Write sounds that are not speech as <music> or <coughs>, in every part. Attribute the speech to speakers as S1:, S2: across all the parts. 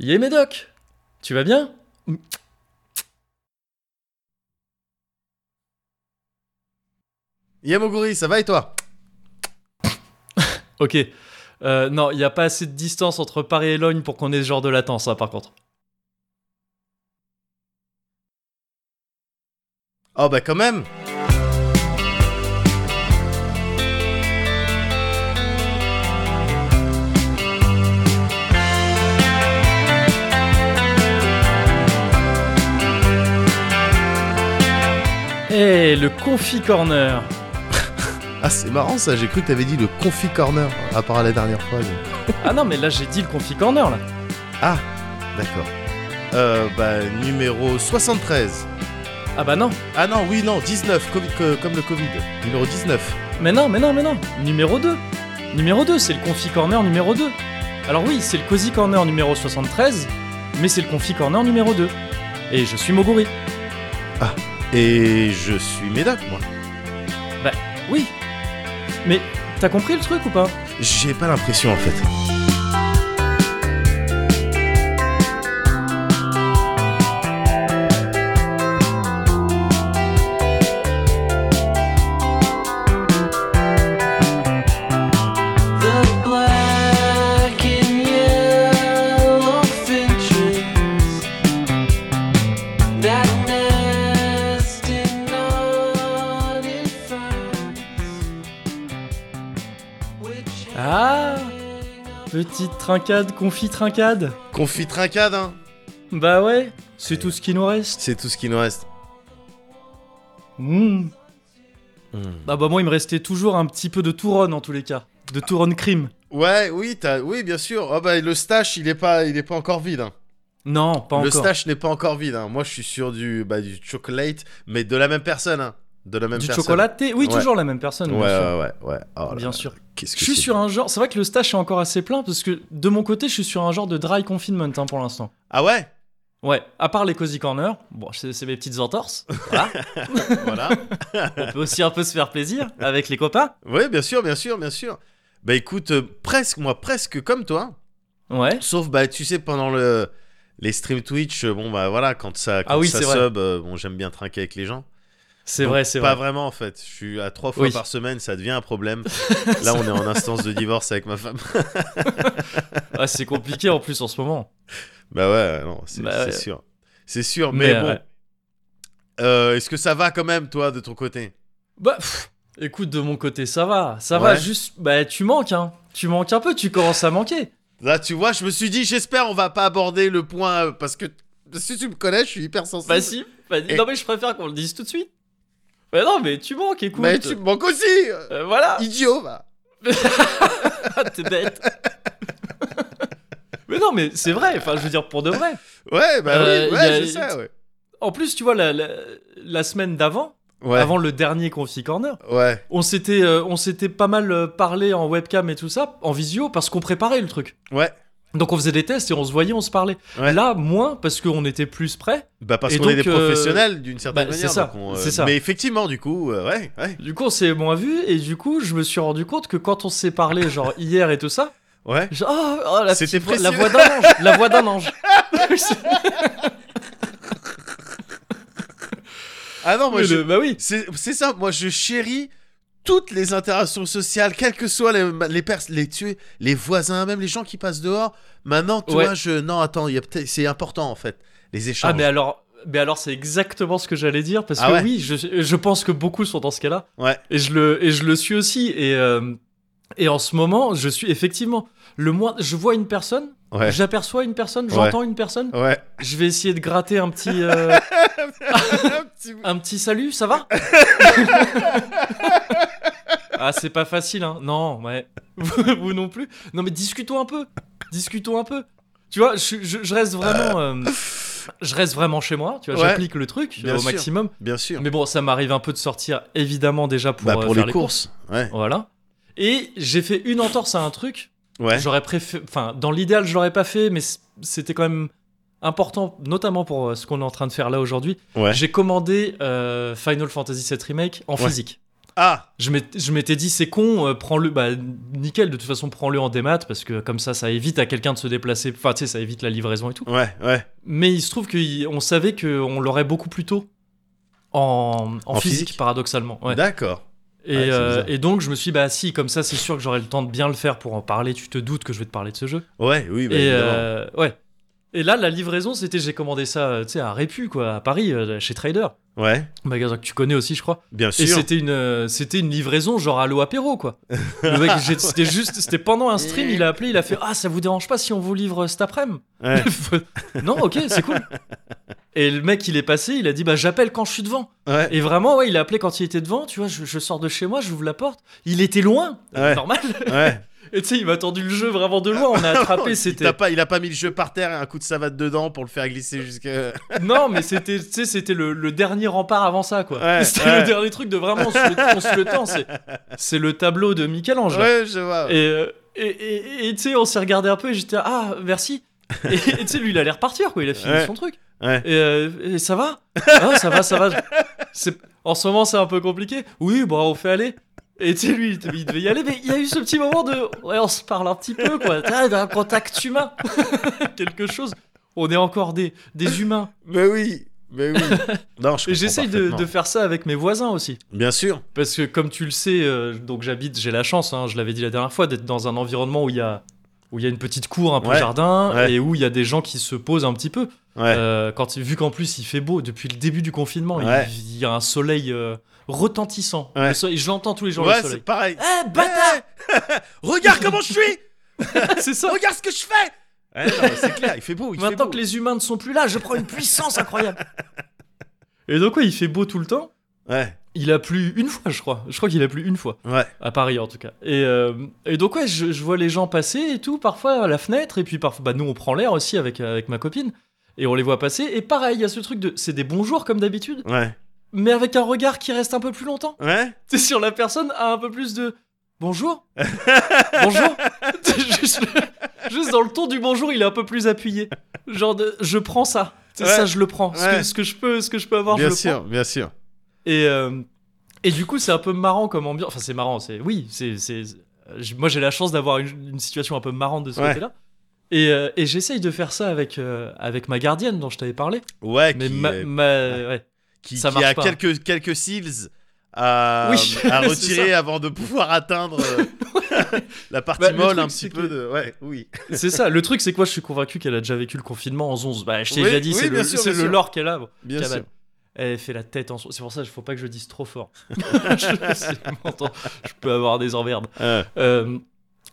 S1: Yé Médoc Tu vas bien?
S2: Yamoguri, ça va et toi?
S1: Ok. Euh, non, il n'y a pas assez de distance entre Paris et Logne pour qu'on ait ce genre de latence, hein, par contre.
S2: Oh bah quand même
S1: Eh, le Confi Corner <laughs>
S2: Ah c'est marrant ça, j'ai cru que t'avais dit le Confi Corner, à part la dernière fois. mais- <laughs>
S1: Ah non, mais là j'ai dit le Confi Corner, là.
S2: Ah, d'accord. Euh, bah numéro 73.
S1: Ah bah non.
S2: Ah non, oui, non, 19, Covid- que- comme le Covid. Numéro 19.
S1: Mais non, mais non, mais non. Numéro 2. Numéro 2, c'est le Confi Corner numéro 2. Alors oui, c'est le Cozy Corner numéro 73, mais c'est le Confi Corner numéro 2. Et je suis Moguri.
S2: Et je suis Médoc, moi.
S1: Oui. Mais t'as compris le truc ou pas?
S2: J'ai pas l'impression en fait.
S1: Trincade, confi trincade
S2: Confit trincade, hein
S1: Bah ouais, c'est tout ce qui nous reste.
S2: C'est tout ce qui nous reste.
S1: Mmh.
S2: Hmm.
S1: Ah bah moi il me restait toujours un petit peu de Touron en tous les cas. De Touron crime.
S2: Ouais, oui, oui, bien sûr. Ah bah le stash, il est pas, il est pas encore vide. Hein.
S1: Non, pas
S2: le
S1: encore.
S2: stash n'est pas encore vide. Hein. Moi, je suis sur du, bah, du chocolate, mais de la même personne. Hein. De la même
S1: du
S2: personne.
S1: chocolaté Oui,
S2: Ouais.
S1: toujours la même personne.
S2: Ouais,
S1: bien sûr.
S2: ouais, ouais, ouais. Oh là
S1: Bien sûr.
S2: Que
S1: Je suis sur un genre. C'est vrai que le stash est encore assez plein parce que de mon côté, je suis sur un genre de dry confinement hein, pour l'instant.
S2: Ah ouais?
S1: Ouais, à part les cozy corners, bon, c'est mes petites entorses. Voilà. <laughs>
S2: Voilà.
S1: On peut aussi un peu se faire plaisir avec les copains.
S2: oui, bien sûr, bien sûr, bien sûr. Bah écoute, euh, presque, moi, presque comme toi.
S1: Ouais.
S2: Sauf, bah, tu sais, pendant le, les streams Twitch, euh, bon, bah voilà, quand ça, quand
S1: Ah oui,
S2: ça sub, euh, bon, j'aime bien trinquer avec les gens.
S1: C'est vrai, c'est
S2: Pas
S1: vrai.
S2: vraiment, en fait. Je suis à trois fois
S1: Oui.
S2: par semaine, ça devient un problème. <laughs> Là, on est en instance de divorce avec ma femme. <laughs>
S1: Ah, c'est compliqué en plus en ce moment.
S2: Bah ouais, non, c'est
S1: Bah
S2: sûr. C'est sûr, mais,
S1: Mais,
S2: bon.
S1: ouais.
S2: Euh, Est-ce que ça va quand même, toi, de ton côté?
S1: Bah, pff, écoute, de mon côté, ça va. Ça va juste. Bah, tu manques, hein. Tu manques un peu, tu commences à manquer.
S2: Là, tu vois, je me suis dit, j'espère on va pas aborder le point, euh, parce que si tu me connais, je suis hyper sensible.
S1: Bah, si. Bah,
S2: Et-
S1: Non, mais je préfère qu'on le dise tout de suite. Bah, non, mais tu manques, écoute.
S2: Mais tu me manques aussi euh,
S1: Euh, voilà.
S2: Idiot, va <laughs>
S1: T'es bête. <laughs> mais non, mais c'est vrai. Enfin, je veux dire, pour de vrai.
S2: Ouais, bah
S1: Euh,
S2: oui,
S1: y
S2: ouais,
S1: a-
S2: je sais, ouais.
S1: En plus, tu vois, la, la, la semaine d'avant,
S2: Ouais,
S1: avant le dernier Confi Corner,
S2: ouais,
S1: on s'était euh, on s'était pas mal euh, parlé en webcam et tout ça, en visio, parce qu'on préparait le truc.
S2: ouais.
S1: Donc on faisait des tests et on se voyait, on se parlait.
S2: Ouais.
S1: Là, moins, parce qu'on était plus prêts.
S2: Bah parce qu'on est des
S1: euh,
S2: professionnels d'une certaine
S1: bah, c'est
S2: manière.
S1: ça,
S2: donc on, euh,
S1: c'est ça.
S2: Mais effectivement, du coup, euh, ouais, ouais,
S1: Du coup, on s'est moins vu et du coup, je me suis rendu compte que quand on s'est parlé, <laughs> genre hier et tout ça,
S2: ouais.
S1: genre, oh, oh, la, petite voix- la
S2: précieux.
S1: voix d'un ange, la voix d'un ange. <laughs> <laughs>
S2: Ah non, moi,
S1: Mais
S2: je,
S1: le- bah oui.
S2: C'est c'est ça, moi je chéris toutes les interactions sociales, quelles que soient les, les, les tuer, les voisins, même les gens qui passent dehors. Maintenant, tu
S1: Ouais.
S2: je. Non, attends, c'est important en fait, les échanges.
S1: Ah mais alors, mais alors c'est exactement ce que j'allais dire parce
S2: Ah
S1: que
S2: ouais
S1: oui, je, je pense que beaucoup sont dans ce cas-là.
S2: Ouais.
S1: Et je le et je le suis aussi et euh, et en ce moment, je suis effectivement le moins. Je vois une personne,
S2: Ouais.
S1: j'aperçois une personne,
S2: Ouais.
S1: j'entends une personne.
S2: Ouais.
S1: Je vais essayer de gratter un petit <laughs> euh,
S2: Un petit bout.
S1: un petit salut, ça va? <laughs> Ah c'est pas facile hein. Non ouais. <laughs> Vous, non plus. Non mais discutons un peu. Discutons un peu. Tu vois, je, je- je reste vraiment. euh, je reste vraiment chez moi, tu vois,
S2: Ouais.
S1: j'applique le truc
S2: Bien
S1: au
S2: sûr.
S1: maximum.
S2: Bien sûr.
S1: Mais bon, ça m'arrive un peu de sortir, évidemment, déjà pour,
S2: bah,
S1: euh, faire
S2: les courses. Ouais.
S1: Voilà. Et j'ai fait une entorse à un truc.
S2: Ouais.
S1: J'aurais préféré. Enfin, dans l'idéal, je l'aurais pas fait, mais c'était quand même important, notamment pour euh, ce qu'on est en train de faire là aujourd'hui.
S2: Ouais.
S1: J'ai commandé euh, Final Fantasy VII Remake en
S2: Ouais.
S1: physique.
S2: Ah,
S1: Je m'étais dit, c'est con, euh, prends-le, bah nickel, de toute façon, prends-le en démat, parce que comme ça, ça évite à quelqu'un de se déplacer, enfin, tu sais, ça évite la livraison et tout.
S2: ouais, ouais.
S1: Mais il se trouve qu'on savait qu'on l'aurait beaucoup plus tôt en, en
S2: En
S1: physique,
S2: physique
S1: paradoxalement. Ouais.
S2: D'accord.
S1: Et,
S2: Ouais, c'est
S1: euh, et donc, je me suis dit, bah si, comme ça, c'est sûr que j'aurai le temps de bien le faire pour en parler. Tu te doutes que je vais te parler de ce jeu.
S2: Ouais, oui, bah,
S1: et euh, ouais. Et là, la livraison, c'était, j'ai commandé ça, euh, tu sais, à Répu, quoi, à Paris, euh, chez Trader,
S2: Ouais,
S1: un magasin que tu connais aussi, je crois.
S2: bien
S1: Et
S2: sûr.
S1: c'était une, euh, c'était une livraison genre à l'eau apéro, quoi. Le mec, c'était juste, c'était pendant un stream, il a appelé, il a fait, ah, ça vous dérange pas si on vous livre cet après-midi?
S2: Ouais. <laughs>
S1: Non, ok, c'est cool. Et le mec, il est passé, il a dit, bah j'appelle quand je suis devant.
S2: Ouais,
S1: Et vraiment, ouais, il a appelé quand il était devant, tu vois, je, je sors de chez moi, j'ouvre la porte, il était loin,
S2: Ouais.
S1: normal.
S2: ouais. <laughs>
S1: Et tu sais, il m'a tendu le jeu vraiment de loin, on a attrapé, <laughs>
S2: il,
S1: c'était...
S2: t'a pas, il a pas mis le jeu par terre et un coup de savate dedans pour le faire glisser jusque. <laughs>
S1: Non, mais c'était, tu sais, c'était le, le dernier rempart avant ça, quoi.
S2: Ouais, <laughs>
S1: c'était
S2: ouais.
S1: le dernier truc de vraiment, on se le, tend, c'est, le tableau de Michel-Ange.
S2: Ouais, je vois.
S1: Et euh, et et- tu sais, on s'est regardé un peu et j'étais ah merci. Et tu sais, lui, il a l'air repartir quoi, il a fini
S2: Ouais.
S1: son truc.
S2: Ouais.
S1: Et, euh, et ça va? Ah, ça va, ça va. En ce moment, c'est un peu compliqué. Oui, bon, on fait aller. Et tu sais, lui, il devait- y aller, mais il y a eu ce petit moment de. Ouais, on se parle un petit peu, quoi. Ah, d'un contact humain. <laughs> Quelque chose. On est encore des, des humains.
S2: Mais oui, mais oui. <laughs> Non, je
S1: j'essaye de, de faire ça avec mes voisins aussi.
S2: Bien sûr.
S1: Parce que comme tu le sais, euh, donc j'habite, j'ai la chance, hein, je l'avais dit la dernière fois, d'être dans un environnement où il y a où il y a une petite cour, un peu
S2: Ouais,
S1: jardin,
S2: ouais.
S1: et où il y a des gens qui se posent un petit peu.
S2: Ouais.
S1: Euh, quand, vu qu'en plus il fait beau depuis le début du confinement, il, y a un soleil euh, retentissant.
S2: Ouais.
S1: Le soleil- je l'entends tous les jours
S2: ouais,
S1: le
S2: c'est
S1: soleil.
S2: pareil.
S1: Eh bâtard
S2: Regarde comment je suis <laughs>
S1: C'est ça.
S2: Regarde ce que je fais Ouais, non, mais c'est clair, il fait beau, il fait
S1: Maintenant
S2: beau.
S1: que les humains ne sont plus là, je prends une puissance incroyable. <laughs> Et donc ouais, il fait beau tout le temps.
S2: Ouais,
S1: Il a plu une fois, je crois. Je crois qu'il a plu une fois.
S2: ouais,
S1: À Paris, en tout cas. Et, euh, et donc, ouais, je, je vois les gens passer et tout, parfois à la fenêtre. Et puis, parfois, bah, nous, on prend l'air aussi avec, avec ma copine. Et on les voit passer. Et pareil, il y a ce truc de. C'est des bonjours comme d'habitude,
S2: ouais.
S1: Mais avec un regard qui reste un peu plus longtemps.
S2: Ouais
S1: Tu sais, sur la personne a un peu plus de. Bonjour? <laughs> Bonjour juste, juste dans le ton du bonjour, il est un peu plus appuyé. Genre, de, je prends ça.
S2: Ouais.
S1: ça, je le prends. Ce, que, ce, que je peux, ce que je peux avoir,
S2: Bien
S1: je le
S2: sûr, bien sûr.
S1: et, euh, et du coup, c'est un peu marrant comme ambiance. Enfin, c'est marrant, c'est. Oui, c'est. Moi, j'ai la chance d'avoir une, une situation un peu marrante de ce
S2: Ouais.
S1: côté-là. Et, euh, et j'essaye de faire ça avec, euh, avec ma gardienne dont je t'avais parlé.
S2: Ouais,
S1: Mais
S2: qui,
S1: ma, ma- ouais.
S2: Qui,
S1: ça
S2: qui a
S1: pas.
S2: quelques, quelques seals à,
S1: Oui, <laughs>
S2: à <laughs>
S1: c'est
S2: retirer avant de pouvoir atteindre euh, <laughs> la partie
S1: Bah, le
S2: molle
S1: truc,
S2: un petit
S1: que-
S2: peu de... Ouais, oui.
S1: C'est ça. Le truc, c'est que moi, je suis convaincu qu'elle a déjà vécu le confinement en 11. Bah, je t'ai
S2: Oui,
S1: déjà dit,
S2: oui,
S1: c'est le,
S2: sûr,
S1: c'est
S2: bien
S1: le
S2: sûr.
S1: lore qu'elle a. bon.
S2: Bien sûr.
S1: Elle fait la tête en. C'est pour ça qu'il faut pas que je dise trop fort. je, peux avoir des emmerdes.
S2: Euh,
S1: Euh,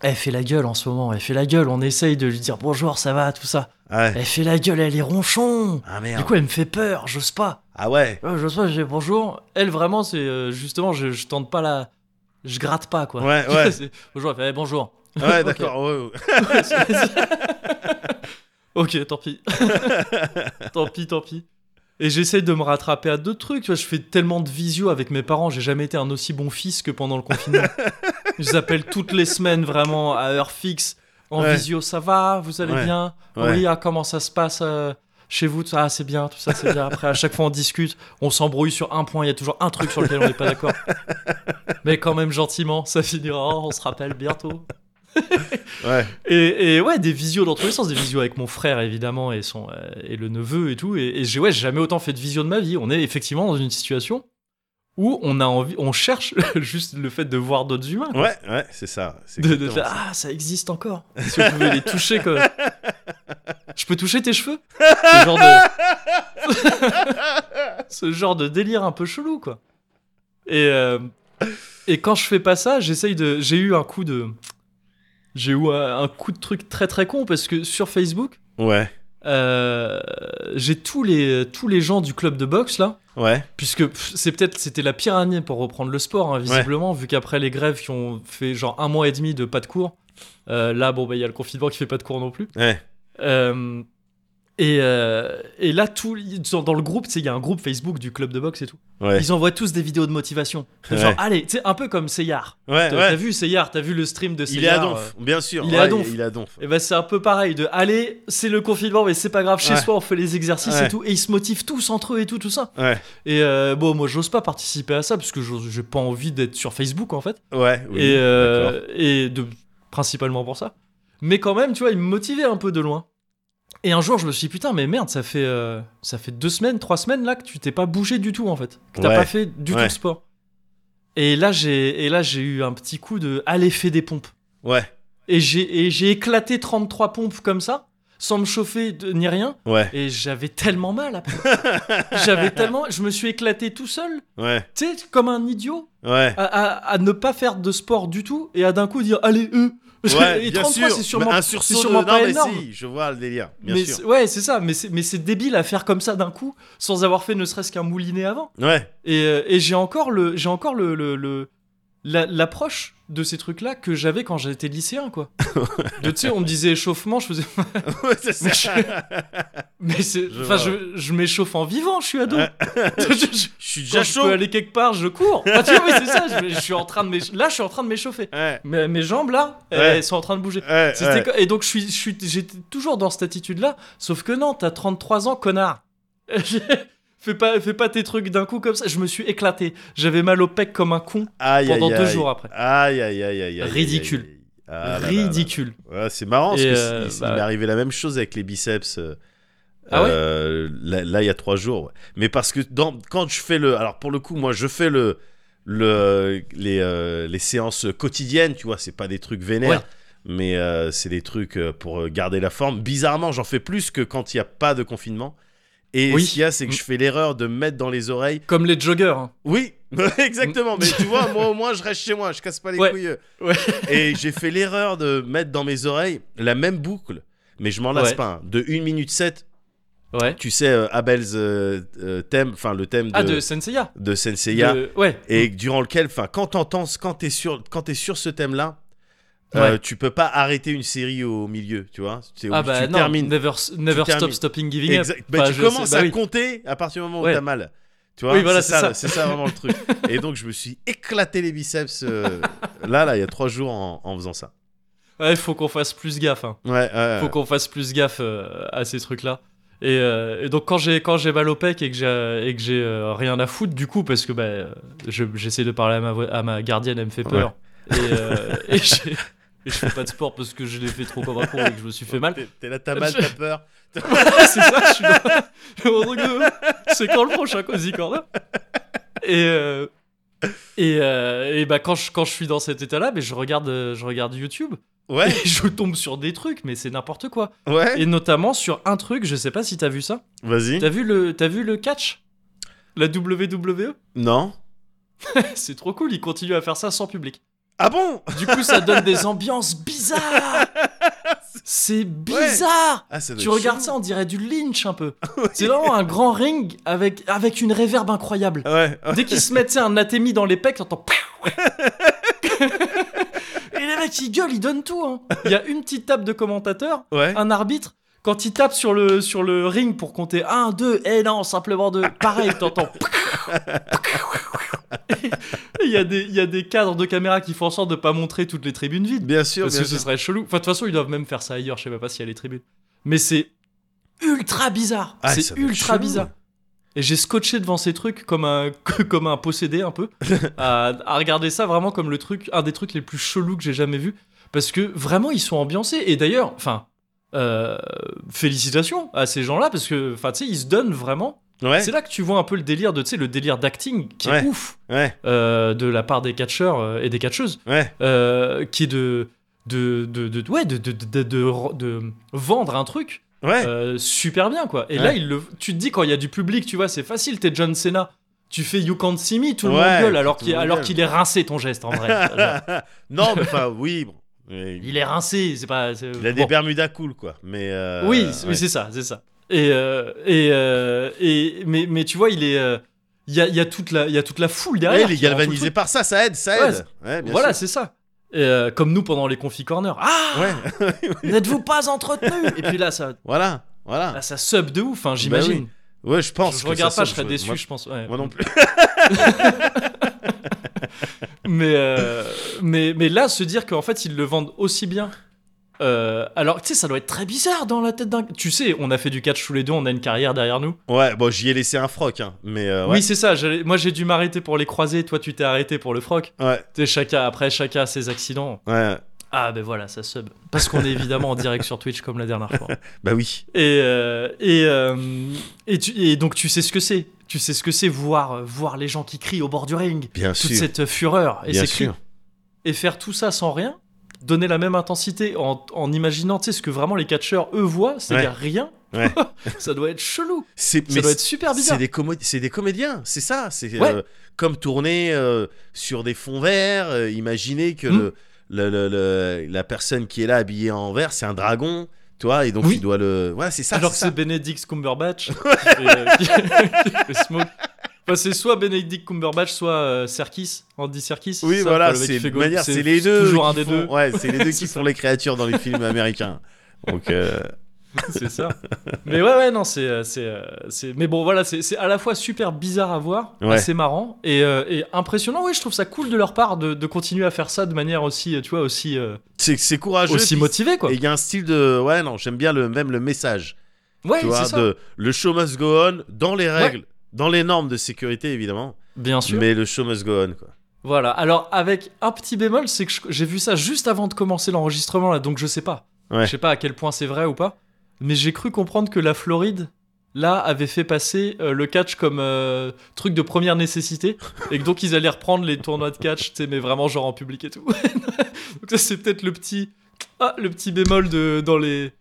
S1: elle fait la gueule en ce moment. Elle fait la gueule. On essaye de lui dire bonjour, ça va, tout ça.
S2: ouais.
S1: Elle fait la gueule, elle est ronchon.
S2: Ah merde.
S1: Du coup, elle me fait peur, j'ose pas.
S2: Ah ouais.
S1: Ouais, j'ose pas, je dis bonjour. Elle, vraiment, c'est euh, justement, je, je tente pas la. Je gratte pas, quoi.
S2: Ouais, <laughs> ouais.
S1: C'est- bonjour, elle fait eh, bonjour.
S2: Ouais, <laughs>
S1: Ok.
S2: d'accord. ouais, ouais.
S1: Ouais, <laughs> c'est- ok, tant pis. tant pis, tant pis. Et j'essaye de me rattraper à d'autres trucs. Tu vois, je fais tellement de visio avec mes parents. J'ai jamais été un aussi bon fils que pendant le confinement. je les appelle toutes les semaines, vraiment, à heure fixe. En
S2: Ouais.
S1: visio, ça va Vous allez
S2: Ouais.
S1: bien?
S2: Ouais.
S1: Oui, ah, comment ça se passe euh, chez vous Tout ça, Ah, c'est bien, tout ça, c'est bien. Après, à chaque fois, on discute. On s'embrouille sur un point. Il y a toujours un truc sur lequel on n'est pas d'accord. Mais quand même, gentiment, ça finira. On se rappelle bientôt.
S2: Ouais.
S1: Et, et ouais, des visios dans tous les sens, des visios avec mon frère évidemment et son euh, et le neveu et tout. Et, et j'ai ouais, jamais autant fait de visio de ma vie. On est effectivement dans une situation où on a envie, on cherche <laughs> juste le fait de voir d'autres humains. quoi.
S2: Ouais, ouais, c'est ça.
S1: De, de faire,
S2: ça.
S1: ah ça existe encore. Si vous pouvez les toucher quoi. <laughs> Je peux toucher tes cheveux? Ce genre de <laughs> ce genre de délire un peu chelou quoi. Et euh, et quand je fais pas ça, j'essaye de j'ai eu un coup de j'ai eu un, un coup de truc très très con parce que sur Facebook,
S2: Ouais,
S1: euh, j'ai tous les tous les gens du club de boxe là
S2: ouais,
S1: puisque c'est peut-être c'était la pire année pour reprendre le sport hein, visiblement vu qu'après les grèves qui ont fait genre un mois et demi de pas de cours euh, là bon bah il y a le confinement qui fait pas de cours non plus.
S2: Ouais.
S1: euh, Et, euh, et là, tout, dans, dans le groupe, il y a un groupe Facebook du club de boxe et tout.
S2: Ouais.
S1: Ils envoient tous des vidéos de motivation.
S2: Ouais.
S1: Genre, allez, tu un peu comme Seyar.
S2: Ouais,
S1: T'as vu Seyar, t'as vu le stream de
S2: Il est
S1: Seyar
S2: à Donf, bien sûr.
S1: il est à Donf.
S2: Il est à Donf.
S1: Et ben c'est un peu pareil de allez, c'est le confinement, mais c'est pas grave, chez soi on fait les exercices et tout, et ils se motivent tous entre eux et tout, tout ça. Et euh, bon, moi j'ose pas participer à ça parce que j'ai pas envie d'être sur Facebook en fait.
S2: ouais. Oui,
S1: et euh, et de, principalement pour ça. Mais quand même, tu vois, il me motivait un peu de loin. Et un jour, je me suis dit, putain, mais merde, ça fait, euh, ça fait deux semaines, trois semaines là que tu t'es pas bougé du tout en fait. Que t'as
S2: Ouais.
S1: pas fait du tout de sport. Et là, j'ai et là, j'ai eu un petit coup de aller faire des pompes.
S2: Ouais,
S1: Et j'ai et j'ai éclaté 33 pompes comme ça, sans me chauffer de- ni rien.
S2: ouais,
S1: Et j'avais tellement mal après. <laughs> j'avais tellement. Je me suis éclaté tout seul,
S2: ouais,
S1: tu sais, comme un idiot,
S2: ouais.
S1: à, à- à ne pas faire de sport du tout et à d'un coup dire allez, eux.
S2: Ouais, <laughs>
S1: et
S2: bien
S1: 33,
S2: sûr.
S1: c'est sûrement,
S2: Mais un sursaut
S1: sûrement
S2: de...
S1: pas
S2: non, mais
S1: énorme.
S2: si, je vois le délire, bien
S1: mais
S2: sûr.
S1: ouais, c'est ça. Mais c'est, mais c'est débile à faire comme ça d'un coup, sans avoir fait ne serait-ce qu'un moulinet avant.
S2: Ouais,
S1: Et, euh, et j'ai encore le, j'ai encore le, le, le- la- l'approche de ces trucs-là que j'avais quand j'étais lycéen, quoi. De, <laughs> tu sais, on me disait échauffement, je faisais. <laughs>
S2: Ouais, c'est ça.
S1: Mais je- enfin, je, je m'échauffe en vivant, je suis ado. <laughs>
S2: Ouais.
S1: je, je-
S2: suis
S1: quand
S2: déjà
S1: je
S2: chaud.
S1: peux aller quelque part, je cours. Enfin, tu vois, c'est ça. Je, suis en train de là, je suis en train de m'échauffer.
S2: Ouais,
S1: Mais mes jambes là,
S2: Ouais.
S1: elles sont en train de bouger. Et donc, je suis, je suis, j'étais toujours dans cette attitude-là. Sauf que non, t'as 33 ans, connard. Fais, pas, fais pas tes trucs d'un coup comme ça. Je me suis éclaté. J'avais mal au pec comme un con
S2: Aïe,
S1: pendant
S2: aïe,
S1: deux
S2: aïe.
S1: jours après.
S2: Aïe, aïe, aïe, aïe.
S1: Ridicule.
S2: Ah.
S1: Ridicule.
S2: Ouais, c'est marrant parce
S1: Et,
S2: que
S1: euh,
S2: c'est- il
S1: bah-
S2: m'est arrivé la même chose avec les biceps. euh,
S1: Ah ouais
S2: euh, là, là, il y a trois jours. Mais parce que dans, quand je fais le. Alors, pour le coup, moi, je fais le. le les, euh, les séances quotidiennes, tu vois, c'est pas des trucs vénères.
S1: Ouais.
S2: Mais euh, c'est des trucs euh, pour euh, garder la forme. Bizarrement, j'en fais plus que quand il n'y a pas de confinement. Et
S1: Oui.
S2: ce qu'il y a, c'est que je fais l'erreur de me mettre dans les oreilles.
S1: Comme les joggers. hein.
S2: Oui, <laughs> exactement. Mais tu vois, moi au <laughs> moins, je reste chez moi, je casse pas les
S1: Ouais.
S2: couilles.
S1: Ouais.
S2: Et j'ai fait l'erreur de mettre dans mes oreilles la même boucle, mais je m'en lasse
S1: Ouais.
S2: pas. hein, de 1 minute 7,
S1: Ouais.
S2: tu sais, euh, Abel's euh, euh, thème, enfin le thème de,
S1: Ah, de Senseiya.
S2: de Senseiya,
S1: De- Ouais.
S2: et durant lequel, enfin, quand t'entends, quand t'es sur, quand t'es sur ce thème-là, euh, tu peux pas arrêter une série au milieu, tu vois. C'est-
S1: Ah
S2: tu
S1: bah non,
S2: termines.
S1: never, never
S2: tu
S1: stop
S2: termines.
S1: stopping giving
S2: Exact.
S1: up.
S2: Bah,
S1: Enfin,
S2: tu commences
S1: sais- bah
S2: à
S1: oui.
S2: compter à partir du moment où
S1: Ouais.
S2: t'as mal. Tu vois,
S1: Oui, voilà,
S2: c'est ça,
S1: ça.
S2: c'est ça vraiment le truc. <laughs> Et donc je me suis éclaté les biceps euh, là, là, il y a trois jours en, en faisant ça.
S1: Ouais, faut qu'on fasse plus gaffe. Hein.
S2: Ouais, ouais,
S1: Faut qu'on fasse plus gaffe euh, à ces trucs-là. Et, euh, et donc quand j'ai quand j'ai mal au pec et que j'ai et que j'ai euh, rien à foutre du coup parce que bah, je- j'essaie de parler à ma à ma gardienne elle me fait peur et, euh, et, j'ai- et je fais pas de sport parce que je l'ai fait trop comme un con et que je me suis fait mal.
S2: T'es- là, t'as mal, t'as peur. <laughs>
S1: c'est ça, je suis de- C'est quand le prochain Cozy Corner? Et, euh, et, euh, et bah quand je, quand je suis dans cet état-là, mais je regarde, je regarde YouTube
S2: Ouais,
S1: et je tombe sur des trucs, mais c'est n'importe quoi.
S2: ouais.
S1: Et notamment sur un truc, je sais pas si t'as vu ça.
S2: Vas-y.
S1: T'as vu le, vu le catch? La WWE
S2: Non. <laughs>
S1: C'est trop cool, ils continuent à faire ça sans public.
S2: Ah bon?
S1: Du coup, ça donne des ambiances bizarres. <laughs> C'est bizarre.
S2: Ah,
S1: Tu regardes ça, on dirait du lynch un peu. <laughs> C'est vraiment un grand ring avec, avec une réverbe incroyable.
S2: Ouais.
S1: Dès qu'ils se mettent un atémi dans les pecs, t'entends. <laughs> Et les mecs, ils gueulent, ils donnent tout. hein. Il y a une petite table de commentateur, un arbitre. Quand il tape sur le, sur le ring pour compter 1, 2, et non, simplement 2, pareil, t'entends. Il y, a des- il y a des cadres de caméra qui font en sorte de pas montrer toutes les tribunes vides.
S2: Bien sûr,
S1: Parce
S2: bien
S1: que ce
S2: sûr.
S1: serait chelou. Enfin, de toute façon, ils doivent même faire ça ailleurs. Je sais même pas s'il y a les tribunes. Mais c'est ultra bizarre.
S2: Ah,
S1: c'est ultra bizarre. Et j'ai scotché devant ces trucs comme un, <laughs> comme un possédé un peu. à, à regarder ça vraiment comme le truc, un des trucs les plus chelous que j'ai jamais vu. Parce que vraiment, ils sont ambiancés. Et d'ailleurs, enfin, euh, félicitations à ces gens-là. Parce que, enfin, tu sais, ils se donnent vraiment.
S2: Ouais.
S1: C'est là que tu vois un peu le délire de, tu sais, le délire d'acting qui
S2: Ouais.
S1: est ouf
S2: Ouais.
S1: euh, de la part des catcheurs euh, et des catcheuses euh, qui est de de de, de, ouais, de, de, vendre un truc euh, super bien quoi et là il le, tu te dis quand il y a du public tu vois c'est facile t'es John Cena tu fais You Can't See Me tout le monde gueule alors qu'il est rincé ton geste en vrai <laughs>
S2: non, mais enfin, oui. Bon.
S1: Il est rincé c'est pas
S2: Il a des. Bermudas cool, quoi. Mais. euh,
S1: oui c'est-
S2: ouais.
S1: oui, c'est ça c'est ça et euh, et, euh, et mais mais tu vois il est euh, il y a, il y a toute la il y a toute la foule
S2: Ouais,
S1: derrière
S2: il est galvanisé par ça, ça aide, ça
S1: Ouais,
S2: aide. Ouais, bien
S1: voilà c'est ça Et, euh, comme nous pendant les confi corner ah
S2: Ouais, <laughs>
S1: n'êtes-vous pas entretenu <laughs> et puis là ça
S2: voilà. voilà.
S1: Là, ça sub de ouf, hein, j'imagine.
S2: Ouais, je pense.
S1: je, regarde
S2: ça
S1: pas, je serais déçu,
S2: Moi,
S1: je pense. ouais.
S2: moi non plus. <laughs>
S1: Mais, euh, mais, mais là, se dire qu'en fait, ils le vendent aussi bien. Euh, alors, tu sais, ça doit être très bizarre dans la tête d'un. Tu sais, on a fait du catch tous les deux, on a une carrière derrière nous.
S2: Ouais, bon, j'y ai laissé un froc, hein. Mais euh, ouais.
S1: Oui, c'est ça. Moi, j'ai dû m'arrêter pour les croiser. Toi, tu t'es arrêté pour le froc.
S2: Ouais,
S1: Tu chacun, après, chacun a ses accidents.
S2: ouais.
S1: Ah, ben voilà, ça sub. Parce qu'on est évidemment en direct sur Twitch comme la dernière fois. <laughs>
S2: Bah oui.
S1: Et, euh, et, et, tu- et donc, tu sais ce que c'est. Tu sais ce que c'est voir, voir les gens qui crient au bord du ring.
S2: Bien
S1: Toute
S2: sûr.
S1: cette fureur et
S2: Bien
S1: ces cris.
S2: sûr.
S1: et faire tout ça sans rien, donner la même intensité en, en imaginant tu sais, ce que vraiment les catcheurs eux voient, c'est-à-dire rien,
S2: Ouais. <laughs>
S1: ça doit être chelou. Ça doit être super
S2: c'est
S1: bizarre.
S2: des, c'est des comédiens, c'est ça. C'est
S1: Ouais.
S2: euh, comme tourner euh, sur des fonds verts. euh, imaginez que
S1: Hmm.
S2: le, le- le- le- la personne qui est là habillée en vert, c'est un dragon, tu vois, et donc
S1: Oui.
S2: il doit le. Ouais, c'est ça.
S1: Alors que
S2: c'est.
S1: Benedict Cumberbatch <laughs> qui fait, euh, qui- <laughs> qui fait Smoke. Enfin, c'est soit Benedict Cumberbatch, soit euh, Serkis, Andy Serkis.
S2: Oui,
S1: ça,
S2: voilà,
S1: le
S2: c'est les deux.
S1: Toujours un des
S2: font-
S1: deux.
S2: Ouais, c'est les deux <laughs> qui font les créatures dans les films américains. Donc, euh, <laughs>
S1: c'est ça. Mais ouais, ouais, non, c'est, euh, c'est. Mais bon, voilà, c'est, à la fois super bizarre à voir,
S2: Ouais.
S1: assez marrant et, euh, et impressionnant. Oui, je trouve ça cool de leur part de, de continuer à faire ça de manière aussi, tu vois, aussi, euh,
S2: c'est courageux.
S1: aussi motivée, quoi.
S2: Et il y a un style de. Ouais, non, j'aime bien le, même le message.
S1: Ouais,
S2: tu vois,
S1: c'est ça.
S2: de le show must go on dans les règles, dans les normes de sécurité évidemment,
S1: Bien sûr.
S2: mais le show must go on quoi.
S1: Voilà. Alors, avec un petit bémol, c'est que j'ai vu ça juste avant de commencer l'enregistrement, là, donc je sais pas.
S2: Ouais.
S1: Je sais pas à quel point c'est vrai ou pas. Mais j'ai cru comprendre que la Floride, là, avait fait passer euh, le catch comme euh, truc de première nécessité. <laughs> et que donc, ils allaient reprendre les tournois de catch, tu sais, mais vraiment genre en public et tout. <laughs> donc, ça, c'est peut-être le petit. Ah, le petit bémol de, dans les.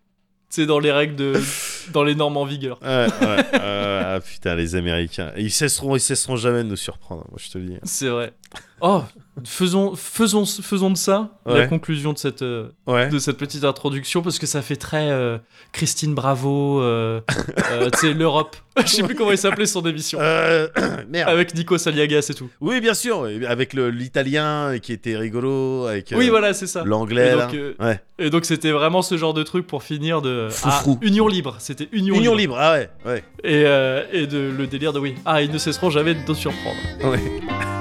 S1: Tu sais, dans les règles de. <laughs> dans les normes en vigueur.
S2: Ouais, ouais, euh, ah putain les Américains, ils cesseront, ils cesseront jamais de nous surprendre, moi je te le dis.
S1: C'est vrai. Oh, faisons, faisons, faisons de ça la conclusion de cette, euh,
S2: Ouais.
S1: de cette petite introduction parce que ça fait très euh, Christine Bravo, euh, euh, <laughs> tu sais, l'Europe. <laughs> Je sais plus comment il s'appelait son émission. <coughs>
S2: Merde.
S1: Avec Nico Saliagas et tout.
S2: Oui, bien sûr, avec l'italien qui était rigolo, avec
S1: oui, voilà, c'est ça.
S2: l'anglais.
S1: Et donc,
S2: Ouais.
S1: C'était vraiment ce genre de truc pour finir de. Ah, Union libre. C'était Union,
S2: Union
S1: libre.
S2: libre, ah ouais, ouais.
S1: Et, et de, le délire de oui. Ah, ils ne cesseront jamais de nous surprendre.
S2: ouais. <laughs>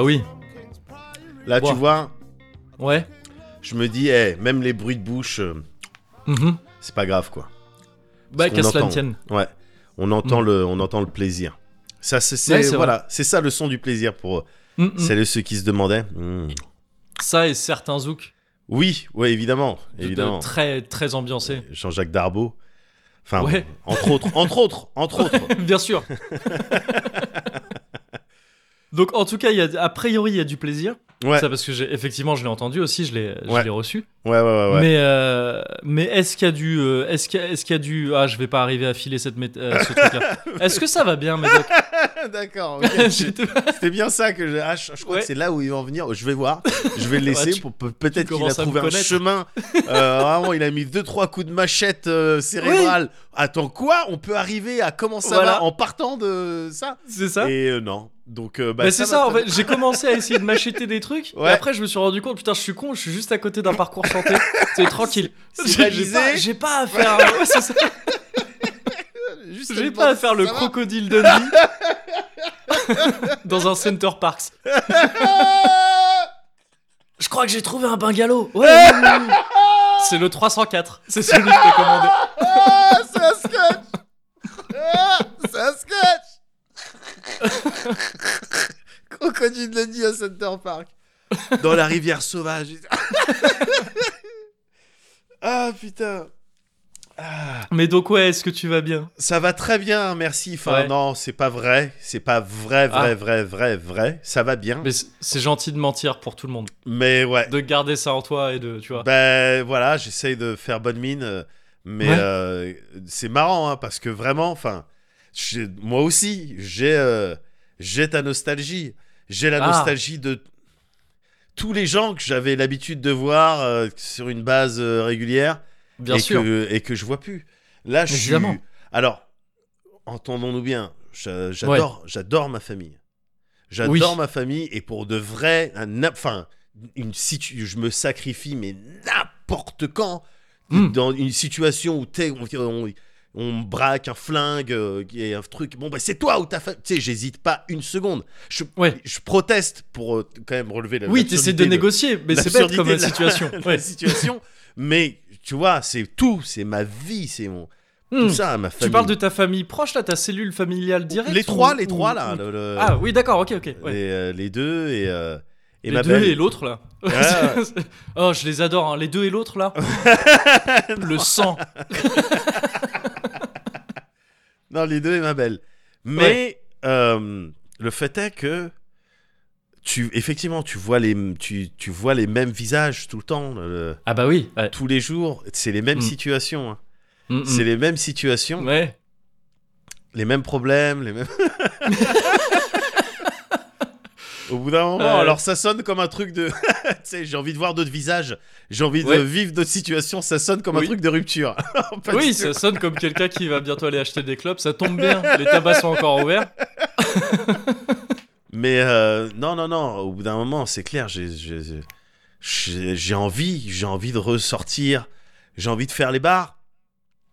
S1: Bah oui.
S2: Là, tu vois,
S1: Ouais.
S2: je me dis, même les bruits de bouche, euh,
S1: Mhm.
S2: c'est pas grave quoi.
S1: Bah, qu'à cela tienne.
S2: Ouais, on entend
S1: Mm.
S2: le, on entend le plaisir. Ça, c'est,
S1: Ouais,
S2: voilà, c'est ça le son du plaisir pour
S1: Mm, mm.
S2: celles et ceux qui se demandaient.
S1: Ça et certains zouks.
S2: Oui, ouais, évidemment,
S1: de-
S2: évidemment.
S1: Très, très ambiancés.
S2: Jean-Jacques Darbeau. Enfin,
S1: Ouais.
S2: entre autres, entre autres, entre <laughs> autres.
S1: Bien sûr. <laughs> Donc en tout cas, il y a, a priori, il y a du plaisir.
S2: Ouais,
S1: Ça parce que j'ai, effectivement, je l'ai entendu aussi, je l'ai, je
S2: Ouais.
S1: l'ai reçu.
S2: ouais, ouais, ouais. ouais.
S1: Mais, euh, mais est-ce qu'il y a du, euh, est-ce qu'il y a, est-ce qu'il y a du, ah, je vais pas arriver à filer cette euh, ce truc-là. <laughs> Est-ce que ça va bien, Médoc? <laughs>
S2: D'accord. ok. <laughs>
S1: J'étais-
S2: C'était bien ça que je. Ah, je, je crois
S1: Ouais.
S2: que c'est là où il va en venir. Je vais voir. Je vais le <laughs> laisser
S1: Ouais,
S2: pour peut- peut-être qu'il a trouvé un chemin. Euh, vraiment, il a mis deux trois coups de machette euh, cérébrale. Attends quoi? On peut arriver à comment ça
S1: Voilà.
S2: va en partant de ça?
S1: C'est ça
S2: Et euh, non. Donc euh, bah,
S1: Mais c'est ça, en fait, j'ai commencé à essayer de m'acheter des trucs,
S2: Ouais.
S1: et après je me suis rendu compte, putain, je suis con, je suis juste à côté d'un parcours santé, c'est tranquille. J'ai pas, à faire, ouais, c'est ça.
S2: Juste
S1: j'ai pas à faire le crocodile Dundee <laughs> dans un Center Parks. Je crois que j'ai trouvé un bungalow. Ouais, oui, oui, oui. <laughs> C'est le 304, c'est celui que t'as commandé.
S2: Ah, <laughs> c'est un sketch Ah, C'est un sketch Crocodile Dundee à Center Park. Dans la rivière sauvage. ah putain. Ah,
S1: Mais donc ouais, est-ce que tu vas bien?
S2: Ça va très bien, merci. Enfin,
S1: Ouais.
S2: non, c'est pas vrai. C'est pas vrai, vrai,
S1: Ah.
S2: vrai, vrai, vrai. Ça va bien.
S1: Mais c'est- gentil de mentir pour tout le monde,
S2: Mais ouais.
S1: de garder ça en toi et de, tu vois.
S2: Ben voilà, j'essaye de faire bonne mine, euh, mais
S1: Ouais.
S2: euh, c'est marrant hein, parce que vraiment, enfin, moi aussi, j'ai euh, j'ai ta nostalgie, j'ai la
S1: Ah.
S2: nostalgie de tous les gens que j'avais l'habitude de voir euh, sur une base régulière
S1: Bien
S2: et
S1: sûr.
S2: que et que je vois plus. Là, je suis. Alors, entendons-nous bien, j'a- j'adore, j'adore ma famille. J'adore
S1: Oui.
S2: ma famille et pour de vrai, un, enfin, une situ- je me sacrifie mais n'importe quand
S1: Mm.
S2: dans une situation où t'es, on, on, braque un flingue euh, et un truc. Bon bah c'est toi ou ta famille. Tu sais, j'hésite pas une seconde. Je,
S1: Ouais.
S2: je proteste pour euh, quand même relever la.
S1: Oui, t'essaies de
S2: l'absurdité
S1: négocier, mais c'est bête comme
S2: de la-
S1: situation.
S2: de <laughs> la
S1: Ouais.
S2: situation. Mais tu vois, c'est tout, c'est ma vie, c'est mon
S1: Hmm.
S2: tout ça, ma famille.
S1: Tu parles de ta famille proche là, ta cellule familiale directe
S2: les
S1: ou-
S2: trois, les
S1: ou-
S2: trois là.
S1: ou-
S2: le- le-
S1: Ah oui, d'accord, ok, ok. ouais.
S2: les, euh, les deux et euh, et
S1: les
S2: ma
S1: deux
S2: belle.
S1: et l'autre là.
S2: Ouais. <laughs>
S1: oh, je les adore, hein. les deux et l'autre là. <laughs> Le sang. <laughs>
S2: Non, les deux et ma belle. Mais euh, le fait est que tu effectivement tu vois les tu, tu vois les mêmes visages tout le temps le-
S1: Ah bah oui. Ouais.
S2: tous les jours c'est les mêmes
S1: Mm.
S2: situations hein.
S1: Mm, mm.
S2: c'est les mêmes situations
S1: Ouais.
S2: les mêmes problèmes les mêmes <laughs> au bout d'un moment alors ça sonne comme un truc de <laughs> j'ai envie de voir d'autres visages j'ai envie de vivre d'autres situations ça sonne comme un truc de rupture <laughs>
S1: Oui, ça sonne comme quelqu'un qui va bientôt aller acheter des clopes. Ça tombe bien, les tabacs sont encore ouverts.
S2: Mais euh, non, non, non, au bout d'un moment, c'est clair, j'ai- envie, j'ai envie de ressortir, j'ai envie de faire les bars,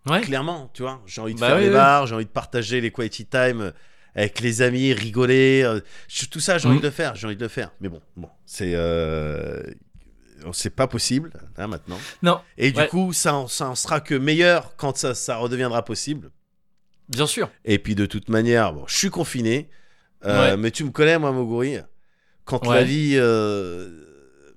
S1: Ouais.
S2: clairement, tu vois. J'ai envie de
S1: Bah
S2: faire
S1: oui,
S2: les
S1: oui.
S2: bars, j'ai envie de partager les quality time euh, avec les amis, rigoler. euh, tout ça, j'ai envie
S1: Mhm.
S2: de le faire, j'ai envie de le faire. Mais bon, bon, c'est. Euh, c'est pas possible, là, maintenant.
S1: Non,
S2: Et du
S1: Ouais.
S2: coup, ça en, ça en sera que meilleur quand ça, ça redeviendra possible.
S1: bien sûr.
S2: Et puis de toute manière, bon, je suis confiné, euh,
S1: Ouais.
S2: mais tu me connais, moi, Moguri. Quand
S1: Ouais.
S2: la vie euh,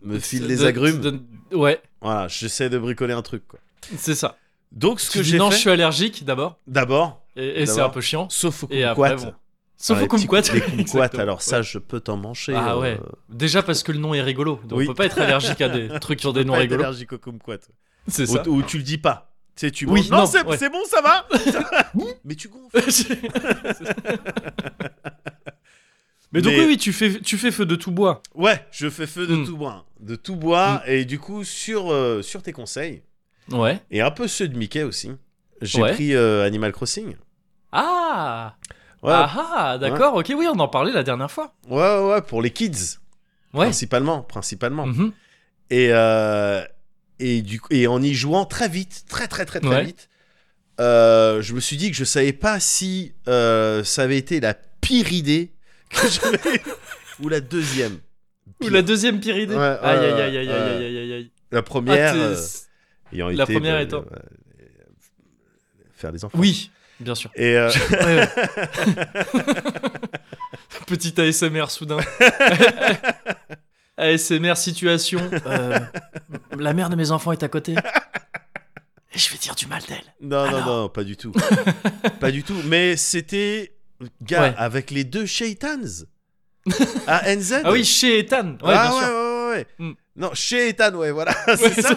S2: me file des
S1: De-
S2: agrumes,
S1: de- Ouais,
S2: voilà, j'essaie de bricoler un truc. Quoi.
S1: c'est ça.
S2: Donc, ce
S1: Tu
S2: que j'ai
S1: non,
S2: fait,
S1: je suis allergique d'abord,
S2: d'abord,
S1: et, et c'est un peu chiant.
S2: sauf au kumquat.
S1: bon. Sauf
S2: Ah,
S1: au kumquat.
S2: Les kumquats, <laughs> alors ça,
S1: Ouais.
S2: je peux t'en manger.
S1: Ah
S2: euh,
S1: ouais. Déjà parce que le nom est rigolo. Donc
S2: Oui.
S1: on peut pas être allergique à des <laughs> trucs qui ont des noms rigolos.
S2: allergique au kumquat.
S1: C'est ça.
S2: Ou tu le dis pas. Tu sais, tu
S1: Oui,
S2: manges. non,
S1: non,
S2: c'est
S1: ouais.
S2: bon, ça va. <laughs> mais tu gonfles. <laughs> <laughs>
S1: Mais donc oui, oui, tu fais, tu fais feu de tout bois.
S2: Ouais, je fais feu de
S1: Mm.
S2: tout bois. De tout bois. Et du coup, sur, euh, sur tes conseils,
S1: Ouais.
S2: et un peu ceux de Mickey aussi, j'ai
S1: Ouais.
S2: pris euh, Animal Crossing.
S1: Ah
S2: Ouais,
S1: Ah ah, d'accord, ok, oui, on en parlait la dernière fois.
S2: ouais, ouais, pour les kids,
S1: Ouais.
S2: principalement, principalement.
S1: Mhm.
S2: Et, euh, et, du, et en y jouant très vite, très très très très
S1: Ouais.
S2: vite, euh, je me suis dit que je savais pas si euh, ça avait été la pire idée que j'avais <laughs> ou la deuxième.
S1: Ou la deuxième pire idée.
S2: Ouais,
S1: aïe, aïe, aïe, aïe, aïe, aïe.
S2: La
S1: Ah,
S2: première
S1: t'es-
S2: euh, ayant
S1: la
S2: été
S1: première étant-
S2: faire des enfants.
S1: Oui, bien sûr.
S2: Et. <laughs> <laughs>
S1: Petit ASMR soudain. ASMR situation. <laughs> euh, la mère de mes enfants est à côté. Et je vais dire du mal d'elle.
S2: non, non,
S1: Alors
S2: non, pas du tout, <laughs> pas du tout. Mais c'était gars
S1: Ouais.
S2: avec les deux Shaitans à NZ.
S1: Ah oui, chez Ethan. Ouais,
S2: ah
S1: bien
S2: ouais,
S1: sûr.
S2: ouais, ouais, ouais.
S1: Mm.
S2: Non, chez Ethan, ouais, voilà,
S1: Ouais, <laughs>
S2: c'est ça.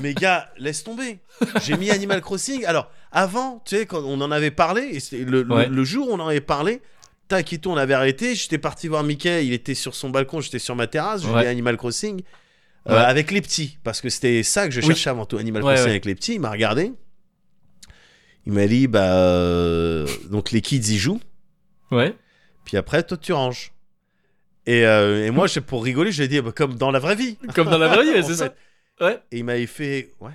S2: Mais gars, laisse tomber. J'ai mis Animal Crossing. Alors, avant, tu sais, quand on en avait parlé, et c'était le, le jour où on en avait parlé, tac et tout, on avait arrêté. J'étais parti voir Mickey, il était sur son balcon, j'étais sur ma terrasse, je
S1: Ouais.
S2: Animal Crossing euh,
S1: Ouais.
S2: avec les petits, parce que c'était ça que je
S1: Oui.
S2: cherchais avant tout, Animal Crossing avec les petits. Il m'a regardé, il m'a dit, bah, euh, donc les kids y jouent,
S1: Ouais.
S2: puis après, toi tu ranges. Et, euh, et moi, je- pour rigoler, je lui ai dit, bah, comme dans la vraie vie. <laughs>
S1: Comme dans la vraie vie, <laughs> c'est ça. Ouais.
S2: Et il m'avait fait ouais.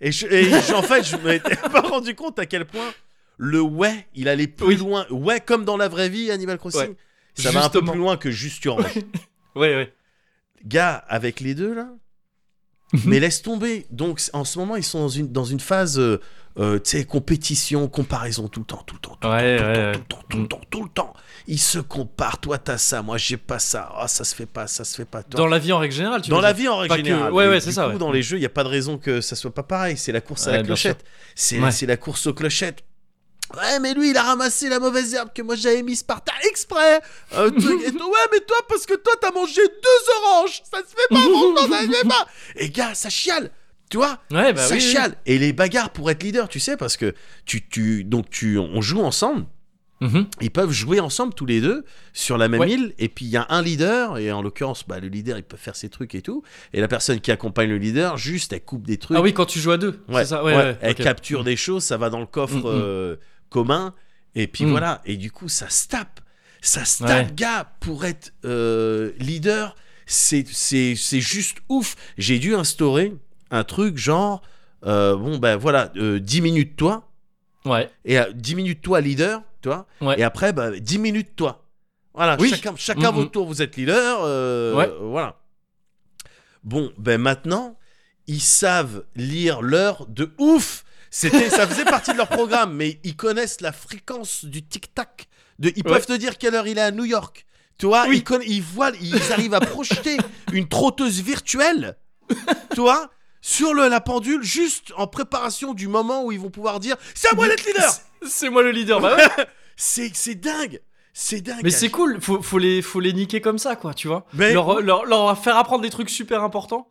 S2: Et, je, et je- en fait, je m'étais <laughs> pas rendu compte à quel point le ouais, il allait plus
S1: Oui.
S2: loin. Ouais, comme dans la vraie vie, Animal Crossing.
S1: Ouais.
S2: Ça va un peu plus loin que juste tu ranges. <laughs>
S1: Ouais, ouais.
S2: Gars, avec les deux là,
S1: Mhm.
S2: mais laisse tomber. Donc en ce moment, ils sont dans une, dans une phase, euh, euh, tu sais, compétition, comparaison tout le temps, tout le temps, tout le
S1: Ouais,
S2: temps, tout,
S1: ouais,
S2: le
S1: ouais.
S2: temps, tout le temps, tout le temps, tout le temps. Ils se comparent. Toi, t'as ça, moi, j'ai pas ça. Ah, ça se fait pas, ça se fait pas. Toi,
S1: Dans la vie en règle générale, tu
S2: dans la
S1: dire.
S2: vie en règle
S1: Pas que-
S2: générale.
S1: ouais, ouais, c'est ça,
S2: coup,
S1: ouais.
S2: Dans les jeux, il y a pas de raison que ça soit pas pareil. C'est la course à la clochette. C'est la course aux clochettes. Ouais, mais lui, il a ramassé la mauvaise herbe que moi j'avais mise par terre exprès. Euh, <laughs> truc et tout. ouais, mais toi, parce que toi, t'as mangé deux oranges. Ça se fait pas, mon sang, ça se fait pas. <laughs> Et gars, ça chiale. Tu vois?
S1: Ouais, bah
S2: Ça
S1: oui, oui.
S2: chiale. Et les bagarres pour être leader, tu sais, parce que tu, tu, donc tu, on joue ensemble.
S1: Mhm.
S2: Ils peuvent jouer ensemble tous les deux sur la même
S1: Ouais.
S2: île et puis il y a un leader et en l'occurrence bah, le leader il peut faire ses trucs et tout et la personne qui accompagne le leader juste elle coupe des trucs
S1: Ah oui, quand tu joues à deux.
S2: ouais,
S1: ça. Ouais,
S2: elle capture des choses ça va dans le coffre
S1: mm.
S2: euh, commun et puis
S1: Mm.
S2: voilà et du coup ça se tape ça se tape
S1: Ouais.
S2: gars pour être euh, leader c'est juste ouf j'ai dû instaurer un truc genre euh, bon ben voilà euh, 10 minutes toi
S1: Ouais.
S2: et à 10 minutes toi leader, tu vois.
S1: Ouais.
S2: Et après, bah, 10 minutes toi. Voilà,
S1: Oui.
S2: chacun, chacun
S1: Mhm.
S2: votre tour, vous êtes leader. euh,
S1: Ouais.
S2: euh, voilà. Bon, ben maintenant, ils savent lire l'heure de ouf. C'était, ça faisait partie de leur programme, mais ils connaissent la fréquence du tic-tac. De, ils
S1: Ouais.
S2: peuvent te dire quelle heure il est à New York. Tu vois,
S1: Oui.
S2: ils, conna- ils voient, ils arrivent à projeter <laughs> une trotteuse virtuelle. Tu vois sur le, la pendule, juste en préparation du moment où ils vont pouvoir dire c'est à moi d'être leader.
S1: C'est- moi le leader. Bah ouais. <laughs>
S2: C'est c'est dingue. C'est dingue.
S1: Mais c'est cool. Faut, faut les, faut les niquer comme ça, quoi. Tu vois.
S2: Mais-
S1: Leur, leur, leur faire apprendre des trucs super importants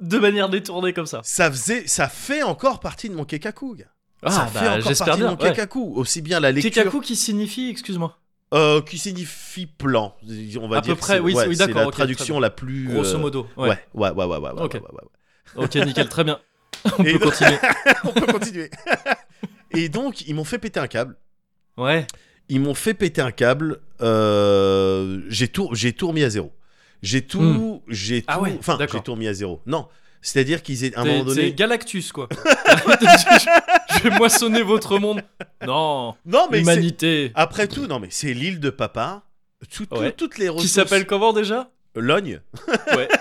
S1: de manière détournée comme ça.
S2: Ça faisait, ça fait encore partie de mon kekaku.
S1: Ah
S2: ça fait
S1: bah
S2: encore
S1: j'espère
S2: partie
S1: bien.
S2: de mon
S1: ouais.
S2: kekaku. Aussi bien la lecture,
S1: Kekaku qui signifie, excuse-moi.
S2: euh, qui signifie plan. On va
S1: À
S2: dire
S1: peu près, oui,
S2: ouais,
S1: oui,
S2: c'est
S1: d'accord,
S2: la traduction la plus.
S1: Grosso
S2: euh,
S1: modo.
S2: Ouais,
S1: Ouais.
S2: ouais, ouais, ouais, ouais,
S1: Ok. nickel, très bien. <laughs> <laughs> On
S2: Et-
S1: peut continuer. <laughs>
S2: On peut continuer. Et donc, ils m'ont fait péter un câble.
S1: Ouais.
S2: Ils m'ont fait péter un câble. euh, j'ai tout, j'ai tout remis à zéro. J'ai tout,
S1: Hmm.
S2: j'ai tout.
S1: Ah ouais,
S2: enfin, j'ai tout remis à zéro. Non, c'est-à-dire qu'ils étaient à un moment donné.
S1: C'est Galactus, quoi. je, <laughs> je vais moissonner votre monde. Non.
S2: Non, mais
S1: Humanité.
S2: après tout, non, mais c'est l'île de papa. Tout- tout- toutes les ressources.
S1: Qui s'appelle comment déjà?
S2: Logne.
S1: Ouais. <laughs>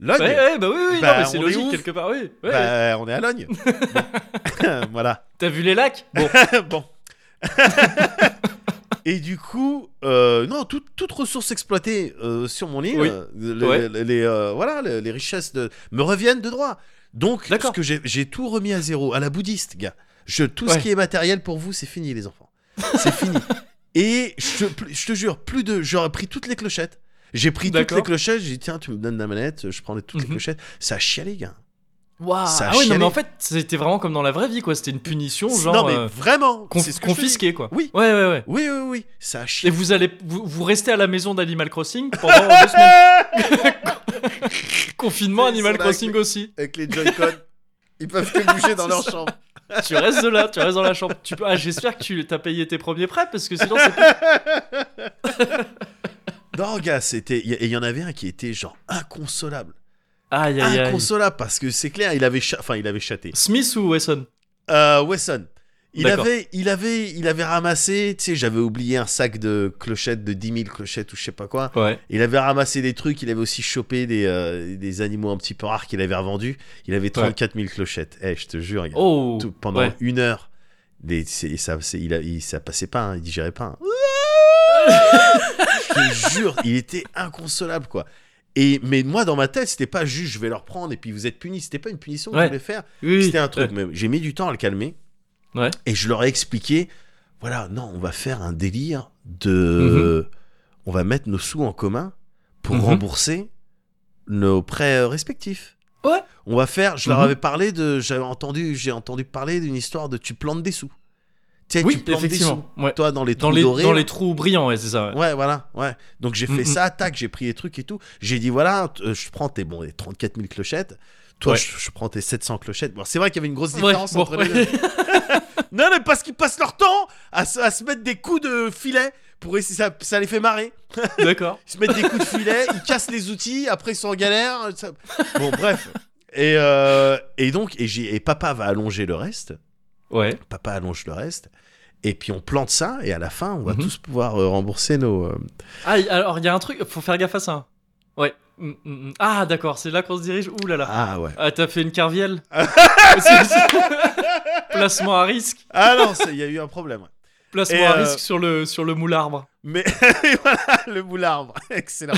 S2: Logne.
S1: Ouais, ouais, bah oui, oui,
S2: Bah,
S1: c'est logique quelque part, oui. Ouais.
S2: Bah, on est à Logne. <laughs> Bon. voilà.
S1: T'as vu les lacs? Bon.
S2: bon. Et du coup, euh, non, toute, toute ressource exploitée euh, sur mon île,
S1: Oui.
S2: euh, les,
S1: Ouais.
S2: les- les, euh, voilà, les, les richesses de, me reviennent de droit. Donc, que j'ai tout remis à zéro, à la bouddhiste, gars. Je, tout ce qui est matériel pour vous, c'est fini, les enfants. C'est fini. <laughs> Et je, te- je te jure, plus de, j'aurais pris toutes les clochettes. J'ai pris toutes les clochettes. J'ai dit tiens, tu me donnes la manette, je prends toutes les
S1: Mhm.
S2: clochettes. Ça a chialé, gars. Ça a
S1: Ah ouais, non, mais en fait, c'était vraiment comme dans la vraie vie, quoi. C'était une punition, genre.
S2: non, mais
S1: euh,
S2: vraiment,
S1: conf-
S2: c'est ce
S1: confisqué, quoi.
S2: Oui.
S1: Ouais, ouais, ouais.
S2: Oui, oui, oui, ça a
S1: Et vous allez, vous, vous restez à la maison d'Animal Crossing pendant deux semaines. <laughs> Confinement, Animal Crossing aussi.
S2: Avec les Joy-Con, ils peuvent que bouger dans <laughs> leur
S1: ça.
S2: chambre.
S1: Tu restes là, tu restes dans la chambre. Tu peux... Ah, j'espère que tu t'as payé tes premiers prêts parce que sinon c'est pas- <laughs>
S2: Non, gars, c'était. Et il y en avait un qui était genre inconsolable.
S1: Aïe aïe.
S2: Inconsolable parce que c'est clair, il avait, enfin, il avait chaté.
S1: Smith ou Wesson?
S2: Euh, Wesson. Il avait, il avait, il avait ramassé, tu sais, j'avais oublié un sac de clochettes, de 10 000 clochettes ou je sais pas quoi.
S1: Ouais.
S2: Il avait ramassé des trucs, il avait aussi chopé des, euh, des animaux un petit peu rares qu'il avait revendus. Il avait 34 000 clochettes. Eh, je te jure.
S1: Oh.
S2: Tout- pendant
S1: ouais.
S2: une heure. Des, c'est- ça, c'est- il, a- il- ça passait pas, hein, il digérait pas. hein. <laughs> je te jure, il était inconsolable, quoi. Et, mais moi, dans ma tête, c'était pas juste je vais leur prendre et puis vous êtes punis. C'était pas une punition que
S1: Ouais.
S2: je voulais faire.
S1: Oui.
S2: C'était un truc.
S1: Ouais.
S2: mais J'ai mis du temps à le calmer.
S1: Ouais.
S2: Et je leur ai expliqué voilà, non, on va faire un délire de. On va mettre nos sous en commun pour
S1: Mhm.
S2: rembourser nos prêts euh, respectifs.
S1: Ouais.
S2: On va faire. Je leur
S1: Mhm.
S2: avais parlé de. J'avais entendu. J'ai entendu parler d'une histoire de tu plantes des sous. Sais,
S1: Oui,
S2: tu plantes des sous.
S1: effectivement. Ouais.
S2: Toi, dans les
S1: Dans
S2: trous
S1: les,
S2: dorés.
S1: dans les trous brillants, ouais, c'est ça. ouais.
S2: Ouais, voilà, ouais. Donc j'ai fait
S1: Mm, mm.
S2: ça, tac, j'ai pris les trucs et tout. J'ai dit, voilà, euh, je prends tes, bon, les 34 000 clochettes. Toi,
S1: Ouais.
S2: je, je prends tes 700 clochettes. Bon, c'est vrai qu'il y avait une grosse différence
S1: bon,
S2: entre les deux. <laughs> Non, mais parce qu'ils passent leur temps à, se- à se mettre des coups de filet pour essayer, ça, ça les fait marrer. <laughs>
S1: D'accord.
S2: Ils se mettent des coups de filet, ils cassent les outils, après ils sont en galère. ça- Bon, bref. Et, euh, et donc, et, et papa va allonger le reste.
S1: Ouais.
S2: Papa allonge le reste. Et puis on plante ça, et à la fin, on va
S1: Mhm.
S2: tous pouvoir euh, rembourser nos. euh,
S1: Ah, alors il y a un truc, faut faire gaffe à ça. Ouais. Mm, mm, mm. Ah, d'accord, c'est là qu'on se dirige. Ouh là là.
S2: Ah ouais.
S1: Ah, t'as fait une carvielle <laughs> <laughs> Placement à risque.
S2: Ah non, il y a eu un problème.
S1: Placement
S2: Et,
S1: à
S2: euh,
S1: risque sur le, sur le moule arbre.
S2: Mais <laughs> voilà, le moule arbre. Excellent.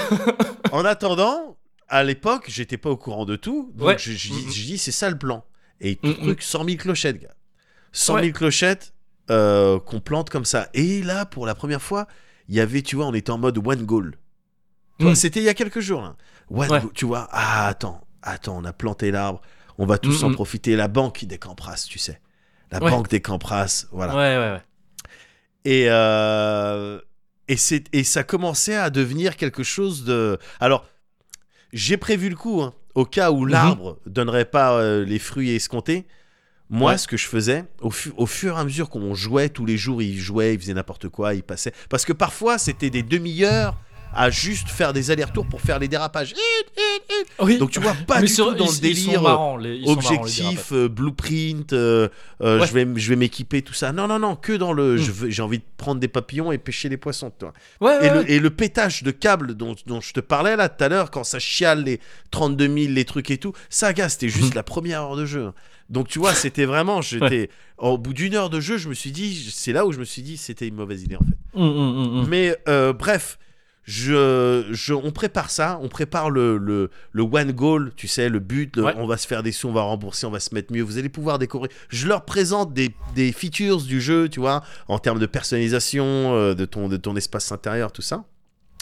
S2: en attendant, à l'époque, j'étais pas au courant de tout. Donc
S1: Ouais.
S2: je, je, dis- je dis, c'est ça le plan. Et tout truc, 100 000 clochettes, gars. 100 000
S1: Ouais.
S2: clochettes euh, qu'on plante comme ça. Et là, pour la première fois, il y avait, tu vois, on était en mode one goal.
S1: Mm.
S2: C'était il y a quelques jours, là. One
S1: Ouais.
S2: goal, tu vois. Ah, attends, attends, on a planté l'arbre. On va tous en
S1: Mhm.
S2: profiter. La banque des Campras, tu sais. La
S1: Ouais.
S2: banque des Campras, voilà.
S1: Ouais, ouais, ouais.
S2: Et, euh, et, ça commençait à devenir quelque chose de... Alors, j'ai prévu le coup, hein, au cas où l'arbre donnerait pas euh, les fruits escomptés. Moi,
S1: Ouais.
S2: ce que je faisais, au, fu- au fur et à mesure qu'on jouait, tous les jours, il jouait, il faisait n'importe quoi, il passait. Parce que parfois, c'était des demi-heures à juste faire des allers-retours pour faire les dérapages.
S1: Oui.
S2: Donc, tu vois, pas
S1: Mais
S2: du
S1: sur-
S2: tout dans
S1: ils-
S2: le délire.
S1: marrants, les-
S2: objectif, euh, blueprint, euh, euh,
S1: Ouais.
S2: je vais, m- je vais m'équiper, tout ça. Non, non, non, que dans le.
S1: Mm.
S2: J'ai envie de prendre des papillons et pêcher les poissons, toi.
S1: Ouais,
S2: Et,
S1: ouais.
S2: le, et le pétage de câbles dont, dont je te parlais là tout à l'heure, quand ça chiale les 32 000, les trucs et tout, ça, gars, c'était juste
S1: Mhm.
S2: la première heure de jeu. Donc, tu vois, c'était vraiment. <laughs> J'étais. Au bout d'une heure de jeu, je me suis dit. C'est là où je me suis dit, c'était une mauvaise idée, en fait.
S1: Hum.
S2: Mais bref, je, je, on prépare ça, on prépare le, le, le one goal, tu sais, le but, le-
S1: Ouais.
S2: on va se faire des sous, on va rembourser, on va se mettre mieux, vous allez pouvoir découvrir. Je leur présente des, des features du jeu, tu vois, en termes de personnalisation, euh, de, ton, de ton espace intérieur, tout ça.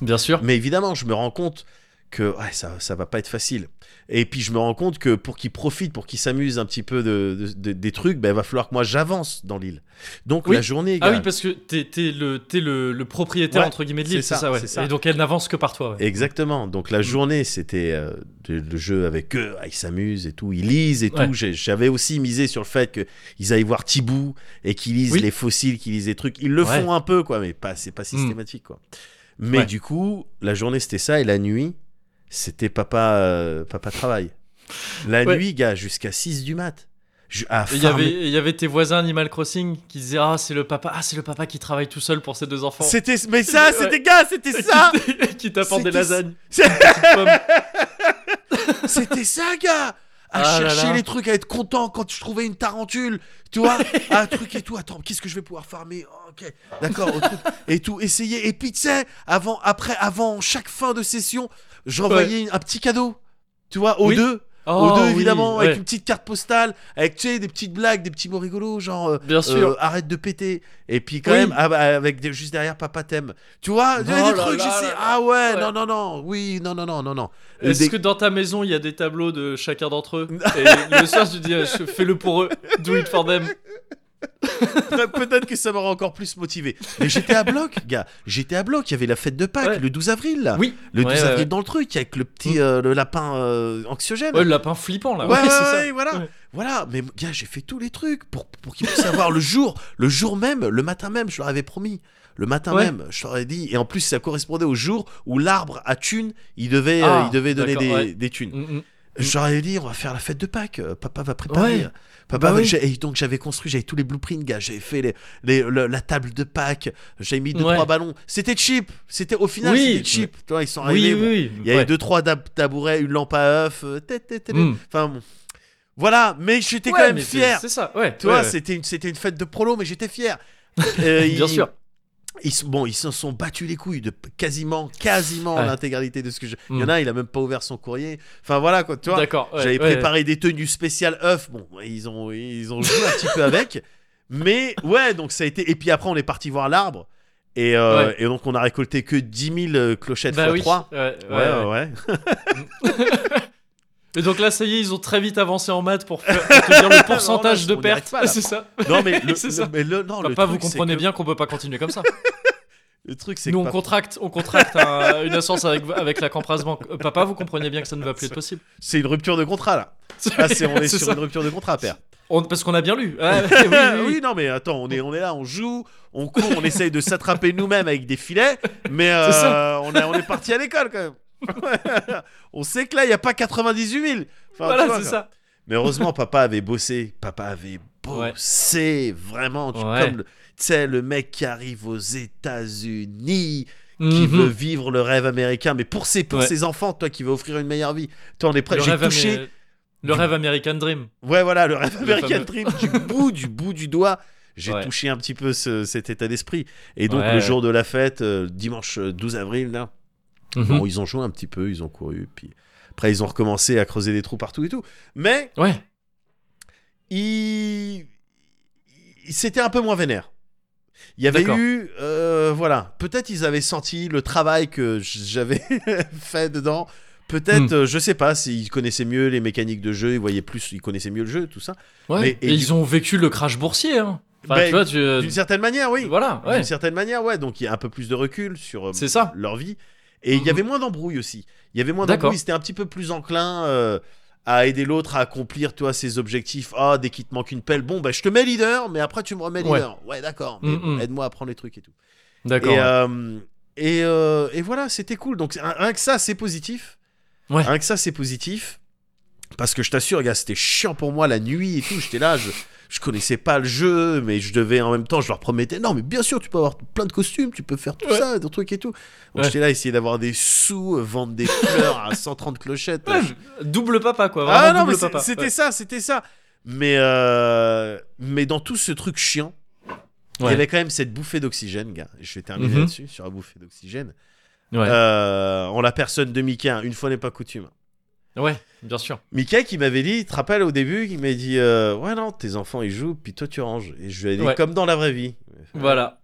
S1: Bien sûr.
S2: Mais évidemment, je me rends compte que ouais, ça, ça va pas être facile. Et puis je me rends compte que pour qu'ils profitent, pour qu'ils s'amusent un petit peu de, de- de- des trucs, ben, il va falloir que moi j'avance dans l'île. Donc
S1: Oui.
S2: la journée,
S1: Ah
S2: gars,
S1: oui, parce que t'es t'es le, le, le propriétaire
S2: Ouais,
S1: entre guillemets de l'île, c'est
S2: ça,
S1: ça, ouais.
S2: ça.
S1: Et donc elle n'avance que par toi. Ouais.
S2: Exactement. Donc
S1: Mm.
S2: la journée, c'était euh, le jeu avec eux. Ah, ils s'amusent et tout. Ils lisent et tout. J'avais aussi misé sur le fait qu'ils aillent voir Thibou et qu'ils lisent
S1: Oui.
S2: les fossiles, qu'ils lisent des trucs. Ils le font un peu, quoi, mais pas, c'est pas systématique, quoi. Mais du coup, la journée, c'était ça. Et la nuit, c'était papa, euh, papa travail. La
S1: Ouais.
S2: nuit, gars, jusqu'à 6 du mat. Je,
S1: Il y avait, il y avait tes voisins Animal Crossing qui disaient ah c'est le papa ah c'est le papa qui travaille tout seul pour ses deux enfants.
S2: C'était, mais ça,
S1: Ouais.
S2: c'était gars, c'était ça.
S1: qui, t'apporte des
S2: C'était-
S1: lasagnes. <laughs>
S2: C'était ça, gars À
S1: Ah
S2: chercher
S1: là.
S2: les trucs, à être content quand je trouvais une tarentule, tu vois <laughs> Un truc et tout, attends, qu'est-ce que je vais pouvoir farmer? Oh, Ok, d'accord, et tout, essayer. Et puis, tu sais, avant, après, avant chaque fin de session, j'envoyais un petit cadeau, tu vois, aux
S1: Oui.
S2: deux.
S1: Oh,
S2: aux deux,
S1: oui,
S2: évidemment,
S1: ouais.
S2: avec une petite carte postale, avec, tu sais, des petites blagues, des petits mots rigolos, genre, euh,
S1: Bien sûr.
S2: euh, arrête de péter. Et puis, quand
S1: Oui.
S2: même, avec des- juste derrière, papa t'aime. Tu vois,
S1: Oh
S2: des trucs, j'essaie. Ah ouais,
S1: Ouais.
S2: non, non, non, oui, non, non, non, non, non.
S1: Est-ce
S2: Des-
S1: que dans ta maison il y a des tableaux de chacun d'entre eux <laughs> Et le soir tu dis je fais-le pour eux, do it for them.
S2: Peut-être que ça m'aurait encore plus motivé. Mais j'étais à bloc, gars. J'étais à bloc. Il y avait la fête de Pâques
S1: Ouais.
S2: le 12 avril, là.
S1: Oui.
S2: Le 12
S1: Ouais, ouais,
S2: avril
S1: ouais.
S2: dans le truc, avec le petit
S1: Mm.
S2: euh, le lapin euh, anxiogène.
S1: Le lapin flippant là.
S2: Ouais,
S1: c'est ça.
S2: voilà. Voilà, mais gars, j'ai fait tous les trucs pour, pour qu'ils puissent avoir le jour, le jour même, le matin même, je leur avais promis. Le matin même, je leur ai dit. Et en plus, ça correspondait au jour où l'arbre à thunes, il devait,
S1: Ah,
S2: euh, il devait donner des thunes.
S1: Mm, mm.
S2: Leur avais dit, on va faire la fête de Pâques. euh, Papa va préparer.
S1: Ouais.
S2: Papa
S1: Bah oui.
S2: Et donc j'avais construit, j'avais tous les blueprints, gars. J'avais fait les, les- le- la table de Pâques. J'avais mis deux
S1: Ouais.
S2: trois ballons. C'était cheap. C'était au final,
S1: Oui.
S2: c'était cheap. Tu vois, ils sont
S1: Oui,
S2: arrivés.
S1: oui,
S2: bon,
S1: oui.
S2: Il y avait deux trois tab- tabourets, une lampe à œuf. euh.
S1: Mm.
S2: Enfin bon. Voilà, mais j'étais quand même fier.
S1: C'est ça, ouais.
S2: Tu
S1: ouais,
S2: vois,
S1: ouais.
S2: c'était une, c'était une fête de prolo, mais j'étais fier. <laughs> Euh,
S1: Bien sûr.
S2: Ils, bon, ils se sont battus les couilles de quasiment, quasiment
S1: Ouais.
S2: l'intégralité de ce que je. Il y
S1: Mm.
S2: en a, il a même pas ouvert son courrier. Enfin voilà quoi, tu vois.
S1: Ouais,
S2: J'avais
S1: ouais.
S2: préparé des tenues spéciales œufs. Bon, ils ont, ils ont joué un petit peu avec. Mais ouais, donc ça a été. Et puis après, on est parti voir l'arbre. Et, euh,
S1: Ouais.
S2: et donc, on a récolté que 10 000 clochettes
S1: Bah
S2: x
S1: oui.
S2: 3.
S1: Ouais,
S2: Ouais, ouais, ouais. <laughs>
S1: Et donc là, ça y est, ils ont très vite avancé en maths pour, faire- pour te dire le <laughs> pourcentage
S2: Non, là,
S1: de pertes. <laughs> c'est ça.
S2: Non mais <laughs> le,
S1: C'est
S2: le-
S1: ça.
S2: mais le non le
S1: Papa,
S2: truc,
S1: vous comprenez
S2: que-
S1: bien qu'on peut pas continuer comme ça.
S2: Le truc c'est
S1: Nous,
S2: que
S1: on contracte, on contracte un- une assurance avec, avec la Compras Bank. Euh, Papa, vous comprenez bien que ça ne va plus être possible.
S2: c'est une rupture de contrat là. On est, sur
S1: ça.
S2: une rupture de contrat père.
S1: On- parce qu'on a bien lu. Ah, oui, oui, oui.
S2: oui, non, mais attends, on est, on est là, on joue, on court, on essaye de s'attraper nous-mêmes avec des filets, mais euh, a- on est parti à l'école quand même. <laughs> on sait que là, il n'y a pas 98 000. Enfin, tu
S1: Voilà, c'est ça.
S2: Mais heureusement, papa avait bossé. Papa avait bossé, vraiment. tu-
S1: Ouais.
S2: Comme sais, le mec qui arrive aux États-Unis, qui
S1: Mhm.
S2: veut vivre le rêve américain, mais pour ses, pour
S1: Ouais.
S2: ses enfants, toi qui veux offrir une meilleure vie. Toi, on est prêt. J'ai
S1: rêve,
S2: touché.
S1: amé- le rêve American Dream.
S2: Ouais, voilà, le rêve
S1: Le
S2: American
S1: fameux.
S2: Dream du <laughs> bout du bout du doigt. J'ai
S1: Ouais.
S2: touché un petit peu ce- cet état d'esprit. Et donc,
S1: Ouais.
S2: le jour de la fête, euh, dimanche euh, 12 avril, là,
S1: Mhm.
S2: bon, ils ont joué un petit peu, ils ont couru, puis après, ils ont recommencé à creuser des trous partout et tout. Mais
S1: Ouais.
S2: ils. ils- C'était un peu moins vénère. Il y avait eu. euh, voilà. Peut-être ils avaient senti le travail que j'avais <laughs> fait dedans. Peut-être,
S1: Hmm.
S2: euh, je sais pas, s'ils connaissaient mieux les mécaniques de jeu, ils voyaient plus, ils connaissaient mieux le jeu, tout ça.
S1: Ouais.
S2: Mais-
S1: et
S2: et du-
S1: ils ont vécu le crash boursier. Hein. Enfin,
S2: Ben,
S1: tu tu...
S2: D'une certaine manière, oui.
S1: Voilà, ouais.
S2: D'une certaine manière, ouais. Donc il y a un peu plus de recul sur euh,
S1: C'est ça.
S2: leur vie. Et il y
S1: Mhm.
S2: avait moins d'embrouilles aussi. Il y avait moins d'embrouilles. C'était un petit peu plus enclin euh, à aider l'autre à accomplir, toi, ses objectifs. Ah, dès qu'il te manque une pelle, bon, bah, je te mets leader, mais après tu me remets leader. Ouais, d'accord.
S1: Mhm.
S2: bon, aide-moi à prendre les trucs et tout.
S1: D'accord.
S2: Et, euh, et, euh, et voilà, c'était cool. Donc rien rien que ça, c'est positif.
S1: Ouais.
S2: Rien que ça, c'est positif. Parce que je t'assure, gars, c'était chiant pour moi la nuit et tout. J'étais là, je, je connaissais pas le jeu, mais je devais en même temps, je leur promettais, non, mais bien sûr, tu peux avoir plein de costumes, tu peux faire tout
S1: Ouais.
S2: ça, des trucs et tout. Donc
S1: Ouais.
S2: j'étais là, essayer d'avoir des sous, euh, vendre des fleurs à <laughs> 130 clochettes.
S1: Ouais,
S2: Je-
S1: double papa, quoi.
S2: Ah non, mais c'était ça, c'était ça. Mais, euh, mais dans tout ce truc chiant, il y avait quand même cette bouffée d'oxygène, gars. Je vais terminer
S1: Mhm.
S2: là-dessus, sur la bouffée d'oxygène. Euh, en la personne de Mickey, une fois n'est pas coutume.
S1: Ouais, bien sûr.
S2: Mickey qui m'avait dit, tu te rappelles au début, il m'a dit euh, Ouais, non, tes enfants ils jouent, puis toi tu ranges. Et je lui ai dit
S1: Ouais.
S2: Comme dans la vraie vie.
S1: Voilà.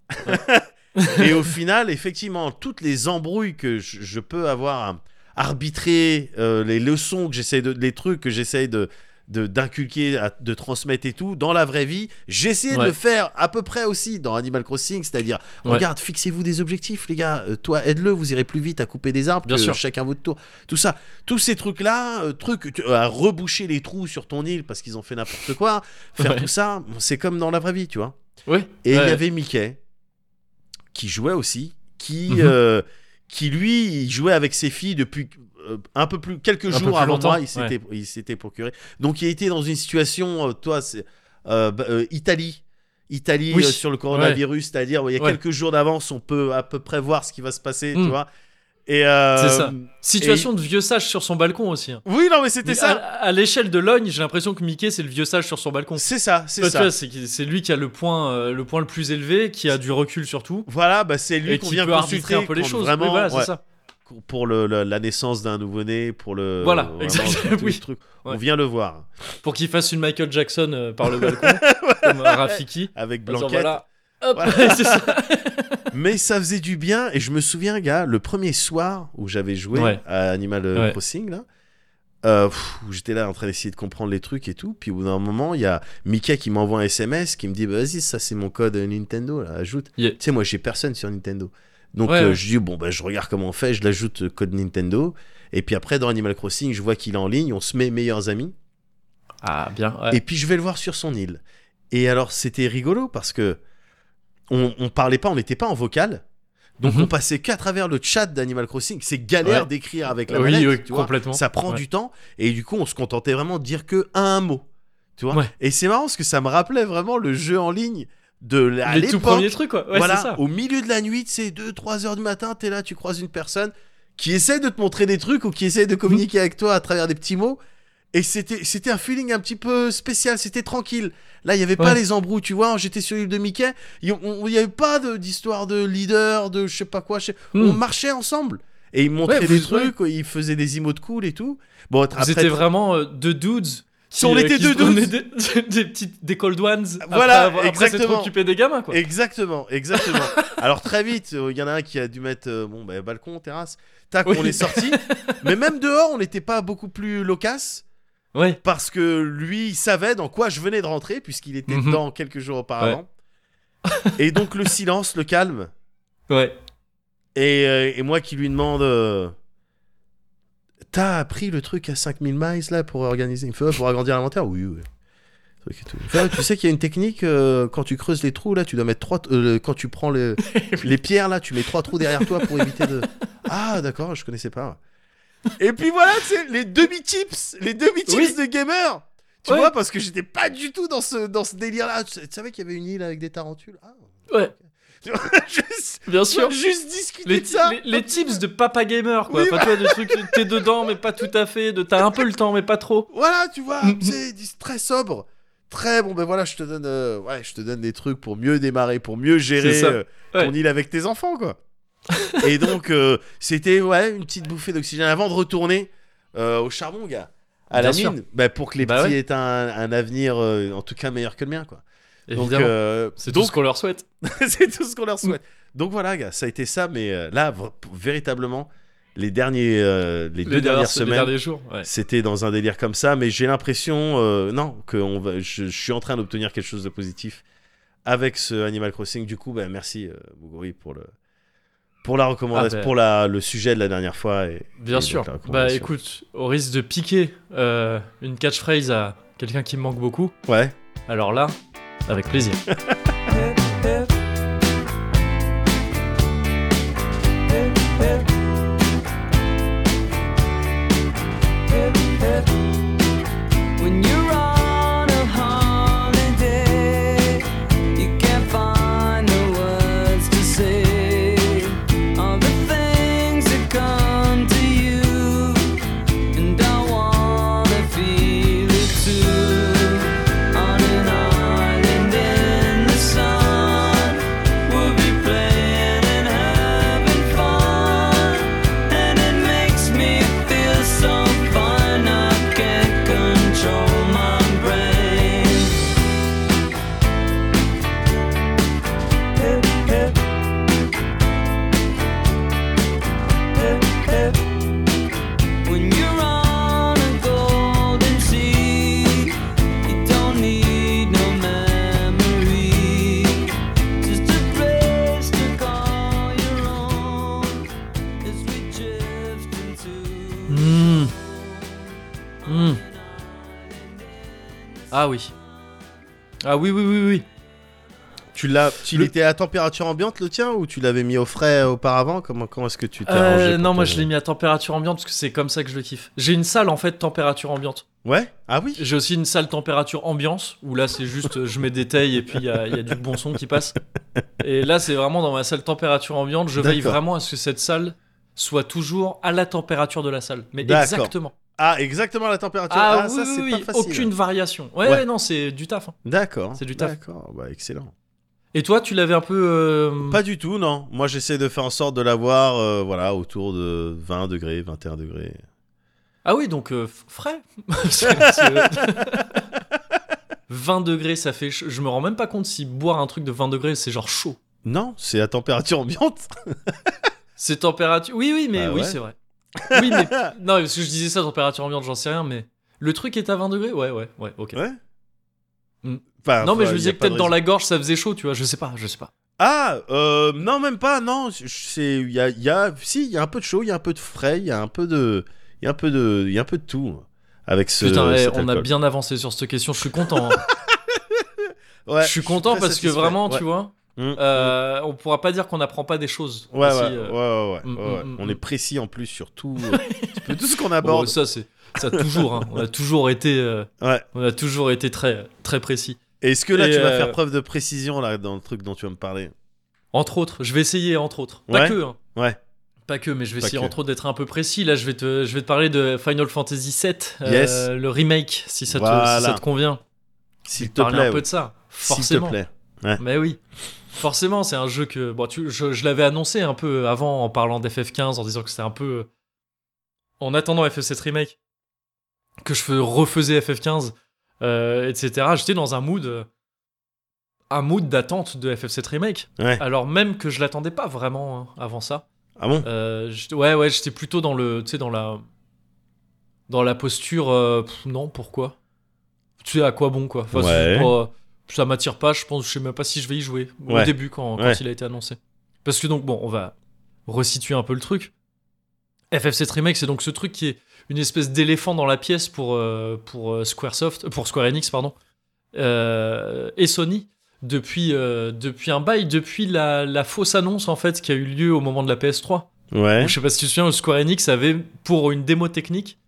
S2: Et au final, effectivement, toutes les embrouilles que je, je peux avoir à arbitrer, euh, les leçons que j'essaie de. les trucs que j'essaie de de- d'inculquer, de transmettre et tout, dans la vraie vie, j'essaie de
S1: Ouais.
S2: le faire à peu près aussi dans Animal Crossing, c'est-à-dire,
S1: Ouais.
S2: regarde, fixez-vous des objectifs, les gars, Euh, toi, aide-le, vous irez plus vite à couper des arbres
S1: Bien
S2: que
S1: sûr.
S2: chacun votre tour. Tout ça, tous ces trucs-là, euh, trucs, à reboucher les trous sur ton île parce qu'ils ont fait n'importe quoi, faire
S1: Ouais.
S2: tout ça, c'est comme dans la vraie vie, tu vois. Et il y avait Mickey qui jouait aussi, qui,
S1: Mhm.
S2: euh, qui lui, il jouait avec ses filles depuis un peu plus quelques
S1: peu
S2: jours
S1: plus
S2: avant moi. Il s'était, il s'était procuré. Donc il était dans une situation, euh, toi, c'est euh, bah, euh, Italie. Italie
S1: Oui.
S2: euh, sur le coronavirus, c'est-à-dire il y a
S1: Ouais.
S2: quelques jours d'avance, on peut à peu près voir ce qui va se passer, tu
S1: Mm.
S2: vois. Et euh,
S1: C'est ça. Situation de vieux sage sur son balcon aussi. hein.
S2: Oui, non, mais c'était ça.
S1: À, à l'échelle de Logne, j'ai l'impression que Mickey, c'est le vieux sage sur son balcon.
S2: C'est ça, c'est
S1: Tu
S2: ça.
S1: c'est lui qui a le point, euh, le point le plus élevé, qui a du recul surtout,
S2: Voilà, bah, c'est lui
S1: et qui
S2: vient
S1: peut
S2: consulter
S1: arbitrer un peu les choses.
S2: Vraiment,
S1: Oui, voilà, c'est ça.
S2: Pour le, la naissance d'un nouveau-né, pour le
S1: Voilà,
S2: vraiment,
S1: exactement, <laughs> oui.
S2: On vient le voir
S1: Pour qu'il fasse une Michael Jackson euh, par le balcon, <laughs> comme euh, Rafiki.
S2: avec Blanquette.
S1: voilà. Hop,
S2: Voilà. <laughs>
S1: c'est ça.
S2: Mais ça faisait du bien et je me souviens, gars, le premier soir où j'avais joué
S1: Ouais.
S2: à Animal
S1: Ouais.
S2: Crossing là. euh, j'étais là en train d'essayer de comprendre les trucs et tout, puis au bout d'un moment, il y a Mickey qui m'envoie un SMS qui me dit bah, Vas-y, ça c'est mon code Nintendo, là, ajoute.
S1: Yeah.
S2: Tu sais, moi j'ai personne sur Nintendo. Donc
S1: Ouais,
S2: euh, je dis Bon, bah, je regarde comment on fait, je l'ajoute euh, code Nintendo. Et puis après, dans Animal Crossing, je vois qu'il est en ligne, on se met meilleurs amis.
S1: Ah, bien. ouais.
S2: Et puis je vais le voir sur son île. Et alors c'était rigolo parce que on, on parlait pas, on n'était pas en vocal. Donc
S1: Mhm.
S2: on passait qu'à travers le chat d'Animal Crossing. C'est galère
S1: Ouais.
S2: d'écrire avec la
S1: Oui,
S2: manette,
S1: oui,
S2: tu vois.
S1: complètement.
S2: Ça prend du temps et du coup on se contentait vraiment de dire que un mot, tu vois. Et c'est marrant parce que ça me rappelait vraiment le jeu en ligne de la-
S1: Les tout premiers trucs, quoi. Ouais,
S2: voilà,
S1: ça.
S2: au milieu de la nuit, c'est 2-3 heures du matin, t'es là, tu croises une personne qui essaie de te montrer des trucs ou qui essaie de communiquer avec toi à travers des petits mots. Et c'était, c'était un feeling un petit peu spécial, c'était tranquille. Là, il n'y avait pas les embrouilles, tu vois. J'étais sur l'île de Mickey, il n'y avait pas de- d'histoire de leader, de je sais pas quoi.
S1: Hmm.
S2: On marchait ensemble. Et ils montraient
S1: Ouais,
S2: des trucs, ils faisaient des emotes cool et tout. Bon, après,
S1: Vous étiez vraiment euh, deux dudes. Qui,
S2: On
S1: euh,
S2: était deux dudes.
S1: Des, <laughs> des petites des cold ones.
S2: Voilà,
S1: après, après
S2: exactement.
S1: occupé des gamins, quoi.
S2: Exactement, exactement. <laughs> Alors très vite, euh, il y en a un qui a dû mettre euh, bon bah, balcon, terrasse. Tac,
S1: Oui.
S2: on est sorti. <laughs> Mais même dehors, on n'était pas beaucoup plus loquace.
S1: Ouais.
S2: parce que lui, il savait dans quoi je venais de rentrer, puisqu'il était
S1: Mhm.
S2: dedans quelques jours auparavant. et donc le silence, le calme,
S1: Ouais.
S2: et, euh, et moi qui lui demande T'as appris le truc à 5000 miles là pour organiser une feu, pour agrandir l'inventaire? Oui, oui. Tu sais qu'il y a une technique euh, quand tu creuses les trous là, tu dois mettre trois. euh, quand tu prends le- <laughs> les pierres là, tu mets trois trous derrière toi pour éviter de. <laughs> Ah d'accord, je connaissais pas. Et puis voilà, c'est les demi tips, les demi tips
S1: Oui.
S2: de gamer. Tu
S1: Ouais.
S2: vois, parce que j'étais pas du tout dans ce dans ce délire là. Tu, tu savais qu'il y avait une île avec des tarentules? Ah.
S1: Ouais. <laughs>
S2: juste,
S1: Bien sûr.
S2: juste discuter
S1: Les,
S2: de ça.
S1: les- les tips de papa gamer, quoi.
S2: Oui,
S1: enfin, tu vois, des trucs, t'es dedans, mais pas tout à fait. De, t'as un peu le temps, mais pas trop.
S2: Voilà, tu vois,
S1: Mhm.
S2: c'est très sobre. Très bon, ben voilà, je te donne, euh, ouais, je te donne des trucs pour mieux démarrer, pour mieux gérer euh, ton île avec tes enfants, quoi. Et donc, euh, c'était ouais, une petite bouffée d'oxygène avant de retourner au charbon, gars, à la
S1: Bien sûr.
S2: mine, bah, pour que les
S1: Bah
S2: petits
S1: ouais.
S2: aient un, un avenir, euh, en tout cas meilleur que le mien, quoi. Donc, euh,
S1: c'est tout
S2: donc
S1: ce qu'on leur souhaite. <laughs>
S2: c'est tout ce qu'on leur souhaite. Donc voilà, gars, ça a été ça, mais euh, là, véritablement, les derniers, euh, les, deux
S1: Les
S2: dernières semaines.
S1: Ouais.
S2: c'était dans un délire comme ça, mais j'ai l'impression, euh, non, que on va, je, je suis en train d'obtenir quelque chose de positif avec ce Animal Crossing. Du coup, bah, merci Muguri pour le pour la recommandation,
S1: Ah, bah.
S2: pour la, le sujet de la dernière fois. Et,
S1: Bien
S2: et
S1: sûr. Bah écoute, au risque de piquer euh, une catchphrase à quelqu'un qui me manque beaucoup,
S2: Ouais.
S1: alors là, avec plaisir. <laughs> Ah oui. Ah oui, oui, oui, oui.
S2: Tu l'as, il
S1: Le-
S2: était à température ambiante le tien ou tu l'avais mis au frais auparavant? Comment, comment est-ce que tu t'es
S1: Euh,
S2: arrangé
S1: non, moi
S2: ton-
S1: je l'ai mis à température ambiante parce que c'est comme ça que je le kiffe. J'ai une salle en fait température ambiante.
S2: Ouais? Ah oui?
S1: J'ai aussi une salle température ambiance où là c'est juste je mets des tailles et puis il y y a du bon son qui passe. Et là c'est vraiment dans ma salle température ambiante. Je veille vraiment à ce que cette salle soit toujours à la température de la salle. Mais exactement.
S2: Ah, exactement la température.
S1: Ah,
S2: Ah,
S1: oui,
S2: ça
S1: oui,
S2: c'est
S1: oui,
S2: pas facile.
S1: aucune variation. Ouais, non, c'est du taf. hein.
S2: D'accord.
S1: C'est du taf.
S2: D'accord. Bah excellent.
S1: Et toi, tu l'avais un peu. euh,
S2: Pas du tout, non. Moi, j'essaie de faire en sorte de l'avoir, euh, voilà, autour de 20 degrés, 21 degrés.
S1: Ah oui, donc euh, frais. C'est- c'est- 20 degrés, ça fait. Je me rends même pas compte si boire un truc de 20 degrés, c'est genre chaud.
S2: Non, c'est à température ambiante. <laughs>
S1: C'est température. Oui, oui, mais
S2: Bah
S1: oui,
S2: ouais.
S1: c'est vrai. <laughs> Oui, mais. <laughs> non, parce que je disais ça, température ambiante, j'en sais rien, mais. Le truc est à 20 degrés? Ouais, ouais, ouais, ok.
S2: Ouais.
S1: Hmm.
S2: Enfin,
S1: non, mais
S2: enfin,
S1: je me disais peut-être dans la gorge ça faisait chaud, tu vois, je sais pas, je sais pas.
S2: Ah, euh, non, même pas, non. C'est, il y a, y a, si, il y a un peu de chaud, il y a un peu de frais, il y a un peu de, il y a un peu de, il y a un peu de tout avec ce.
S1: Putain, eh,
S2: cet
S1: on a bien avancé sur cette question, je suis content. hein. <laughs>
S2: Ouais,
S1: je suis content parce que vraiment,
S2: Ouais.
S1: tu vois,
S2: Mm,
S1: euh, on pourra pas dire qu'on n'apprend pas des choses.
S2: Ouais,
S1: aussi,
S2: ouais,
S1: euh.
S2: ouais, On est précis en plus sur tout, euh, <laughs> tout ce qu'on aborde.
S1: ça c'est ça toujours. hein. On a toujours été, euh, on a toujours été très très précis.
S2: Est-ce que là,
S1: Et,
S2: tu vas
S1: euh,
S2: faire preuve de précision là dans le truc dont tu vas me parler?
S1: Entre autres, je vais essayer entre autres. Pas que. hein.
S2: Ouais.
S1: Pas que, mais je vais
S2: Pas
S1: essayer
S2: que.
S1: entre autres d'être un peu précis. Là, je vais te, je vais te parler de Final Fantasy VII, euh,
S2: Yes.
S1: le remake, si ça te,
S2: Voilà.
S1: si ça te convient.
S2: S'il te plaît.
S1: un peu de ça.
S2: S'il te
S1: Forcément.
S2: plaît.
S1: Mais oui. Forcément, c'est un jeu que bon, tu, je, je l'avais annoncé un peu avant en parlant d'FF15 en disant que c'était un peu en attendant FF7 remake que je fais- refaisais FF15 euh, etc. J'étais dans un mood un mood d'attente de FF7 remake
S2: Ouais.
S1: alors même que je l'attendais pas vraiment hein, avant ça.
S2: Ah bon?
S1: Euh, ouais ouais, j'étais plutôt dans le tu sais dans la dans la posture, euh, pff, non, pourquoi? Tu sais à quoi bon quoi? Enfin,
S2: Ouais.
S1: Ça m'attire pas, je pense, je sais même pas si je vais y jouer au début quand, quand
S2: Ouais.
S1: il a été annoncé. Parce que donc, bon, on va resituer un peu le truc. FF7 Remake, c'est donc ce truc qui est une espèce d'éléphant dans la pièce pour, euh, pour euh, Squaresoft, pour Square Enix, pardon, euh, et Sony depuis, euh, depuis un bail, depuis la, la fausse annonce en fait qui a eu lieu au moment de la PS3.
S2: Ouais.
S1: Je sais pas si tu te souviens, Square Enix avait, pour une démo technique,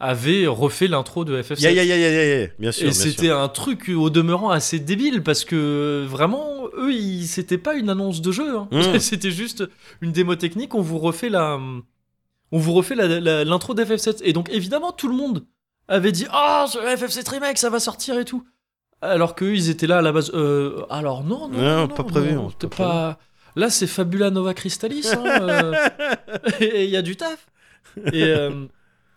S1: avait refait l'intro de FF7.
S2: Ya, ya, ya, ya, ya, ya. Bien sûr.
S1: Et c'était un truc au demeurant assez débile parce que vraiment, eux, c'était pas une annonce de jeu. hein.
S2: Mm. <laughs>
S1: c'était juste une démo technique. On vous refait la, on vous refait la- la- l'intro d'FF7. Et donc évidemment, tout le monde avait dit ah ce FF7 remake, ça va sortir et tout. Alors qu'eux, ils étaient là à la base. euh, alors non, non,
S2: Non,
S1: non,
S2: pas prévu,
S1: non,
S2: pas
S1: pas. Là, c'est Fabula Nova Crystallis. hein, euh, <laughs> et il y a du taf. Et, euh,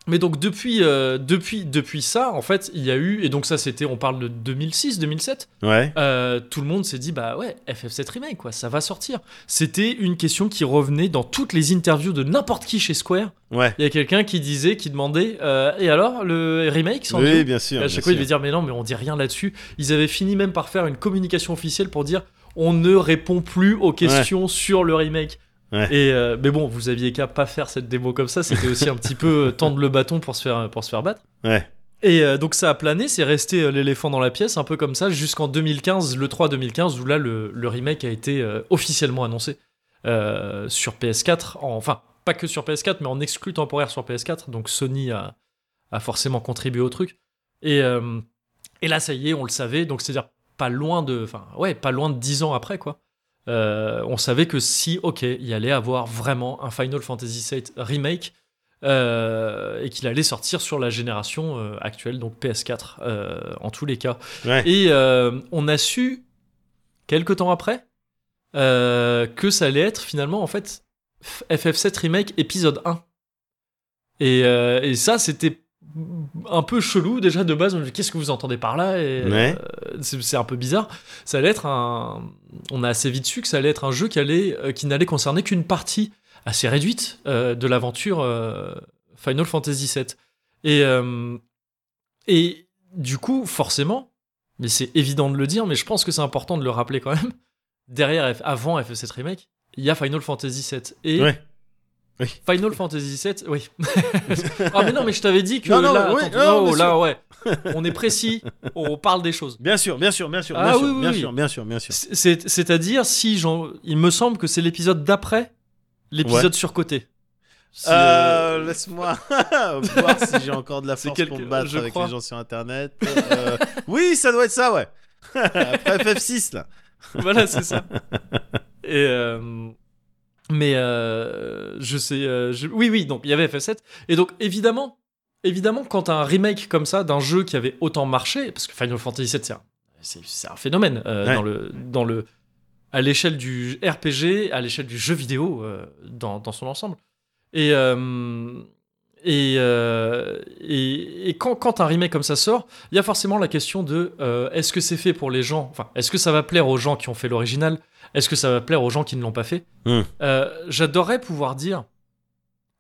S1: mais donc depuis, euh, depuis, depuis ça, en fait, il y a eu et donc ça c'était, on parle de 2006, 2007.
S2: Ouais.
S1: euh, tout le monde s'est dit bah ouais, FF7 remake quoi, ça va sortir. C'était une question qui revenait dans toutes les interviews de n'importe qui chez Square.
S2: Ouais.
S1: Il y a quelqu'un qui disait, qui demandait euh, et alors le remake,
S2: Oui, bien sûr.
S1: et à chaque fois, il devait dire, mais non, mais on dit rien là-dessus. Ils avaient fini même par faire une communication officielle pour dire, on ne répond plus aux questions sur le remake.
S2: Ouais.
S1: Et euh, mais bon, vous aviez qu'à pas faire cette démo comme ça. C'était aussi un petit peu euh, tendre le bâton pour se faire pour se faire battre.
S2: Ouais.
S1: Et euh, donc ça a plané, c'est resté euh, l'éléphant dans la pièce, un peu comme ça, jusqu'en 2015, le 3 2015, où là le, le remake a été euh, officiellement annoncé euh, sur PS4. en- enfin, pas que sur PS4, mais en exclu temporaire sur PS4. Donc Sony a, a forcément contribué au truc. Et, euh, et là, ça y est, on le savait. Donc c'est-à-dire pas loin de, enfin ouais, pas loin de 10 ans après quoi. Euh, on savait que si, ok, il y allait avoir vraiment un Final Fantasy VII remake euh, et qu'il allait sortir sur la génération euh, actuelle, donc PS4 euh, en tous les cas.
S2: Ouais.
S1: Et on a su quelques temps après que ça allait être finalement en fait FF7 remake épisode 1. Et, et ça, c'était un peu chelou déjà de base. Qu'est-ce que vous entendez par là Et,
S2: Ouais.
S1: euh, c'est un peu bizarre. Ça allait être un. On a assez vite su que ça allait être un jeu qui allait, euh, qui n'allait concerner qu'une partie assez réduite euh, de l'aventure Final Fantasy VII. Et et du coup, forcément, mais c'est évident de le dire, mais je pense que c'est important de le rappeler quand même. Derrière, avant FF7 remake, il y a Final Fantasy VII et
S2: Ouais.
S1: Final Fantasy VII, oui. <laughs> ah mais non, mais je t'avais dit que
S2: Non, non,
S1: là,
S2: oui,
S1: attends,
S2: non,
S1: oh, là, ouais, <laughs> on est précis, on parle des choses.
S2: Bien sûr, bien sûr, bien sûr,
S1: Ah
S2: bien
S1: oui,
S2: sûr,
S1: oui,
S2: bien
S1: oui.
S2: sûr, bien sûr, bien sûr.
S1: C'est- C'est-à-dire si j'en, il me semble que c'est l'épisode d'après, l'épisode surcoté. Si,
S2: Euh,
S1: euh,
S2: laisse-moi <laughs> voir si j'ai encore de la force
S1: quelque-
S2: pour me battre
S1: je
S2: avec
S1: crois.
S2: les gens sur internet. Euh, oui, ça doit être ça, ouais. Après FF6 là.
S1: voilà, c'est ça. Et euh, mais euh, je sais, euh, je- oui, oui, donc il y avait FF7 et donc évidemment, évidemment, quand un remake comme ça d'un jeu qui avait autant marché, parce que Final Fantasy VII c'est un, phénomène euh,
S2: Ouais.
S1: dans le dans le à l'échelle du RPG, à l'échelle du jeu vidéo dans, dans son ensemble. Et et, et, et quand, quand un remake comme ça sort, il y a forcément la question de est-ce que c'est fait pour les gens Enfin, est-ce que ça va plaire aux gens qui ont fait l'original Est-ce que ça va plaire aux gens qui ne l'ont pas fait. Euh, J'adorerais pouvoir dire,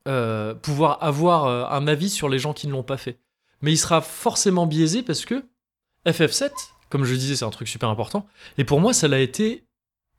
S1: euh, pouvoir avoir euh, un avis sur les gens qui ne l'ont pas fait. Mais il sera forcément biaisé parce que FF7, comme je disais, c'est un truc super important. Et pour moi, ça l'a été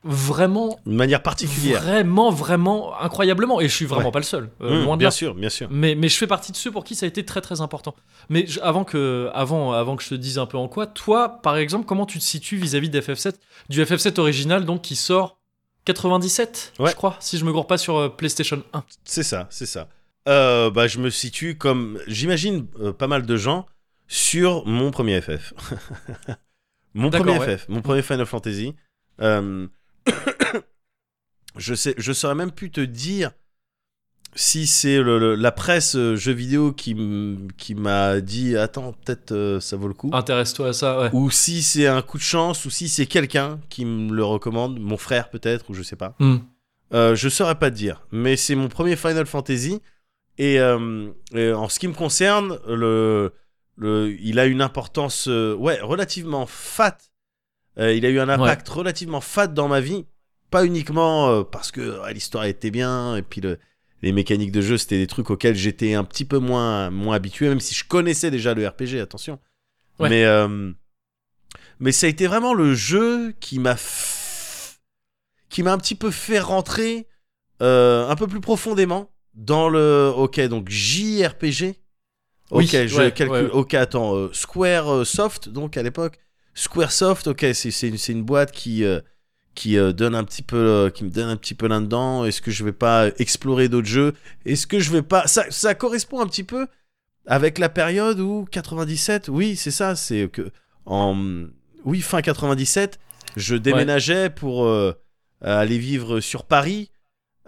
S1: vraiment,
S2: De manière particulière.
S1: vraiment, vraiment incroyablement. Et je suis vraiment
S2: Ouais.
S1: pas le seul. euh,
S2: Mmh,
S1: loin de
S2: bien
S1: là.
S2: sûr, bien sûr.
S1: Mais, mais je fais partie de ceux pour qui ça a été très très important. Mais je- avant, que, avant, avant que je te dise un peu en quoi, toi, par exemple, comment tu te situes vis-à-vis d'FF7 Du FF7 original, donc qui sort 97,
S2: Ouais.
S1: je crois, si je me gourre pas sur euh, PlayStation 1.
S2: C'est ça, c'est ça. Euh, bah, je me situe comme, j'imagine, euh, pas mal de gens sur mon premier FF. <laughs> mon premier
S1: ouais.
S2: FF, mon premier Final Fantasy. Euh, <coughs> je sais, je saurais même plus te dire si c'est la presse euh, jeux vidéo qui, qui m'a dit attends peut-être euh, ça vaut le coup
S1: Intéresse-toi à ça, ouais.
S2: ou si c'est un coup de chance ou si c'est quelqu'un qui me le recommande mon frère peut-être ou je sais pas
S1: Hmm.
S2: euh, je saurais pas te dire, mais c'est mon premier Final Fantasy. Et, euh, et en ce qui me concerne, le, le, il a une importance ouais, relativement fat. Euh, il a eu un impact relativement fat dans ma vie. Pas uniquement euh, parce que ouais, l'histoire était bien et puis le, les mécaniques de jeu, c'était des trucs auxquels j'étais un petit peu moins, moins habitué, même si je connaissais déjà le RPG, attention.
S1: Ouais.
S2: Mais, euh, mais ça a été vraiment le jeu qui m'a f- qui m'a un petit peu fait rentrer euh, un peu plus profondément dans le. Ok, donc JRPG. Ok,
S1: Oui,
S2: je calcule. Ok, attends. euh, Square euh, Soft, donc à l'époque. Squaresoft, ok, c'est une, boîte qui. euh, qui euh, donne un petit peu euh, qui me donne un petit peu là-dedans est-ce que je vais pas explorer d'autres jeux? Est-ce que je vais pas ça, ça correspond un petit peu avec la période où 97 oui c'est ça c'est que en oui fin 97 je déménageais pour aller vivre sur Paris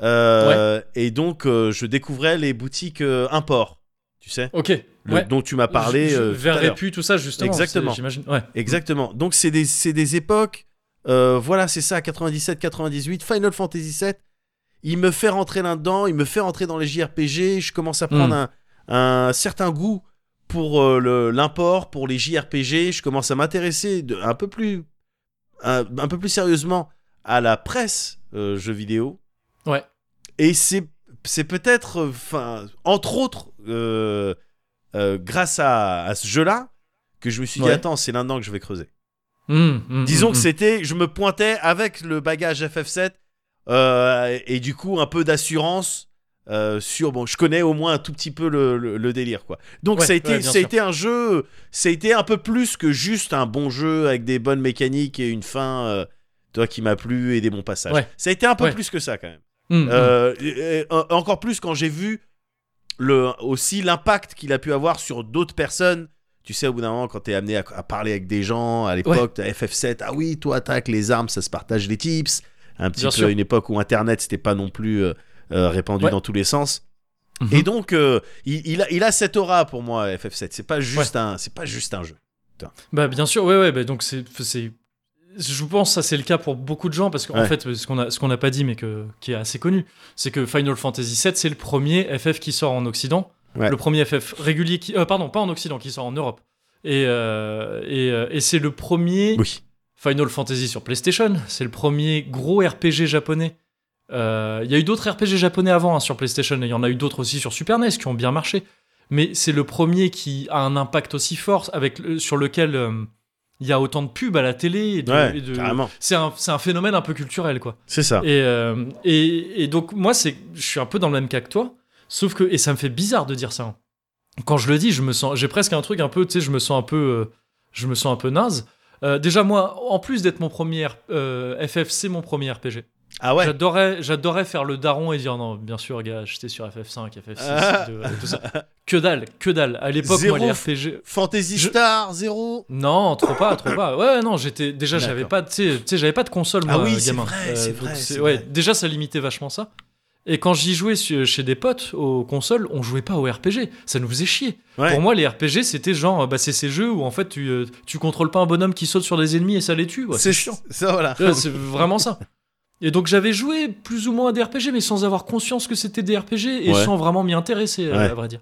S2: et donc je découvrais les boutiques import tu sais
S1: Ok.
S2: Le-
S1: ouais.
S2: dont tu m'as parlé
S1: Je- je-
S2: euh, tout
S1: vers
S2: l'heure.
S1: Répu, tout ça, justement.
S2: Exactement.
S1: J'imagine. Ouais.
S2: Exactement. Donc c'est des, des époques, euh, voilà, c'est ça, 97, 98, Final Fantasy VII. Il me fait rentrer là-dedans, il me fait rentrer dans les JRPG. Je commence à prendre
S1: Mm.
S2: un, un certain goût pour euh, le- l'import, pour les JRPG. Je commence à m'intéresser un peu plus, un, un peu plus sérieusement à la presse euh, jeux vidéo.
S1: Ouais.
S2: Et c'est, c'est peut-être, euh, enfin, entre autres, euh, grâce à, à ce jeu-là, que je me suis dit,
S1: Ouais.
S2: attends, c'est là-dedans que je vais creuser.
S1: Hum, hum,
S2: Disons
S1: hum,
S2: que c'était, je me pointais avec le bagage FF7 euh, et du coup un peu d'assurance euh, sur bon, je connais au moins un tout petit peu le, le- le délire quoi. Donc
S1: Ouais,
S2: ça a été,
S1: ouais,
S2: ça a été un jeu, ça a été un peu plus que juste un bon jeu avec des bonnes mécaniques et une fin, toi qui m'a plu et des bons passages. Ça a été un peu plus que ça quand même. Encore plus quand j'ai vu le, aussi l'impact qu'il a pu avoir sur d'autres personnes. Tu sais, au bout d'un moment, quand t'es amené à, à parler avec des gens, à l'époque, t'as FF7, ah oui, toi, attaque les armes, ça se partage les tips. Un petit
S1: Bien
S2: peu
S1: sûr.
S2: à une époque où Internet, c'était pas non plus euh, euh, répandu
S1: Ouais.
S2: dans tous les sens.
S1: Mhm.
S2: Et donc, euh, il, il a, il a cette aura pour moi, FF7. C'est pas juste un, c'est pas juste un jeu.
S1: Bah bien sûr, ouais, ouais. Bah, donc c'est, je pense que ça c'est le cas pour beaucoup de gens parce qu'en
S2: Ouais.
S1: fait, ce qu'on a, ce qu'on n'a pas dit mais que qui est assez connu, c'est que Final Fantasy VII c'est le premier FF qui sort en Occident,
S2: Ouais.
S1: le premier FF régulier qui, euh, pardon, pas en Occident, qui sort en Europe. Et euh, et, euh, et c'est le premier
S2: Oui.
S1: Final Fantasy sur PlayStation. C'est le premier gros RPG japonais. Euh, Il y a eu d'autres RPG japonais avant hein, sur PlayStation et il y en a eu d'autres aussi sur Super NES qui ont bien marché. Mais c'est le premier qui a un impact aussi fort avec sur lequel il y a autant de pubs à la télé. Et de-
S2: Ouais,
S1: de-. C'est un, c'est un phénomène un peu culturel quoi.
S2: C'est ça.
S1: Et, euh, et, et donc moi c'est, je suis un peu dans le même cas que toi, sauf que et ça me fait bizarre de dire ça. hein. Quand je le dis, je me sens, j'ai presque un truc un peu, tu sais, je me sens un peu, euh, je me sens un peu naze. Euh, déjà moi, en plus d'être mon premier FF, c'est mon premier RPG.
S2: Ah ouais.
S1: J'adorais, j'adorais faire le daron et dire non, bien sûr gars, j'étais sur FF5, FF6,
S2: Ah.
S1: de- tout ça. Que dalle, que dalle. À l'époque moi les RPG,
S2: Fantasy
S1: Je-
S2: Star, zéro.
S1: non, trop pas, trop pas. Ouais, non, j'étais déjà, j'avais pas, tu sais, tu sais, j'avais pas de console moi,
S2: Ah oui,
S1: gamin.
S2: vrai, c'est
S1: donc
S2: vrai, c'est
S1: ouais,
S2: vrai.
S1: déjà ça limitait vachement ça. Et quand j'y jouais chez des potes aux consoles, on jouait pas au RPG. Ça nous faisait chier.
S2: Ouais.
S1: Pour moi, les RPG, c'était genre, bah, c'est ces jeux où en fait tu, euh, tu contrôles pas un bonhomme qui saute sur des ennemis et ça les tue. Ouais, c'est chiant.
S2: Ça voilà.
S1: Ouais, c'est vraiment ça. <laughs> Et donc j'avais joué plus ou moins à des RPG, mais sans avoir conscience que c'était des RPG et
S2: Ouais.
S1: sans vraiment m'y intéresser, euh,
S2: Ouais.
S1: à vrai dire.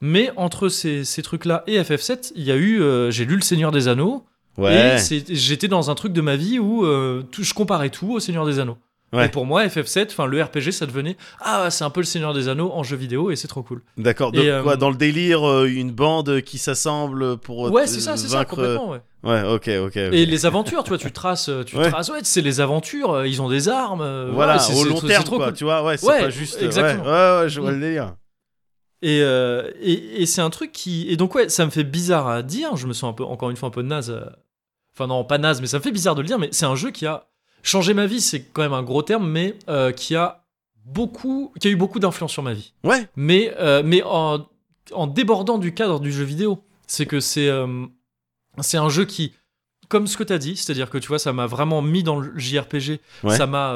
S1: Mais entre ces, ces trucs-là et FF7, il y a eu, euh, j'ai lu Le Seigneur des Anneaux,
S2: Ouais.
S1: et j'étais dans un truc de ma vie où euh, tout- je comparais tout au Seigneur des Anneaux.
S2: Ouais.
S1: Et pour moi, FF7, enfin le RPG, ça devenait ah c'est un peu le Seigneur des Anneaux en jeu vidéo et c'est trop cool.
S2: D'accord. Donc
S1: Et, euh,
S2: quoi, dans le délire, euh, une bande qui s'assemble pour
S1: Ouais,
S2: euh,
S1: c'est ça, c'est ça complètement. Ouais.
S2: Ouais, ok, ok.
S1: Et les aventures, tu vois, tu traces, tu
S2: Ouais.
S1: traces, ouais, c'est les aventures. Ils ont des armes.
S2: Voilà,
S1: ouais, c'est-
S2: au long terme,
S1: trop
S2: quoi.
S1: cool.
S2: Tu vois, ouais, c'est
S1: Ouais,
S2: pas juste.
S1: exactement.
S2: Ouais, ouais, ouais, je vois
S1: Mm.
S2: le délire.
S1: Et, euh, et, et c'est un truc qui. Et donc, ouais, ça me fait bizarre à dire. Je me sens un peu, encore une fois un peu naze. Enfin, non, pas naze, mais ça me fait bizarre de le dire. Mais c'est un jeu qui a changé ma vie. C'est quand même un gros terme, mais euh, qui a beaucoup. qui a eu beaucoup d'influence sur ma vie.
S2: Ouais,
S1: Mais, euh, mais en, en débordant du cadre du jeu vidéo. C'est que c'est. euh, c'est un jeu qui. Comme ce que tu as dit, c'est-à-dire que tu vois, ça m'a vraiment mis dans le JRPG.
S2: Ouais.
S1: Ça m'a.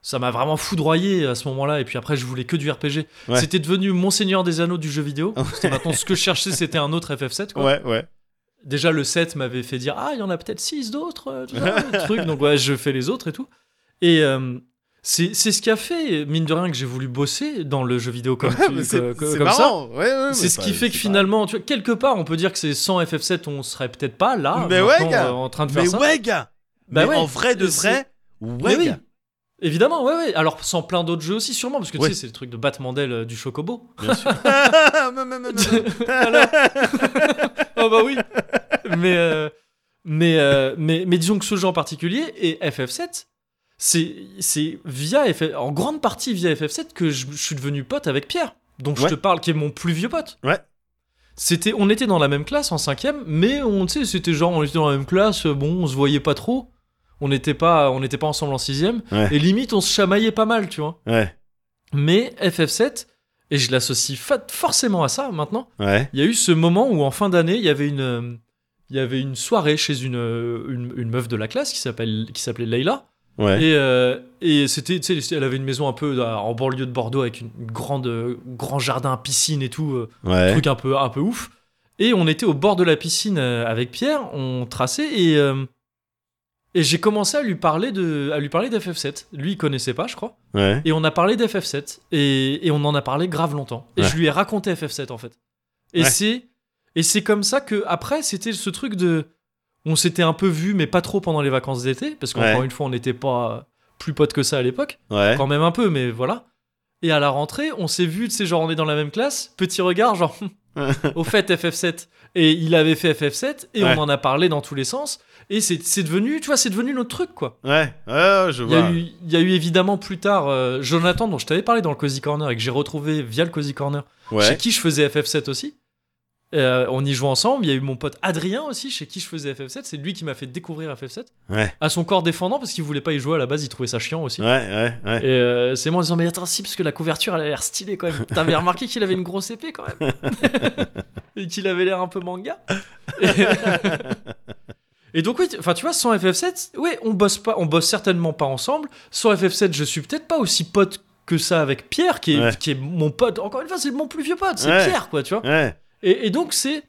S1: ça m'a vraiment foudroyé à ce moment-là, et puis après je voulais que du RPG.
S2: Ouais.
S1: C'était devenu mon Seigneur des Anneaux du jeu vidéo. <laughs> Maintenant ce que je cherchais, c'était un autre FF7. Quoi.
S2: ouais, ouais.
S1: Déjà le 7 m'avait fait dire Ah, il y en a peut-être 6 d'autres, euh, <laughs> truc. Donc ouais, je fais les autres et tout. Et euh, c'est ce qui a fait, mine de rien, que j'ai voulu bosser dans le jeu vidéo comme, <laughs> tu- que- ça.
S2: Ouais, ouais,
S1: C'est ce qui fait que finalement, tu vois, quelque part, on peut dire que c'est sans FF7, on serait peut-être pas là,
S2: Mais ouais,
S1: maintenant,
S2: gars.
S1: euh, en train de faire
S2: Mais
S1: ça.
S2: ouais, gars.
S1: Bah
S2: mais
S1: ouais.
S2: en vrai de vrai, ouais,
S1: oui. Évidemment, ouais, ouais. Alors, sans plein d'autres jeux aussi, sûrement, parce que tu sais, c'est le truc de Batmandel euh, du Chocobo.
S2: Bien sûr. <laughs>
S1: Oh bah oui. Mais, euh, mais, euh, mais, mais disons que ce jeu en particulier et FF7, c'est via FF, en grande partie via FF7 que je, je suis devenu pote avec Pierre, dont je te parle, qui est mon plus vieux pote.
S2: Ouais.
S1: C'était, on était dans la même classe en cinquième, mais on, tu sais, c'était genre, on était dans la même classe, bon, on se voyait pas trop. On n'était pas, on n'était pas ensemble en sixième.
S2: Ouais.
S1: Et limite, on se chamaillait pas mal, tu vois.
S2: Ouais,
S1: Mais FF7, et je l'associe forcément à ça maintenant,
S2: ouais,
S1: il y a eu ce moment où en fin d'année, il y avait une, il y avait une soirée chez une, une, une meuf de la classe qui s'appelle, qui s'appelait Leila.
S2: ouais.
S1: Et, euh, et c'était, tu sais, elle avait une maison un peu euh, en banlieue de Bordeaux avec une grande, grand jardin, piscine et tout, euh,
S2: Ouais.
S1: truc un peu, un peu ouf. Et on était au bord de la piscine euh, avec Pierre, on traçait et, euh, et j'ai commencé à lui parler de, à lui parler d'FF7. Lui, il connaissait pas, je crois.
S2: Ouais.
S1: Et on a parlé d'FF7 et, et on en a parlé grave longtemps. Et
S2: Ouais.
S1: je lui ai raconté FF7 en fait. Et
S2: Ouais.
S1: c'est et c'est comme ça que après c'était ce truc de on s'était un peu vu mais pas trop pendant les vacances d'été parce qu'encore une fois on n'était pas plus potes que ça à l'époque.
S2: Ouais.
S1: Quand même un peu mais voilà. Et à la rentrée, on s'est vu, tu sais, genre on est dans la même classe, petit regard, genre <laughs> au fait FF7. Et il avait fait FF7 et on en a parlé dans tous les sens. Et c'est c'est devenu, tu vois, c'est devenu notre truc quoi.
S2: Ouais. Ouais, je vois.
S1: il y a eu évidemment plus tard euh, Jonathan, dont je t'avais parlé dans le Cozy Corner et que j'ai retrouvé via le Cozy Corner, chez qui je faisais FF7 aussi. Euh, on y jouait ensemble. Il y a eu mon pote Adrien aussi, chez qui je faisais FF7. C'est lui qui m'a fait découvrir FF7
S2: Ouais.
S1: à son corps défendant parce qu'il voulait pas y jouer à la base, il trouvait ça chiant aussi.
S2: Ouais, ouais, ouais.
S1: Et euh, c'est moi en disant mais attends si parce que la couverture elle a l'air stylée quand même. <laughs> T'avais remarqué qu'il avait une grosse épée quand même <laughs> et qu'il avait l'air un peu manga. Et, <laughs> et donc oui, enfin tu vois sans FF7, ouais on bosse pas, on bosse certainement pas ensemble. Sans FF7 je suis peut-être pas aussi pote que ça avec Pierre qui est,
S2: Ouais.
S1: qui est mon pote. Encore une fois c'est mon plus vieux pote, c'est
S2: Ouais.
S1: Pierre quoi tu vois.
S2: Ouais.
S1: Et, et donc c'est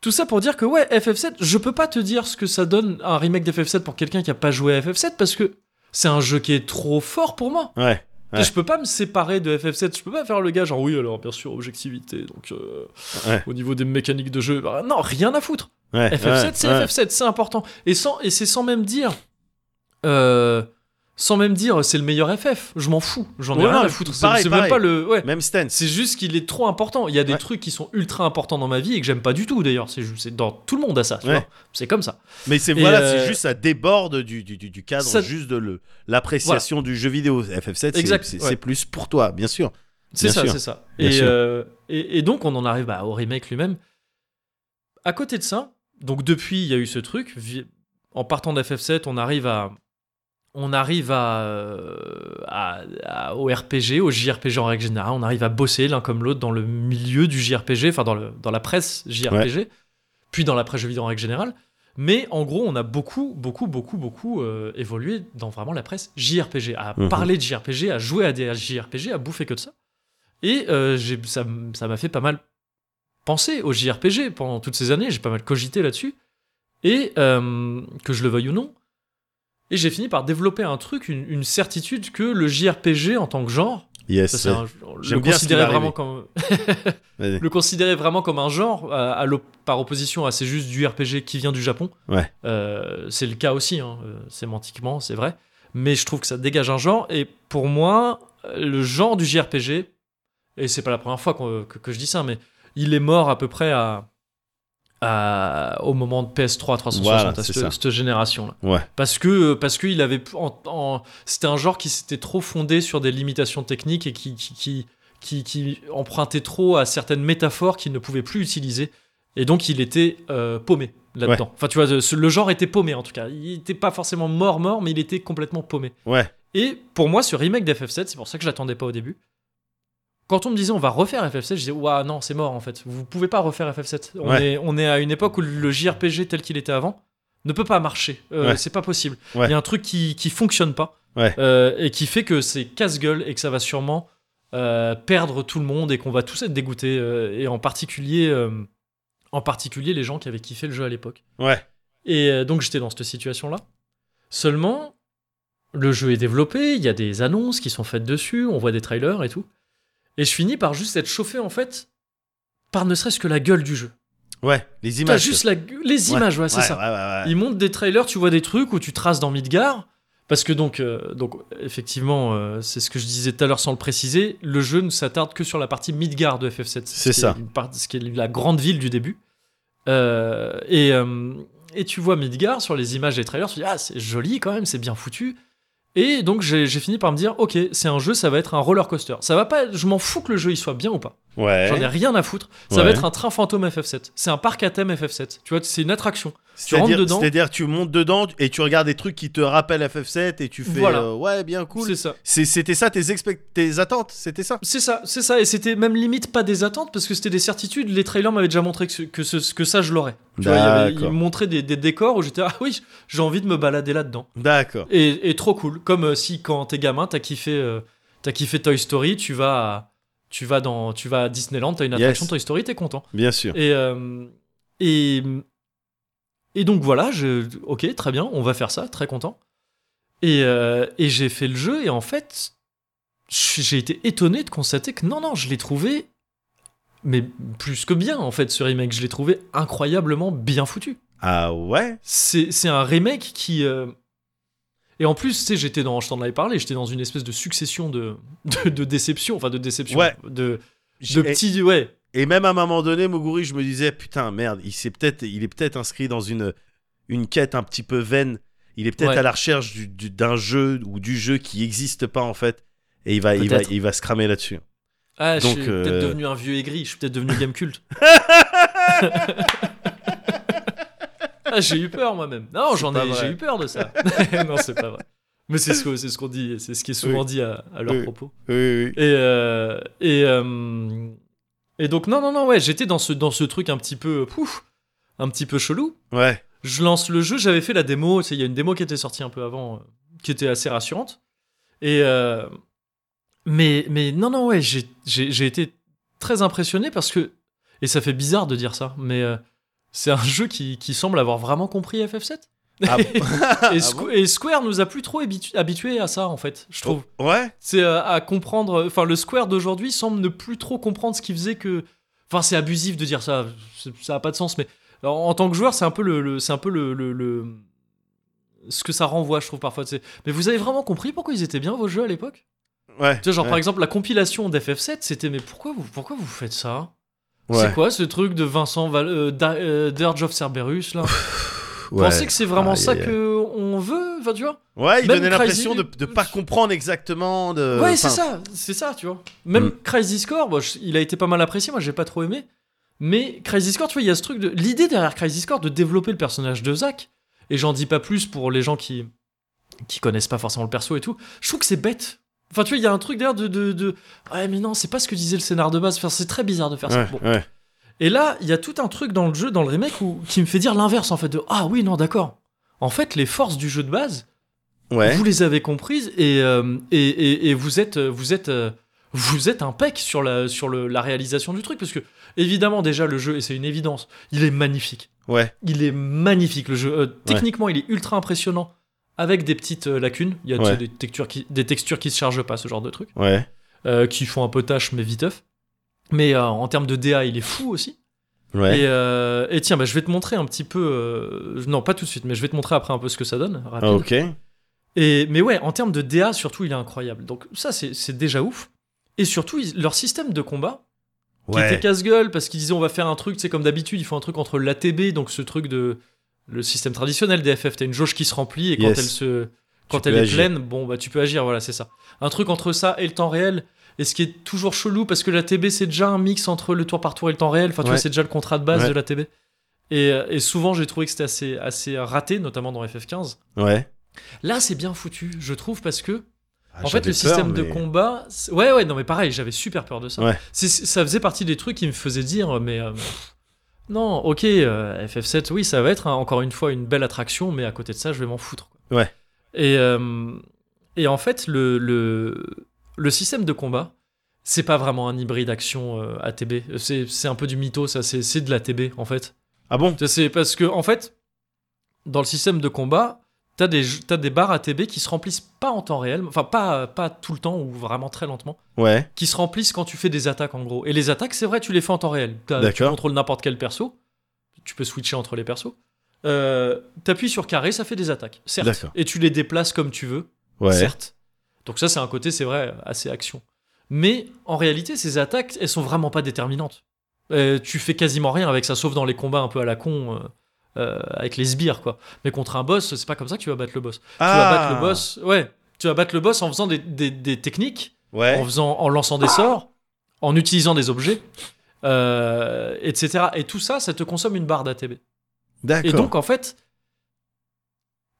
S1: tout ça pour dire que ouais FF7, je peux pas te dire ce que ça donne un remake d'FF7 pour quelqu'un qui a pas joué à FF7 parce que c'est un jeu qui est trop fort pour moi.
S2: Ouais.
S1: Et Je peux pas me séparer de FF7, je peux pas faire le gars genre oui alors bien sûr objectivité donc euh,
S2: Ouais.
S1: au niveau des mécaniques de jeu bah, non rien à foutre.
S2: Ouais.
S1: FF7
S2: ouais,
S1: c'est
S2: ouais.
S1: FF7 c'est important. Et sans et c'est sans même dire euh, sans même dire c'est le meilleur FF je m'en fous. J'en ai rien
S2: non,
S1: à foutre. c'est même pas le
S2: Même stance.
S1: c'est juste qu'il est trop important. Il y a des trucs qui sont ultra importants dans ma vie et que j'aime pas du tout d'ailleurs. C'est dans tout le monde a ça c'est comme ça.
S2: Mais c'est voilà,
S1: euh,
S2: c'est juste ça déborde du, du, du, cadre
S1: Ça-
S2: juste de l'appréciation du jeu vidéo. FF7, c'est- plus pour toi, bien sûr.
S1: C'est ça, c'est ça. Et, euh, et, et donc, on en arrive bah, au remake lui-même. À côté de ça, donc depuis, il y a eu ce truc. En partant d'FF7, on arrive à. On arrive à, euh, à- à- au RPG, au JRPG en règle générale. On arrive à bosser l'un comme l'autre dans le milieu du JRPG, enfin dans, le, dans la presse JRPG, puis dans la presse jeux vidéo en règle générale. Mais en gros, on a beaucoup, beaucoup, beaucoup, beaucoup euh, évolué dans vraiment la presse JRPG, à
S2: Mhm.
S1: parler de JRPG, à jouer à des JRPG, à bouffer que de ça. Et euh, ça m'a fait pas mal penser au JRPG pendant toutes ces années. J'ai pas mal cogité là-dessus. Et euh, que je le veuille ou non. Et j'ai fini par développer un truc, une, une certitude que le JRPG en tant que genre,
S2: Yes.
S1: un- le considérer vraiment comme <laughs> le considérer vraiment comme un genre à- à l'op- par opposition à c'est juste du RPG qui vient du Japon.
S2: Ouais.
S1: Euh, c'est le cas aussi, hein, euh, sémantiquement, c'est vrai. Mais je trouve que ça dégage un genre. Et pour moi, euh, le genre du JRPG, et c'est pas la première fois que je dis ça, mais il est mort à peu près à, à- au moment de PS3 360,
S2: Voilà,
S1: à cette, cette génération-là.
S2: Ouais.
S1: Parce que parce qu'il avait en- en- c'était un genre qui s'était trop fondé sur des limitations techniques et qui qui, qui qui qui empruntait trop à certaines métaphores qu'il ne pouvait plus utiliser et donc il était euh, paumé là-dedans. Enfin tu vois le genre était paumé en tout cas. Il était pas forcément mort mort mais il était complètement paumé.
S2: Ouais.
S1: Et pour moi ce remake d'FF7 c'est pour ça que je l'attendais pas au début. Quand on me disait on va refaire FF7, je disais waouh non c'est mort en fait. Vous pouvez pas refaire FF7. On
S2: Ouais.
S1: est on est à une époque où le JRPG tel qu'il était avant ne peut pas marcher. Euh,
S2: Ouais.
S1: C'est pas possible. Il y a un truc qui, qui fonctionne pas euh, et qui fait que c'est casse-gueule et que ça va sûrement euh, perdre tout le monde et qu'on va tous être dégoûtés et en particulier en particulier les gens qui avaient kiffé le jeu à l'époque.
S2: Ouais.
S1: Et donc j'étais dans cette situation-là. Seulement, le jeu est développé, il y a des annonces qui sont faites dessus, on voit des trailers et tout. Et je finis par juste être chauffé en fait par ne serait-ce que la gueule du jeu.
S2: Ouais. Les
S1: T'as
S2: images.
S1: juste la les images, ouais, c'est
S2: Ouais,
S1: ça.
S2: ouais.
S1: Ils montent des trailers, tu vois des trucs où tu traces dans Midgar, Parce que donc, euh, donc effectivement, euh, c'est ce que je disais tout à l'heure sans le préciser, le jeu ne s'attarde que sur la partie Midgard de FF7.
S2: C'est
S1: ce
S2: ça.
S1: une part- ce qui est la grande ville du début. Euh, et, et tu vois Midgard sur les images des trailers, tu te dis, ah, c'est joli quand même, c'est bien foutu. Et donc j'ai fini par me dire, ok, c'est un jeu, ça va être un roller coaster. Ça va pas, je m'en fous que le jeu il soit bien ou pas.
S2: Ouais.
S1: J'en ai rien à foutre. Ça va être un train fantôme FF7. C'est un parc à thème FF7. Tu vois, c'est une attraction. tu rentres dedans.
S2: c'est-à-dire, tu montes dedans et tu regardes des trucs qui te rappellent FF7 et tu fais
S1: Voilà.
S2: euh, ouais, bien cool.
S1: C'est ça.
S2: C'était ça tes, tes attentes, c'était ça?
S1: C'est ça, c'est ça. Et c'était même limite pas des attentes parce que c'était des certitudes. Les trailers m'avaient déjà montré que, ce- que, ce- que ça, je l'aurais. Tu vois, il y avait- Ils me montraient des, des décors où j'étais, ah oui, j'ai envie de me balader là-dedans.
S2: D'accord.
S1: Et, et trop cool. Comme euh, si quand t'es gamin, t'as kiffé, euh, kiffé Toy Story, tu vas, à, tu vas dans, tu vas à Disneyland, t'as une
S2: Yes.
S1: attraction Toy Story, t'es content.
S2: Bien sûr.
S1: Et, euh, et, et donc voilà, je, ok, très bien, on va faire ça, très content. Et, euh, et j'ai fait le jeu, et en fait, j'ai été étonné de constater que non, non, je l'ai trouvé, mais plus que bien, en fait, ce remake, je l'ai trouvé incroyablement bien foutu.
S2: Ah ouais?
S1: C'est c'est un remake qui. euh, Et en plus, tu sais, j'étais dans, je t'en avais parlé, j'étais dans une espèce de succession de, de, de déceptions, enfin de déceptions,
S2: Ouais.
S1: de, de petits, ouais,
S2: Et même à un moment donné, Moguri, je me disais, putain, merde, il, s'est peut-être, il est peut-être inscrit dans une, une quête un petit peu vaine. Il est peut-être
S1: Ouais.
S2: à la recherche du- du- d'un jeu ou du jeu qui n'existe pas en fait. Et il va, il va, il va se cramer là-dessus.
S1: Ah,
S2: Donc,
S1: je suis
S2: euh,
S1: peut-être devenu un vieux aigri, je suis peut-être devenu game culte. <laughs> ah, j'ai eu peur moi-même. Non, j'en ai, j'ai eu peur de ça. <laughs> <laughs> non, c'est pas vrai. Mais c'est ce c'est ce qu'on dit, c'est ce qui est souvent
S2: Oui.
S1: dit à, à leur
S2: Oui.
S1: propos.
S2: Oui, oui.
S1: Et euh, et euh, et donc non non non ouais, j'étais dans ce dans ce truc un petit peu pouf, un petit peu chelou.
S2: Ouais.
S1: Je lance le jeu, j'avais fait la démo, il y a une démo qui était sortie un peu avant, euh, qui était assez rassurante. Et mais mais non non ouais, j'ai été très impressionné parce que et ça fait bizarre de dire ça, mais c'est un jeu qui, qui semble avoir vraiment compris FF7.
S2: Ah, <laughs>
S1: et,
S2: ah bon
S1: et Square nous a plus trop habitu- habitués à ça en fait, je trouve.
S2: Ouais.
S1: C'est euh, à comprendre. Enfin, le Square d'aujourd'hui semble ne plus trop comprendre ce qu'il faisait que. Enfin, c'est abusif de dire ça. Ça a pas de sens, mais en, en tant que joueur, c'est un peu le, le- c'est un peu le, le- le- ce que ça renvoie, je trouve parfois. Mais vous avez vraiment compris pourquoi ils étaient bien vos jeux à l'époque?
S2: Ouais.
S1: Tu vois, genre
S2: ouais.
S1: par exemple la compilation d'FF7, c'était mais pourquoi vous pourquoi vous faites ça?
S2: Ouais.
S1: C'est quoi ce truc de Vincent Val- euh, euh, Dirge of Cerberus là?
S2: Ouais.
S1: pensez que c'est vraiment ça
S2: aïe.
S1: que on veut? Enfin, tu vois?
S2: Ouais, il
S1: Même
S2: donnait l'impression de ne pas comprendre exactement. De...
S1: Ouais, c'est ça, c'est ça, tu vois. Même
S2: Mm.
S1: Crazy Score, bon, je- il a été pas mal apprécié, moi j'ai pas trop aimé. Mais Crazy Score, tu vois, il y a ce truc de. L'idée derrière Crazy Score de développer le personnage de Zack, et j'en dis pas plus pour les gens qui, qui connaissent pas forcément le perso et tout, je trouve que c'est bête. Enfin, tu vois, il y a un truc derrière de, de, de- Ouais, mais non, c'est pas ce que disait le scénar de base. Enfin, c'est très bizarre de faire ça.
S2: Ouais,
S1: Bon.
S2: ouais.
S1: Et là, il y a tout un truc dans le jeu, dans le remake, où, qui me fait dire l'inverse, en fait, de Ah oui, non, d'accord. En fait, les forces du jeu de base,
S2: Ouais.
S1: vous les avez comprises et, euh, et, et, et vous êtes vous êtes euh, vous êtes impec sur la sur le, la réalisation du truc parce que évidemment déjà le jeu et c'est une évidence il est magnifique
S2: Ouais.
S1: il est magnifique le jeu Euh, techniquement il est ultra impressionnant avec des petites euh, lacunes il y a
S2: Ouais.
S1: des textures qui des textures qui se chargent pas ce genre de truc
S2: Ouais.
S1: euh, qui font un peu tâche mais viteuf mais euh, en termes de DA il est fou aussi
S2: Ouais.
S1: et, euh, et tiens bah, je vais te montrer un petit peu non pas tout de suite mais je vais te montrer après un peu ce que ça donne rapide.
S2: Ah, ok.
S1: Et, mais ouais, en termes de DA, surtout, il est incroyable. Donc ça, c'est déjà ouf. Et surtout, ils- leur système de combat, qui était casse-gueule, parce qu'ils disaient on va faire un truc, c'est comme d'habitude, ils font un truc entre l'ATB, donc ce truc de... Le système traditionnel des FF, t'as une jauge qui se remplit, et quand
S2: Yes.
S1: elle se... Quand
S2: Tu
S1: elle est
S2: agir.
S1: pleine, bon, bah tu peux agir, voilà, c'est ça. Un truc entre ça et le temps réel, et ce qui est toujours chelou, parce que l'ATB, c'est déjà un mix entre le tour par tour et le temps réel, enfin, tu
S2: Ouais.
S1: vois, c'est déjà le contrat de base
S2: Ouais.
S1: de l'ATB. Et, euh, et souvent, j'ai trouvé que c'était assez, assez raté, notamment dans FF15.
S2: Ouais.
S1: Là, c'est bien foutu, je trouve, parce que
S2: Ah,
S1: en fait, le système de combat. Ouais, ouais, non, mais pareil, j'avais super peur de ça.
S2: Ouais.
S1: Ça faisait partie des trucs qui me faisaient dire, mais. euh, non, ok, euh, FF7, oui, ça va être hein, encore une fois une belle attraction, mais à côté de ça, je vais m'en foutre. quoi.
S2: Ouais.
S1: Et, euh, et en fait, le, le, le système de combat, c'est pas vraiment un hybride action euh, ATB. C'est un peu du mytho, ça, c'est c'est de l'ATB, en fait.
S2: Ah bon?
S1: C'est parce que, en fait, dans le système de combat, t'as des, t'as des barres ATB qui se remplissent pas en temps réel, enfin pas, pas tout le temps ou vraiment très lentement,
S2: Ouais.
S1: qui se remplissent quand tu fais des attaques en gros. Et les attaques, c'est vrai, tu les fais en temps réel. T'as- Tu contrôles n'importe quel perso, tu peux switcher entre les persos. Euh, T'appuies sur carré, ça fait des attaques, certes. Et tu les déplaces comme tu veux,
S2: Ouais.
S1: certes. Donc ça, c'est un côté, c'est vrai, assez action. Mais en réalité, ces attaques, elles sont vraiment pas déterminantes. Euh, tu fais quasiment rien avec ça, sauf dans les combats un peu à la con, euh, euh, avec les sbires, quoi. Mais contre un boss, c'est pas comme ça que tu vas battre le boss. Tu vas
S2: Ah.
S1: battre le boss, ouais. Tu vas battre le boss en faisant des, des- des techniques,
S2: Ouais.
S1: en faisant, en lançant des sorts, en utilisant des objets, euh, etc. Et tout ça, ça te consomme une barre d'ATB.
S2: D'accord.
S1: Et donc, en fait,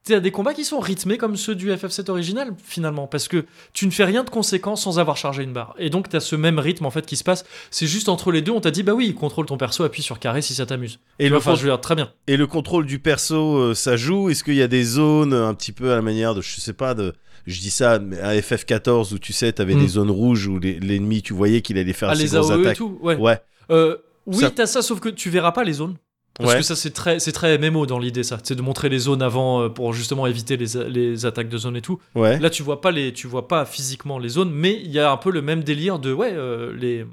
S1: t'as des combats qui sont rythmés comme ceux du FF7 original, finalement, parce que tu ne fais rien de conséquent sans avoir chargé une barre. Et donc, t'as ce même rythme, en fait, qui se passe. C'est juste entre les deux, on t'a dit, bah oui, contrôle ton perso, appuie sur carré si ça t'amuse.
S2: et, le
S1: Enfin, je veux très bien.
S2: et le contrôle du perso, euh, ça joue? Est-ce qu'il y a des zones euh, un petit peu à la manière de, je sais pas, de. Je dis ça, mais à FF14 où tu sais, t'avais des zones rouges où l'ennemi, tu voyais qu'il allait faire
S1: Ah,
S2: ses
S1: les AOE et
S2: attaques.
S1: tout, ouais.
S2: Ouais.
S1: Euh, oui,
S2: Ça-
S1: t'as ça, sauf que tu verras pas les zones. Parce
S2: Ouais.
S1: que ça, c'est très, c'est très MMO dans l'idée, ça. C'est de montrer les zones avant euh, pour justement éviter les, les attaques de zone et tout.
S2: Ouais.
S1: Là, tu vois pas les, tu vois pas physiquement les zones, mais il y a un peu le même délire de ouais, euh, les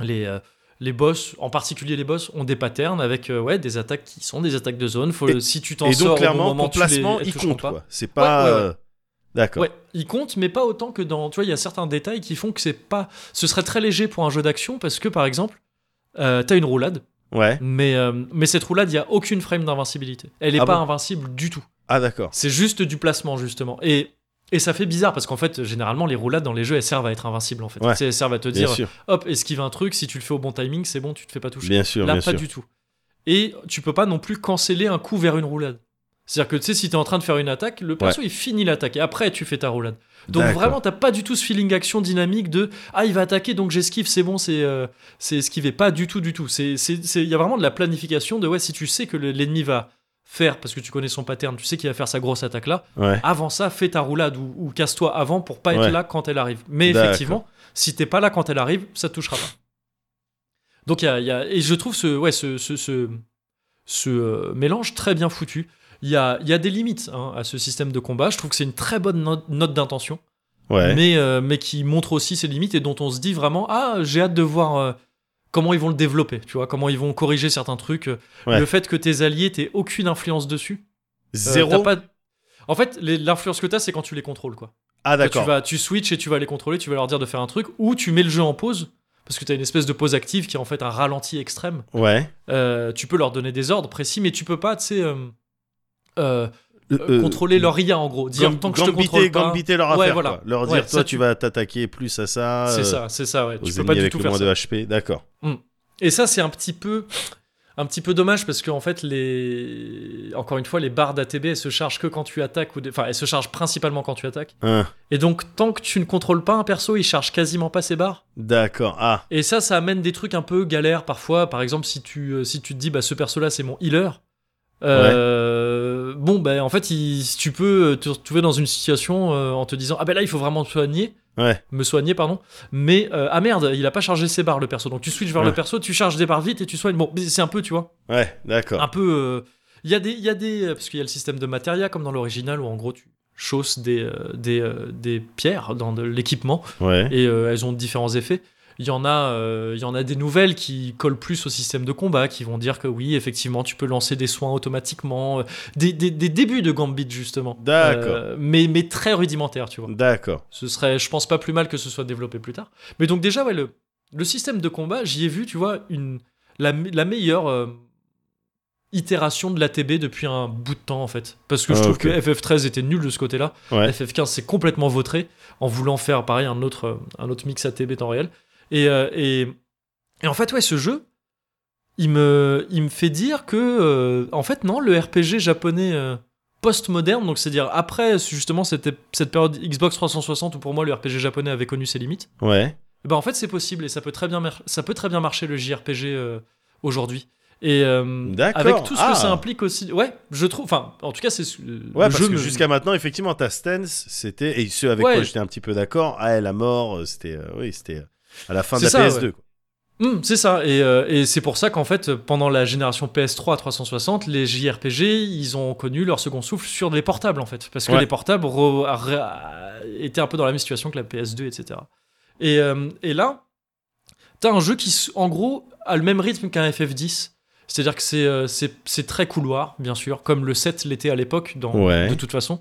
S1: les euh, les boss, en particulier les boss, ont des patterns avec euh, ouais des attaques qui sont des attaques de zone. Faut
S2: Et-
S1: si tu t'en sors
S2: donc,
S1: au bon
S2: clairement,
S1: moment,
S2: ton placement, il compte,
S1: pas.
S2: C'est pas.
S1: Ouais.
S2: euh, D'accord.
S1: Ouais, il compte, mais pas autant que dans. Tu vois, il y a certains détails qui font que c'est pas. Ce serait très léger pour un jeu d'action parce que par exemple, euh, t'as une roulade,
S2: Ouais.
S1: mais euh, mais cette roulade, il y a aucune frame d'invincibilité. Elle est
S2: Ah
S1: pas
S2: bon
S1: invincible du tout.
S2: Ah, d'accord.
S1: C'est juste du placement, justement. Et, et ça fait bizarre parce qu'en fait, généralement, les roulades dans les jeux, elles servent à être invincibles, en fait.
S2: Ouais.
S1: Elles servent à te dire,
S2: sûr.
S1: hop, esquive un truc, si tu le fais au bon timing, c'est bon, tu te fais pas toucher.
S2: Bien sûr,
S1: Là,
S2: bien
S1: pas
S2: sûr.
S1: du tout. Et tu peux pas non plus canceller un coup vers une roulade. C'est-à-dire que tu sais, si t'es en train de faire une attaque, le perso il finit l'attaque et après tu fais ta roulade. Donc vraiment, t'as pas du tout ce feeling action dynamique de ah il va attaquer donc j'esquive, c'est bon, c'est euh, c'est esquivé. Pas du tout, du tout. C'est c'est c'est- il y a vraiment de la planification de ouais si tu sais que le- l'ennemi va faire parce que tu connais son pattern, tu sais qu'il va faire sa grosse attaque là.
S2: Ouais.
S1: Avant ça, fais ta roulade ou, ou casse-toi avant pour pas être là quand elle arrive. Mais effectivement, si t'es pas là quand elle arrive, ça te touchera pas. Donc il y a, il y a- et je trouve ce ouais ce ce, ce, ce, euh, mélange très bien foutu. Il y a, y a des limites hein, à ce système de combat. Je trouve que c'est une très bonne note, note d'intention,
S2: Ouais.
S1: mais, euh, mais qui montre aussi ses limites et dont on se dit vraiment ah j'ai hâte de voir euh, comment ils vont le développer. Tu vois comment ils vont corriger certains trucs.
S2: Ouais.
S1: Le fait que tes alliés t'aient aucune influence dessus. Euh,
S2: Zéro.
S1: pas- En fait, l'influence que t'as, c'est quand tu les contrôles, quoi.
S2: Ah, d'accord.
S1: Tu, vas, tu switches et tu vas les contrôler, tu vas leur dire de faire un truc, ou tu mets le jeu en pause, parce que t'as une espèce de pause active qui est en fait un ralenti extrême.
S2: Ouais.
S1: Euh, tu peux leur donner des ordres précis, mais tu peux pas, tu sais, euh, euh,
S2: Euh,
S1: euh, contrôler leur IA en gros. Dire tant que je te contrôle pas.
S2: gambiter leur
S1: Ouais,
S2: affaire,
S1: voilà.
S2: quoi. Leur
S1: Ouais,
S2: dire, toi,
S1: tu-
S2: vas t'attaquer plus à ça.
S1: C'est
S2: euh,
S1: ça, c'est ça, ouais. Tu peux pas du tout faire
S2: moins
S1: ça.
S2: de HP. D'accord.
S1: Et ça, c'est un petit peu, un petit peu dommage parce qu'en fait, les, encore une fois, les barres d'ATB, elles se chargent que quand tu attaques ou, des- enfin, elles se chargent principalement quand tu attaques. Et donc, tant que tu ne contrôles pas un perso, il charge quasiment pas ses barres.
S2: D'accord. Ah.
S1: Et ça, ça amène des trucs un peu galères parfois. Par exemple, si tu, euh, si tu te dis, bah, ce perso-là, c'est mon healer. Euh, Bon, bah, en fait, il- tu peux te retrouver dans une situation euh, en te disant, ah, ben là, il faut vraiment me soigner.
S2: Ouais.
S1: Me soigner, pardon. Mais, euh, ah merde, il a pas chargé ses barres, le perso. Donc, tu switches vers
S2: Ouais.
S1: le perso, tu charges des barres vite et tu soignes. Bon, c'est un peu, tu vois,
S2: Ouais. D'accord.
S1: un peu. Il y a des. Il y a des parce qu'il y a le système de matéria, comme dans l'original, où en gros, tu chausses des, des, des pierres dans de l'équipement
S2: Ouais.
S1: et elles ont différents effets. Il y en a, euh, il y en a des nouvelles qui collent plus au système de combat, qui vont dire que oui, effectivement, tu peux lancer des soins automatiquement, euh, des, des- des débuts de Gambit justement.
S2: D'accord.
S1: Euh, mais mais très rudimentaire, tu vois.
S2: D'accord.
S1: Ce serait, je pense pas plus mal que ce soit développé plus tard. Mais donc déjà, ouais, le, le système de combat, j'y ai vu, tu vois, une la, la meilleure euh, itération de l'ATB depuis un bout de temps en fait. Parce que je
S2: Ah,
S1: trouve que FF13 était nul de ce côté-là.
S2: Ouais.
S1: FF15 c'est complètement vautré en voulant faire pareil un autre, un autre mix ATB temps réel. Et, euh, et, et en fait, ouais, ce jeu, il me, il me fait dire que, euh, en fait, non, le RPG japonais euh, post-moderne, donc c'est-à-dire après justement cette, cette période Xbox 360 où pour moi le RPG japonais avait connu ses limites,
S2: Ouais.
S1: eh ben en fait c'est possible et ça peut très bien, ça peut très bien marcher le JRPG euh, aujourd'hui. Et euh,
S2: D'accord.
S1: avec tout ce que
S2: Ah.
S1: ça implique aussi, ouais, je trouve, enfin, en tout cas, c'est euh,
S2: Ouais,
S1: le
S2: parce
S1: jeu
S2: que
S1: me-
S2: jusqu'à maintenant, effectivement, ta stance, c'était. Et ce avec
S1: Ouais.
S2: quoi j'étais un petit peu d'accord. Ah, la mort, c'était. oui, c'était à la fin de la
S1: ça,
S2: PS2.
S1: ouais.
S2: quoi.
S1: Hum, c'est ça, et, euh, et c'est pour ça qu'en fait, pendant la génération PS3 à 360, les JRPG, ils ont connu leur second souffle sur les portables, en fait. Parce que
S2: Ouais.
S1: les portables re- étaient un peu dans la même situation que la PS2, etc. Et, euh, et là, t'as un jeu qui, en gros, a le même rythme qu'un FF10. C'est-à-dire que c'est euh, c'est très couloir, bien sûr, comme le 7 l'était à l'époque,
S2: Ouais.
S1: de toute façon.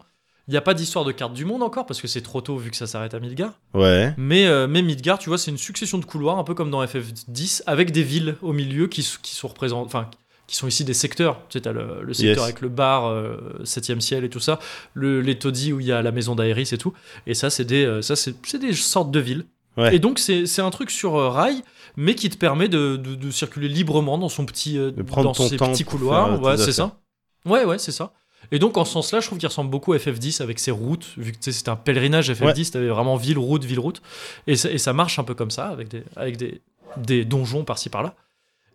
S1: Il n'y a pas d'histoire de carte du monde encore, parce que c'est trop tôt vu que ça s'arrête à Midgar.
S2: Ouais.
S1: Mais, euh, mais Midgar, tu vois, c'est une succession de couloirs, un peu comme dans FF10, avec des villes au milieu qui, qui sont représentées. Enfin, qui sont ici des secteurs. Tu sais, t'as le, le secteur
S2: Yes.
S1: avec le bar, euh, 7ème ciel et tout ça. Le, les taudis où il y a la maison d'Aéris et tout. Et ça, c'est des, euh, ça, c'est, c'est des sortes de villes.
S2: Ouais.
S1: Et donc, c'est, un truc sur euh, rail, mais qui te permet de, de- de circuler librement dans son petit, euh,
S2: De prendre
S1: dans
S2: ton
S1: ses
S2: temps
S1: petits couloirs. Ouais, c'est ça. Ouais, ouais, c'est ça. Et donc, en ce sens-là, je trouve qu'il ressemble beaucoup à FF10 avec ses routes, vu que c'était un pèlerinage FF10, t'avais vraiment ville-route, ville-route. Et ça, et ça marche un peu comme ça, avec des, avec des, des donjons par-ci par-là.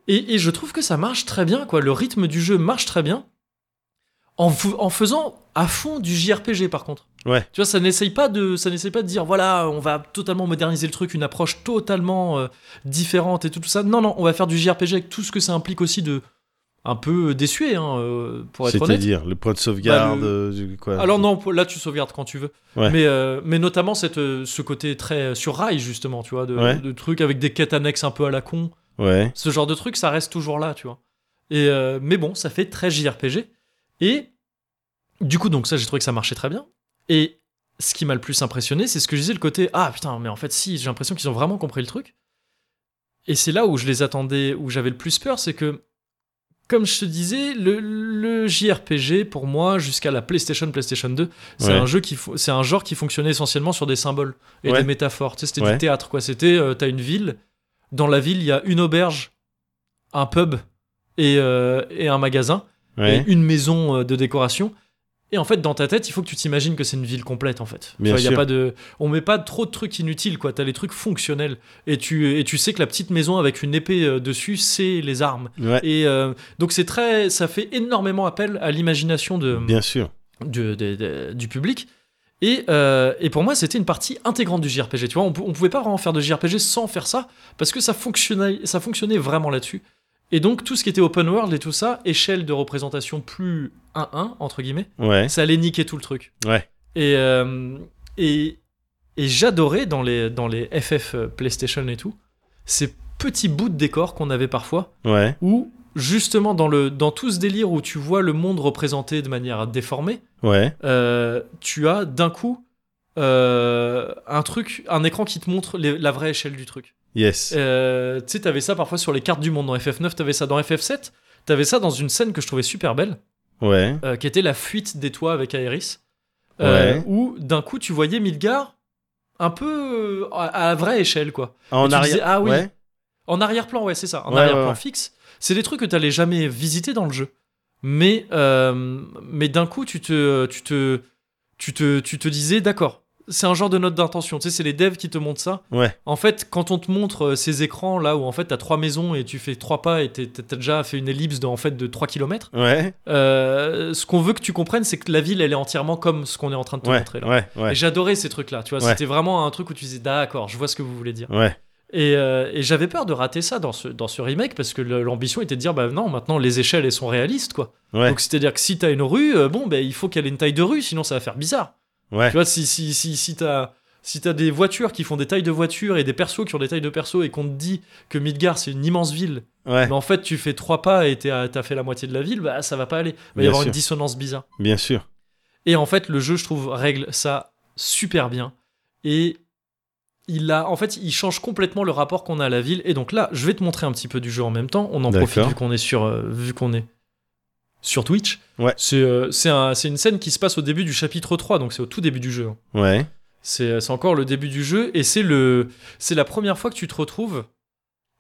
S1: Et, et je trouve que ça marche très bien, quoi. Le rythme du jeu marche très bien. En, faisant à fond du JRPG, par contre.
S2: Ouais.
S1: Tu vois, ça n'essaye pas de, ça n'essaye pas de dire, voilà, on va totalement moderniser le truc, une approche totalement euh, différente et tout, tout ça. Non, non, on va faire du JRPG avec tout ce que ça implique aussi de un peu désuet, hein, euh, pour être honnête.
S2: C'est-à-dire le point de sauvegarde,
S1: Bah, le-
S2: euh, quoi.
S1: Alors non, là tu sauvegardes quand tu veux.
S2: Ouais.
S1: Mais, euh, mais notamment cette, ce côté très sur rail justement, tu vois, de,
S2: Ouais.
S1: de trucs avec des quêtes annexes un peu à la con.
S2: Ouais.
S1: Ce genre de truc, ça reste toujours là, tu vois. Et euh, mais bon, ça fait très JRPG. Et du coup, donc ça, j'ai trouvé que ça marchait très bien. Et ce qui m'a le plus impressionné, c'est ce que je disais, le côté ah putain, mais en fait si, j'ai l'impression qu'ils ont vraiment compris le truc. Et c'est là où je les attendais, où j'avais le plus peur, c'est que comme je te disais, le, le JRPG pour moi jusqu'à la PlayStation, PlayStation 2, c'est
S2: Ouais.
S1: un jeu qui, c'est un genre qui fonctionnait essentiellement sur des symboles et
S2: Ouais.
S1: des métaphores. Tu sais, c'était
S2: Ouais.
S1: du théâtre quoi. C'était, euh, t'as une ville, dans la ville il y a une auberge, un pub et, euh, et un magasin
S2: Ouais.
S1: et une maison euh, de décoration. Et en fait, dans ta tête, il faut que tu t'imagines que c'est une ville complète, en fait.
S2: Bien
S1: vois, il y a
S2: sûr.
S1: pas de, on met pas trop de trucs inutiles, quoi. T'as les trucs fonctionnels. Et tu, et tu sais que la petite maison avec une épée euh, dessus, c'est les armes.
S2: Ouais.
S1: Et euh, donc c'est très, ça fait énormément appel à l'imagination de,
S2: Bien sûr.
S1: de- de- de- du public. Et, euh, et pour moi, c'était une partie intégrante du JRPG. Tu vois, on, on pouvait pas vraiment faire de JRPG sans faire ça, parce que ça fonctionnait, ça fonctionnait vraiment là-dessus. Et donc, tout ce qui était open world et tout ça, échelle de représentation plus 1-1, entre guillemets,
S2: Ouais.
S1: ça allait niquer tout le truc.
S2: Ouais.
S1: Et, euh, et, et j'adorais dans les, dans les FF PlayStation et tout, ces petits bouts de décor qu'on avait parfois,
S2: Ouais.
S1: où justement dans, le, dans tout ce délire où tu vois le monde représenté de manière déformée,
S2: Ouais.
S1: euh, tu as d'un coup euh, un truc, un écran qui te montre les- la vraie échelle du truc.
S2: Yes.
S1: Euh, tu sais, t'avais ça parfois sur les cartes du monde dans FF9, t'avais ça dans FF7, t'avais ça dans une scène que je trouvais super belle,
S2: Ouais.
S1: euh, qui était la fuite des toits avec Aerys, euh,
S2: Ouais.
S1: où d'un coup tu voyais Midgar un peu euh, à, à la vraie échelle, quoi.
S2: En
S1: tu
S2: arrière.
S1: ah oui.
S2: Ouais.
S1: En arrière-plan, ouais, c'est ça. En
S2: Ouais,
S1: arrière-plan fixe. C'est des trucs que t'allais jamais visiter dans le jeu. Mais, mais d'un coup, tu te, tu te, tu te, tu te disais, d'accord, c'est un genre de note d'intention. Tu sais, c'est les devs qui te montrent ça.
S2: Ouais.
S1: En fait, quand on te montre euh, ces écrans là où en fait t'as trois maisons et tu fais trois pas et t'as déjà fait une ellipse de, en fait, de 3 km,
S2: Ouais.
S1: ce qu'on veut que tu comprennes, c'est que la ville elle est entièrement comme ce qu'on est en train de te
S2: Ouais.
S1: montrer là.
S2: Ouais.
S1: Et j'adorais ces trucs là, tu vois, c'était vraiment un truc où tu disais, d'accord, je vois ce que vous voulez dire.
S2: Ouais.
S1: Et, euh, et j'avais peur de rater ça dans ce, dans ce remake parce que l'ambition était de dire bah non maintenant les échelles elles sont réalistes quoi.
S2: Ouais.
S1: Donc c'est à dire que si t'as une rue euh, bon ben il faut qu'elle ait une taille de rue sinon ça va faire bizarre.
S2: Ouais.
S1: Tu vois si si si si t'as si t'as des voitures qui font des tailles de voitures et des persos qui ont des tailles de persos et qu'on te dit que Midgar c'est une immense ville
S2: Ouais.
S1: mais en fait tu fais trois pas et t'as fait la moitié de la ville bah ça va pas aller. Il va y avoir
S2: sûr.
S1: une dissonance bizarre.
S2: Bien sûr.
S1: Et en fait, le jeu, je trouve, règle ça super bien. Et il a, en fait, il change complètement le rapport qu'on a à la ville. Et donc là, je vais te montrer un petit peu du jeu en même temps. On en profite vu qu'on est sur, euh, vu qu'on est sur Twitch.
S2: Ouais.
S1: C'est, euh, c'est un- c'est une scène qui se passe au début du chapitre 3, donc c'est au tout début du jeu. hein.
S2: Ouais.
S1: C'est, encore le début du jeu et c'est la première fois que tu te retrouves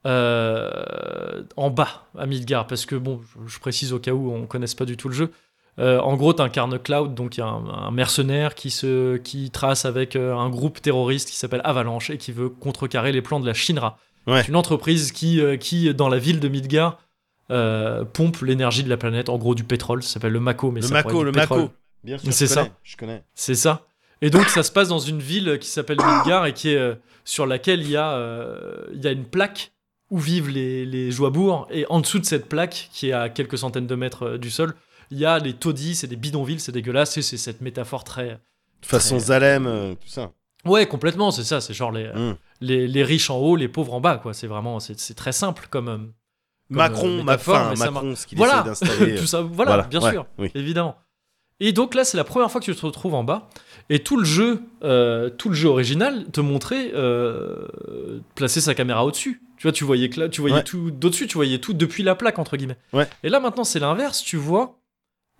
S1: euh, en bas à Midgar parce que bon, je, je précise au cas où on connaisse pas du tout le jeu. Euh, en gros, t'incarnes Cloud, donc il y a un, un mercenaire qui se, qui trace avec un groupe terroriste qui s'appelle Avalanche et qui veut contrecarrer les plans de la Shinra.
S2: Ouais.
S1: C'est une entreprise qui, qui dans la ville de Midgar euh, pompe l'énergie de la planète, en gros du pétrole. Ça s'appelle le Mako, mais
S2: Le
S1: ça
S2: Mako, le
S1: pétrole.
S2: Mako. Bien sûr.
S1: C'est
S2: je
S1: ça.
S2: connais, Je connais.
S1: C'est ça. Et donc ça se passe dans une ville qui s'appelle Midgar et qui est euh, sur laquelle il y a euh, il y a une plaque où vivent les les Joabours et en dessous de cette plaque qui est à quelques centaines de mètres du sol, il y a les taudis, c'est des bidonvilles, c'est dégueulasse, et c'est cette métaphore très
S2: Façon
S1: Très-
S2: Zalem, tout ça.
S1: Ouais, complètement, c'est ça, c'est genre les,
S2: Mm.
S1: les, les riches en haut, les pauvres en bas, quoi. C'est vraiment, c'est c'est très simple comme,
S2: Macron,
S1: euh,
S2: ma
S1: métaphore,
S2: fin, Macron, ce qu'il
S1: Voilà.
S2: d'installer. <laughs> euh,
S1: tout ça, voilà,
S2: voilà,
S1: bien
S2: ouais,
S1: sûr,
S2: oui.
S1: évidemment. Et donc là, c'est la première fois que tu te retrouves en bas, et tout le jeu, euh, tout le jeu original te montrait euh, placer sa caméra au-dessus. Tu vois, tu voyais que là, tu voyais
S2: Ouais.
S1: tout d'au-dessus, tu voyais tout depuis la plaque entre guillemets.
S2: Ouais.
S1: Et là maintenant, c'est l'inverse. Tu vois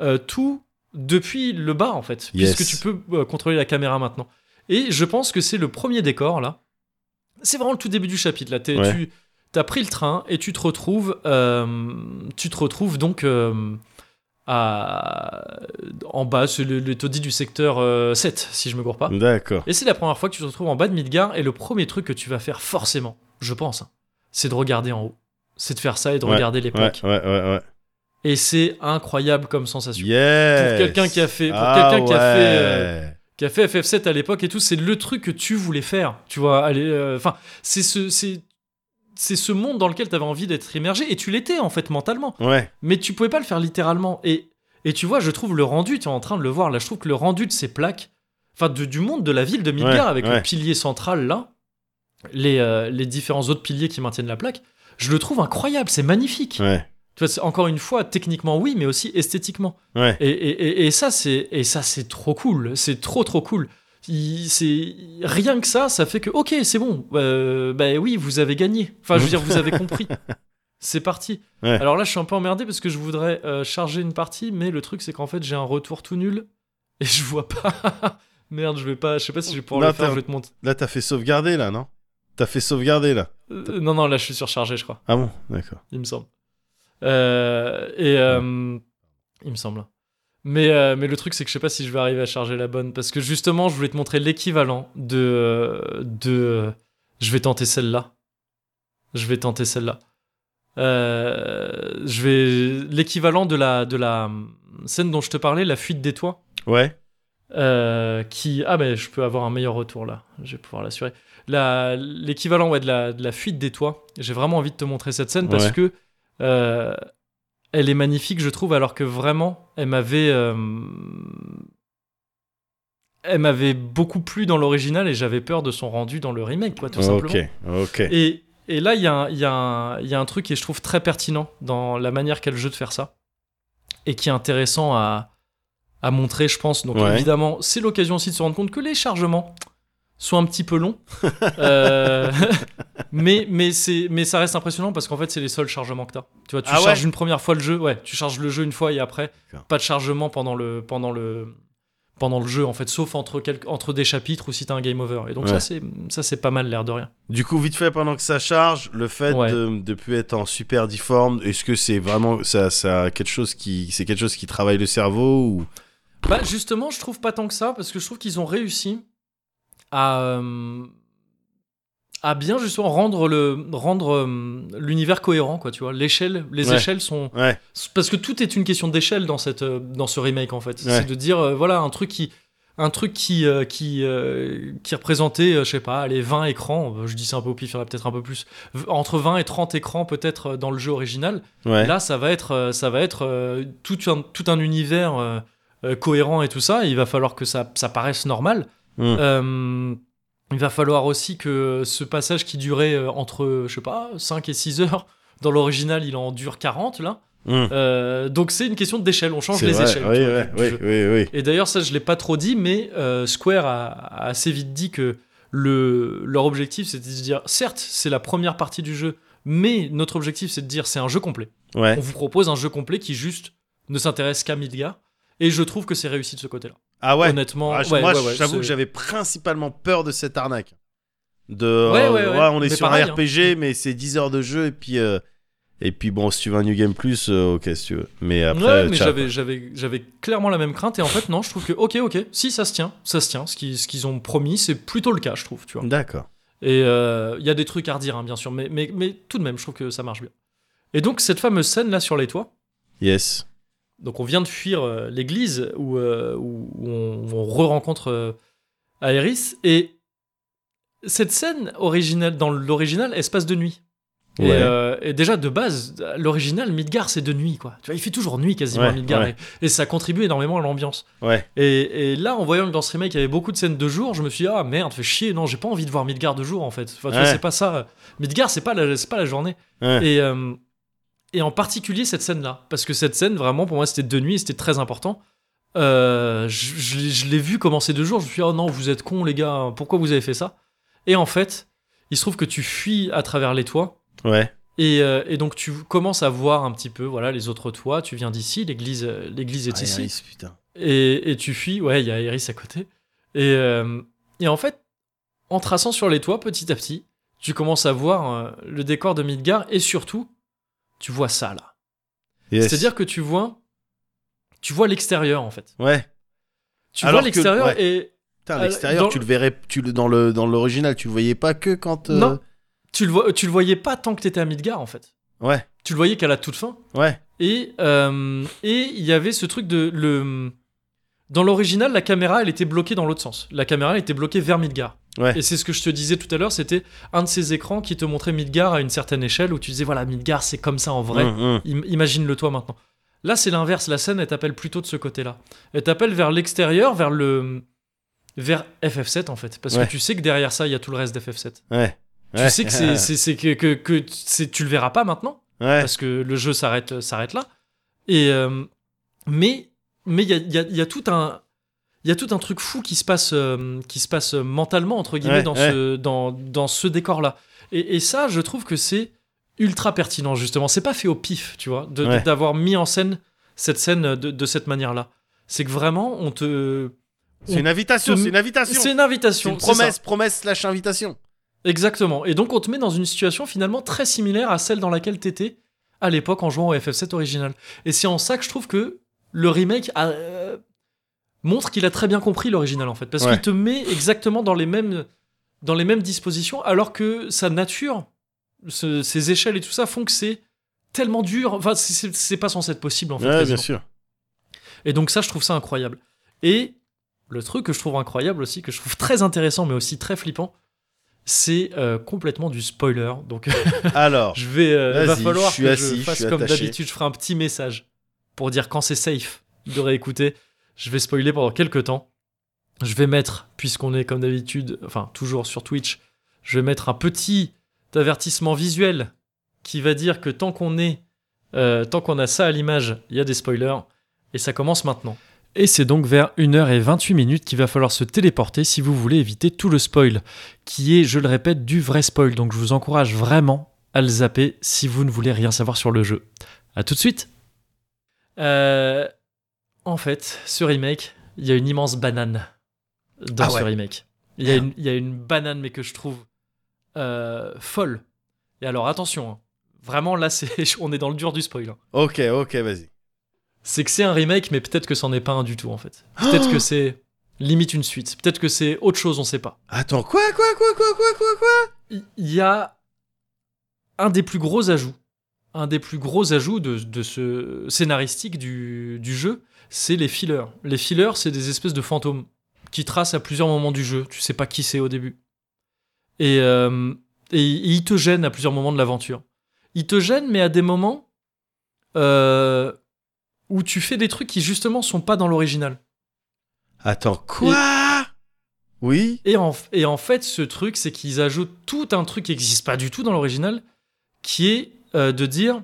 S1: euh, tout depuis le bas en fait,
S2: Yes.
S1: puisque tu peux contrôler la caméra maintenant. Et je pense que c'est le premier décor là. C'est vraiment le tout début du chapitre là.
S2: Ouais.
S1: Tu as pris le train et tu te retrouves, euh, tu te retrouves donc euh, à, en bas, c'est le, le taudis du secteur euh, 7, si je me gourre pas.
S2: D'accord.
S1: Et c'est la première fois que tu te retrouves en bas de Midgar, et le premier truc que tu vas faire forcément, je pense, hein, c'est de regarder en haut. C'est de faire ça et de
S2: Ouais,
S1: regarder les plaques.
S2: ouais, ouais, ouais.
S1: Et c'est incroyable comme sensation.
S2: Yes.
S1: Pour quelqu'un qui a fait- pour
S2: Ah
S1: quelqu'un qui a fait, euh. Qui a fait FF7 à l'époque et tout, c'est le truc que tu voulais faire. Tu vois, aller. euh, Enfin, c'est ce. C'est, c'est ce monde dans lequel tu avais envie d'être immergé et tu l'étais en fait mentalement
S2: Ouais,
S1: mais tu pouvais pas le faire littéralement. Et, et tu vois, je trouve le rendu, tu es en train de le voir là, je trouve que le rendu de ces plaques, enfin de- du monde de la ville de Midgar,
S2: Ouais,
S1: avec
S2: ouais.
S1: le pilier central là, les, euh, les différents autres piliers qui maintiennent la plaque, je le trouve incroyable, c'est magnifique.
S2: ouais,
S1: Tu vois, encore une fois, techniquement oui, mais aussi esthétiquement.
S2: ouais.
S1: Et, et, et, et ça, c'est et ça c'est trop cool, c'est trop trop cool. C'est rien que ça, ça fait que ok, c'est bon. Euh, bah oui, vous avez gagné. Enfin, je veux dire, vous avez compris. <laughs> C'est parti.
S2: Ouais.
S1: Alors là, je suis un peu emmerdé parce que je voudrais euh, charger une partie, mais le truc c'est qu'en fait, j'ai un retour tout nul et je vois pas. <laughs> Merde, je vais pas. Je sais pas si je vais pouvoir
S2: Là,
S1: le faire. Je vais te montrer.
S2: Là, t'as fait sauvegarder, là, non? T'as fait sauvegarder, là.
S1: Euh, non, non, là, je suis surchargé, je crois.
S2: Ah bon? D'accord.
S1: il me semble. Et il me semble. Mais, euh, mais le truc, c'est que je sais pas si je vais arriver à charger la bonne. Parce que justement, je voulais te montrer l'équivalent de. euh, de euh, je vais tenter celle-là. Je vais tenter celle-là. Euh, je vais. L'équivalent de la, de la scène dont je te parlais, la fuite des toits.
S2: Ouais.
S1: Euh, qui ah ben je peux avoir un meilleur retour là je vais pouvoir l'assurer La- l'équivalent ouais, de, la, de la fuite des toits j'ai vraiment envie de te montrer cette scène parce
S2: Ouais.
S1: que euh, elle est magnifique je trouve alors que vraiment elle m'avait euh, elle m'avait beaucoup plu dans l'original et j'avais peur de son rendu dans le remake quoi tout simplement
S2: Ok, ok.
S1: et, et là, il y, a un- y, y a truc qui je trouve très pertinent dans la manière qu'a le jeu de faire ça. Et qui est intéressant à, à montrer, je pense. Donc
S2: Ouais.
S1: évidemment, c'est l'occasion aussi de se rendre compte que les chargements sont un petit peu longs. <laughs> Euh, <laughs> mais, mais, mais ça reste impressionnant parce qu'en fait, c'est les seuls chargements que tu as. Tu vois, tu
S2: Ah ouais
S1: charges une première fois le jeu, ouais, tu charges le jeu une fois et après, pas de chargement pendant le, pendant le, pendant le jeu, en fait, sauf entre, quelques, entre des chapitres ou si tu as un game over. Et donc
S2: Ouais.
S1: ça, c'est, pas mal l'air de rien.
S2: Du coup, vite fait, pendant que ça charge, le fait
S1: Ouais.
S2: de ne plus être en super difforme, est-ce que c'est vraiment ça, ça quelque chose qui, c'est quelque chose qui travaille le cerveau ou?
S1: Bah justement, je trouve pas tant que ça parce que je trouve qu'ils ont réussi à euh, à bien justement rendre le rendre euh, l'univers cohérent quoi, tu vois. L'échelle, les
S2: Ouais.
S1: échelles sont
S2: Ouais,
S1: parce que tout est une question d'échelle dans cette euh, dans ce remake en fait.
S2: Ouais.
S1: C'est de dire voilà un truc qui un truc qui euh, qui euh, qui représentait je sais pas les 20 écrans, je dis ça un peu au pif, il y en a peut-être un peu plus entre 20 et 30 écrans peut-être dans le jeu original. Là, ça va être, ça va être euh, tout, un, tout un univers cohérent et tout ça. Et il va falloir que ça, ça paraisse normal.
S2: Mm.
S1: Euh, il va falloir aussi que ce passage qui durait euh, entre, je sais pas, 5 et 6 heures, dans l'original, il en dure 40 là.
S2: Hum.
S1: Euh, donc c'est une question d'échelle, on change les
S2: vrai,
S1: échelles.
S2: Oui,
S1: tu vois,
S2: ouais,
S1: du
S2: oui,
S1: jeu.
S2: oui, oui.
S1: Et d'ailleurs, ça, je l'ai pas trop dit, mais euh, Square a, a assez vite dit que le, leur objectif, c'était de dire, certes, c'est la première partie du jeu, mais notre objectif, c'est de dire, c'est un jeu complet
S2: Ouais.
S1: on vous propose un jeu complet qui juste ne s'intéresse qu'à Midgar. Et je trouve que c'est réussi de ce côté-là.
S2: Ah ouais.
S1: Honnêtement,
S2: Ah,
S1: ouais,
S2: moi,
S1: ouais,
S2: j'avoue que j'avais principalement peur de cette arnaque. De,
S1: Ouais,
S2: euh,
S1: ouais, ouais.
S2: on est
S1: Mais
S2: sur
S1: pareil,
S2: un
S1: hein.
S2: RPG, mais c'est 10 heures de jeu et puis. euh, et puis bon, si tu veux un New Game Plus, euh, ok, si tu veux. Mais après,
S1: ouais, mais j'avais, j'avais, j'avais clairement la même crainte. Et en fait, non, je trouve que, ok, ok, si ça se tient, ça se tient. Ce qu'ils, ce qu'ils ont promis, c'est plutôt le cas, je trouve. Tu vois.
S2: D'accord.
S1: Et euh, il y a des trucs à redire, hein, bien sûr, mais, mais, mais tout de même, je trouve que ça marche bien. Et donc, cette fameuse scène là sur les toits,
S2: Yes.
S1: Donc on vient de fuir euh, l'église où, euh, où on, on re-rencontre euh, Aerys. Et cette scène originale, dans l'original, elle se passe de nuit. Et, euh, déjà de base, l'original Midgar c'est de nuit quoi. Tu vois, il fait toujours nuit quasiment à
S2: Ouais,
S1: Midgar
S2: ouais.
S1: et, et ça contribue énormément à l'ambiance. Et, et là, en voyant que dans ce remake il y avait beaucoup de scènes de jour, je me suis dit ah merde, fait chier, non j'ai pas envie de voir Midgar de jour en fait. Enfin, c'est pas ça. Midgar c'est pas la, c'est pas la journée. Et, euh, et en particulier cette scène-là, parce que cette scène, vraiment, pour moi, c'était de nuit et c'était très important. Euh, je je l'ai- je l'ai vu commencer deux jours, je me suis dit, oh non, vous êtes cons, les gars, pourquoi vous avez fait ça? Et en fait, il se trouve que tu fuis à travers les toits,
S2: Ouais.
S1: et, euh, et donc tu commences à voir un petit peu voilà, les autres toits, tu viens d'ici, l'église euh, l'église est
S2: Ah,
S1: ici,
S2: Iris, putain.
S1: et, et tu fuis, ouais, il y a Iris à côté. Et, euh, et en fait, en traçant sur les toits, petit à petit, tu commences à voir le décor de Midgard et surtout, tu vois ça là.
S2: Yes.
S1: C'est-à-dire que tu vois, tu vois l'extérieur en fait.
S2: Ouais.
S1: Tu
S2: Alors
S1: vois l'extérieur
S2: ouais.
S1: et
S2: Putain, l'extérieur,
S1: dans-
S2: tu le verrais, tu le, dans le dans l'original, tu le voyais pas que quand. euh,
S1: Non. tu le, vois, tu le voyais pas tant que t'étais à Midgard en fait.
S2: Ouais.
S1: Tu le voyais qu'à la toute fin.
S2: Ouais.
S1: Et euh, et il y avait ce truc de le dans l'original, la caméra elle était bloquée dans l'autre sens. La caméra elle était bloquée vers Midgard.
S2: Ouais.
S1: Et c'est ce que je te disais tout à l'heure, c'était un de ces écrans qui te montrait Midgard à une certaine échelle où tu disais voilà Midgard c'est comme ça en vrai.
S2: Hum, hum.
S1: Im- Imagine-le toi maintenant. Là, c'est l'inverse. La scène, elle t'appelle plutôt de ce côté-là. Elle t'appelle vers l'extérieur, vers le. vers FF7 en fait. Parce
S2: Ouais.
S1: que tu sais que derrière ça, il y a tout le reste d'FF7.
S2: Ouais.
S1: Tu sais que <laughs> c'est, c'est, c'est que, que, que tu le verras pas maintenant. Parce que le jeu s'arrête, s'arrête là. Et. euh, mais mais il y a, il y, a, il y a tout un. Il y a tout un truc fou qui se passe, euh, qui se passe mentalement, entre guillemets,
S2: Ouais,
S1: dans,
S2: ouais.
S1: ce, dans, dans ce décor-là. Et, et ça, je trouve que c'est ultra pertinent, justement. C'est pas fait au pif, tu vois,
S2: Ouais.
S1: d'avoir mis en scène cette scène de, de cette manière-là. C'est que vraiment, on te.
S2: C'est une invitation.
S1: te-
S2: C'est une invitation.
S1: C'est une invitation.
S2: une
S1: c'est ça.
S2: promesse, promesse slash invitation.
S1: Exactement. Et donc, on te met dans une situation finalement très similaire à celle dans laquelle t'étais à l'époque en jouant au FF7 original. Et c'est en ça que je trouve que le remake a, euh, montre qu'il a très bien compris l'original en fait. Parce
S2: Ouais.
S1: qu'il te met exactement dans les mêmes, dans les mêmes dispositions, alors que sa nature, ce- ses échelles et tout ça font que c'est tellement dur. Enfin, c'est- pas censé être possible en fait.
S2: Ouais, bien sûr.
S1: Et donc ça, je trouve ça incroyable. Et le truc que je trouve incroyable aussi, que je trouve très intéressant, mais aussi très flippant, c'est euh, complètement du spoiler. Donc <laughs>
S2: Alors.
S1: je vais, euh, va falloir
S2: je
S1: que
S2: assis,
S1: je
S2: je
S1: fasse
S2: suis
S1: comme d'habitude. Je ferai un petit message pour dire quand c'est safe de réécouter. Je vais spoiler pendant quelques temps. Je vais mettre, puisqu'on est comme d'habitude, enfin toujours sur Twitch, je vais mettre un petit avertissement visuel qui va dire que tant qu'on est, euh, tant qu'on a ça à l'image, il y a des spoilers. Et ça commence maintenant. Et c'est donc vers 1h28 minutes qu'il va falloir se téléporter si vous voulez éviter tout le spoil, qui est, je le répète, du vrai spoil. Donc je vous encourage vraiment à le zapper si vous ne voulez rien savoir sur le jeu. A tout de suite Euh, En fait, ce remake, il y a une immense banane dans
S2: Ah
S1: ce remake. Il y, a une, il y a une banane, mais que je trouve euh, folle. Et alors attention, hein. vraiment là, c'est, <laughs> on est dans le dur du spoil. hein.
S2: Ok, ok, vas-y.
S1: C'est que c'est un remake, mais peut-être que c'en est pas un du tout en fait. Peut-être que c'est limite une suite. Peut-être que c'est autre chose, on sait pas.
S2: Attends, quoi, quoi, quoi, quoi, quoi, quoi, quoi?
S1: Il il y a un des plus gros ajouts, un des plus gros ajouts de, de ce scénaristique du, du jeu, c'est les fillers. Les fillers, c'est des espèces de fantômes qui tracent à plusieurs moments du jeu. Tu sais pas qui c'est au début. Et, euh, et ils te gênent à plusieurs moments de l'aventure. Ils te gênent, mais à des moments euh, où tu fais des trucs qui justement sont pas dans l'original.
S2: Attends, quoi? Oui?
S1: Et en, et en fait, ce truc, c'est qu'ils ajoutent tout un truc qui n'existe pas du tout dans l'original, qui est euh, de dire,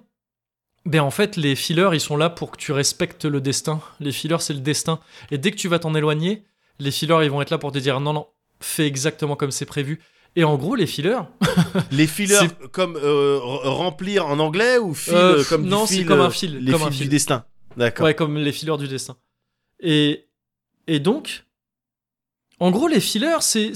S1: ben en fait, les fillers, ils sont là pour que tu respectes le destin. Les fillers, c'est le destin. Et dès que tu vas t'en éloigner, les fillers, ils vont être là pour te dire, non, non, fais exactement comme c'est prévu. Et en gros, les fillers, <laughs>
S2: Les fillers comme euh, remplir en anglais ou fil
S1: Euh,
S2: comme
S1: non, c'est comme un
S2: euh,
S1: fil,
S2: Les
S1: comme un
S2: fils
S1: fil.
S2: du destin. D'accord.
S1: ouais, comme les fillers du destin. Et, et donc, en gros, les fillers, c'est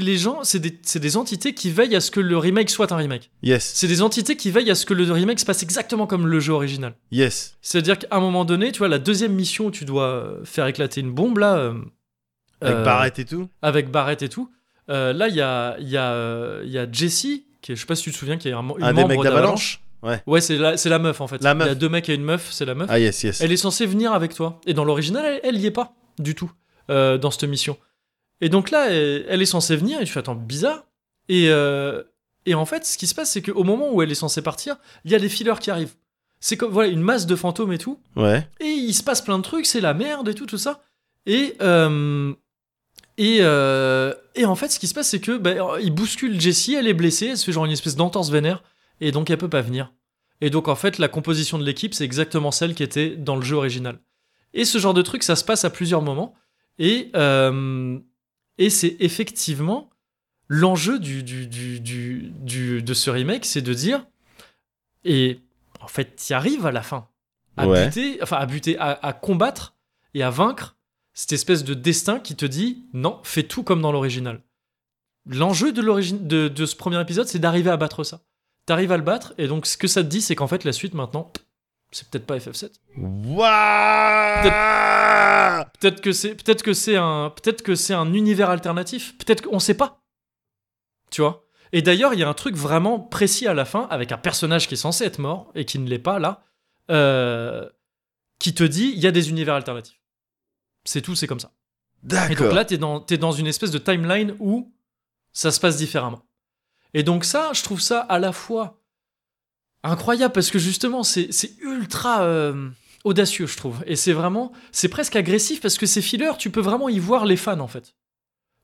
S1: les gens, c'est des, des entités qui veillent à ce que le remake soit un remake.
S2: Yes,
S1: C'est des entités qui veillent à ce que le remake se passe exactement comme le jeu original.
S2: yes.
S1: C'est-à-dire qu'à un moment donné, tu vois, la deuxième mission où tu dois euh, faire éclater une bombe, là. euh,
S2: Avec
S1: euh,
S2: Barrett et tout.
S1: Avec Barrett et tout. euh, là, il y a, y, a, y a Jessie, qui est, je sais pas si tu te souviens, qui est un, une
S2: Un des
S1: membre
S2: mecs d'Avalanche
S1: Ouais, c'est la, c'est la meuf en fait.
S2: La
S1: Il y a
S2: meuf.
S1: deux mecs et une meuf, c'est la meuf.
S2: Ah yes, yes.
S1: Elle est censée venir avec toi. Et dans l'original, elle, elle y est pas du tout dans cette mission. Et donc là, elle, elle est censée venir et tu fais attends bizarre. Et euh, et en fait, ce qui se passe, c'est qu'au moment où elle est censée partir, il y a les fillers qui arrivent. C'est comme voilà une masse de fantômes et tout.
S2: Ouais.
S1: Et il se passe plein de trucs, c'est la merde et tout tout ça. Et euh, et, euh, et en fait, ce qui se passe, c'est que ben, il bouscule Jessie, elle est blessée, elle se fait genre une espèce d'entorse vénère, et donc elle peut pas venir. Et donc en fait, la composition de l'équipe, c'est exactement celle qui était dans le jeu original. Et ce genre de truc, ça se passe à plusieurs moments. Et, euh, et c'est effectivement l'enjeu du, du, du, du, du- de ce remake, c'est de dire. Et en fait, tu arrives à la fin. À
S2: Ouais.
S1: buter, enfin à buter, à, à combattre et à vaincre cette espèce de destin qui te dit non, fais tout comme dans l'original. L'enjeu de, de ce premier épisode, c'est d'arriver à battre ça. T'arrives à le battre, et donc ce que ça te dit, c'est qu'en fait, la suite maintenant, c'est peut-être pas FF7.
S2: Waouh
S1: Peut-être que c'est peut-être que c'est un peut-être que c'est un univers alternatif. Peut-être qu'on sait pas. Tu vois? Et d'ailleurs, il y a un truc vraiment précis à la fin avec un personnage qui est censé être mort et qui ne l'est pas là, euh, qui te dit il y a des univers alternatifs. C'est tout, c'est comme ça. Et donc
S2: D'accord.
S1: là, t'es dans t'es dans une espèce de timeline où ça se passe différemment. Et donc ça, je trouve ça à la fois incroyable parce que justement, c'est ultra euh, audacieux, je trouve. Et c'est vraiment, c'est presque agressif parce que ces fillers, tu peux vraiment y voir les fans en fait.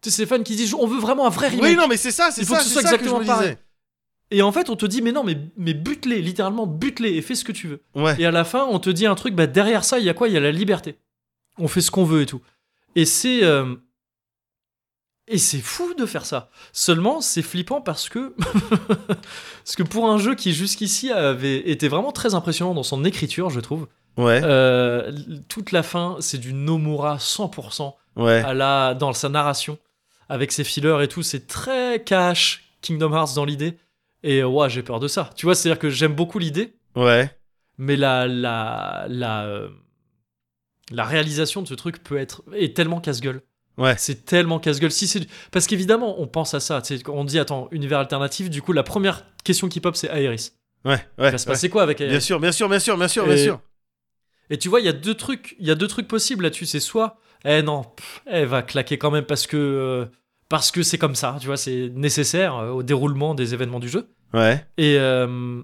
S1: Tu sais, ces fans qui disent on veut vraiment un vrai remake.
S2: Oui, non, mais c'est ça, c'est
S1: Il faut
S2: ça,
S1: que ce soit
S2: ça
S1: exactement
S2: me
S1: pareil. Et en fait, on te dit mais non, mais, mais bute-les, littéralement bute-les et fais ce que tu veux.
S2: Ouais.
S1: Et à la fin, on te dit un truc, bah, derrière ça, il y a quoi? Il y a la liberté. On fait ce qu'on veut et tout. Et c'est. euh, Et c'est fou de faire ça. Seulement, c'est flippant parce que. <laughs> parce que pour un jeu qui jusqu'ici avait été vraiment très impressionnant dans son écriture, je trouve,
S2: Ouais.
S1: euh, toute la fin, c'est du Nomura 100%
S2: Ouais.
S1: à la, dans sa narration, avec ses fillers et tout. C'est très cash Kingdom Hearts dans l'idée. Et ouais, j'ai peur de ça. Tu vois, c'est-à-dire que j'aime beaucoup l'idée,
S2: Ouais.
S1: mais la la la euh, la réalisation de ce truc peut être est tellement casse-gueule.
S2: Ouais.
S1: C'est tellement casse-gueule. Si c'est parce qu'évidemment, on pense à ça. On dit attends, univers alternatif. Du coup, la première question qui pop, c'est Aeris.
S2: Ouais. Ouais.
S1: Il va se
S2: ouais.
S1: passer quoi avec Aeris
S2: Bien sûr, bien sûr, bien sûr, bien sûr, bien
S1: Et-
S2: sûr.
S1: Et tu vois, il y a deux trucs, il y a deux trucs possibles là-dessus. C'est soit, eh non, pff, elle va claquer quand même parce que euh, parce que c'est comme ça. Tu vois, c'est nécessaire euh, au déroulement des événements du jeu.
S2: Ouais.
S1: Et euh,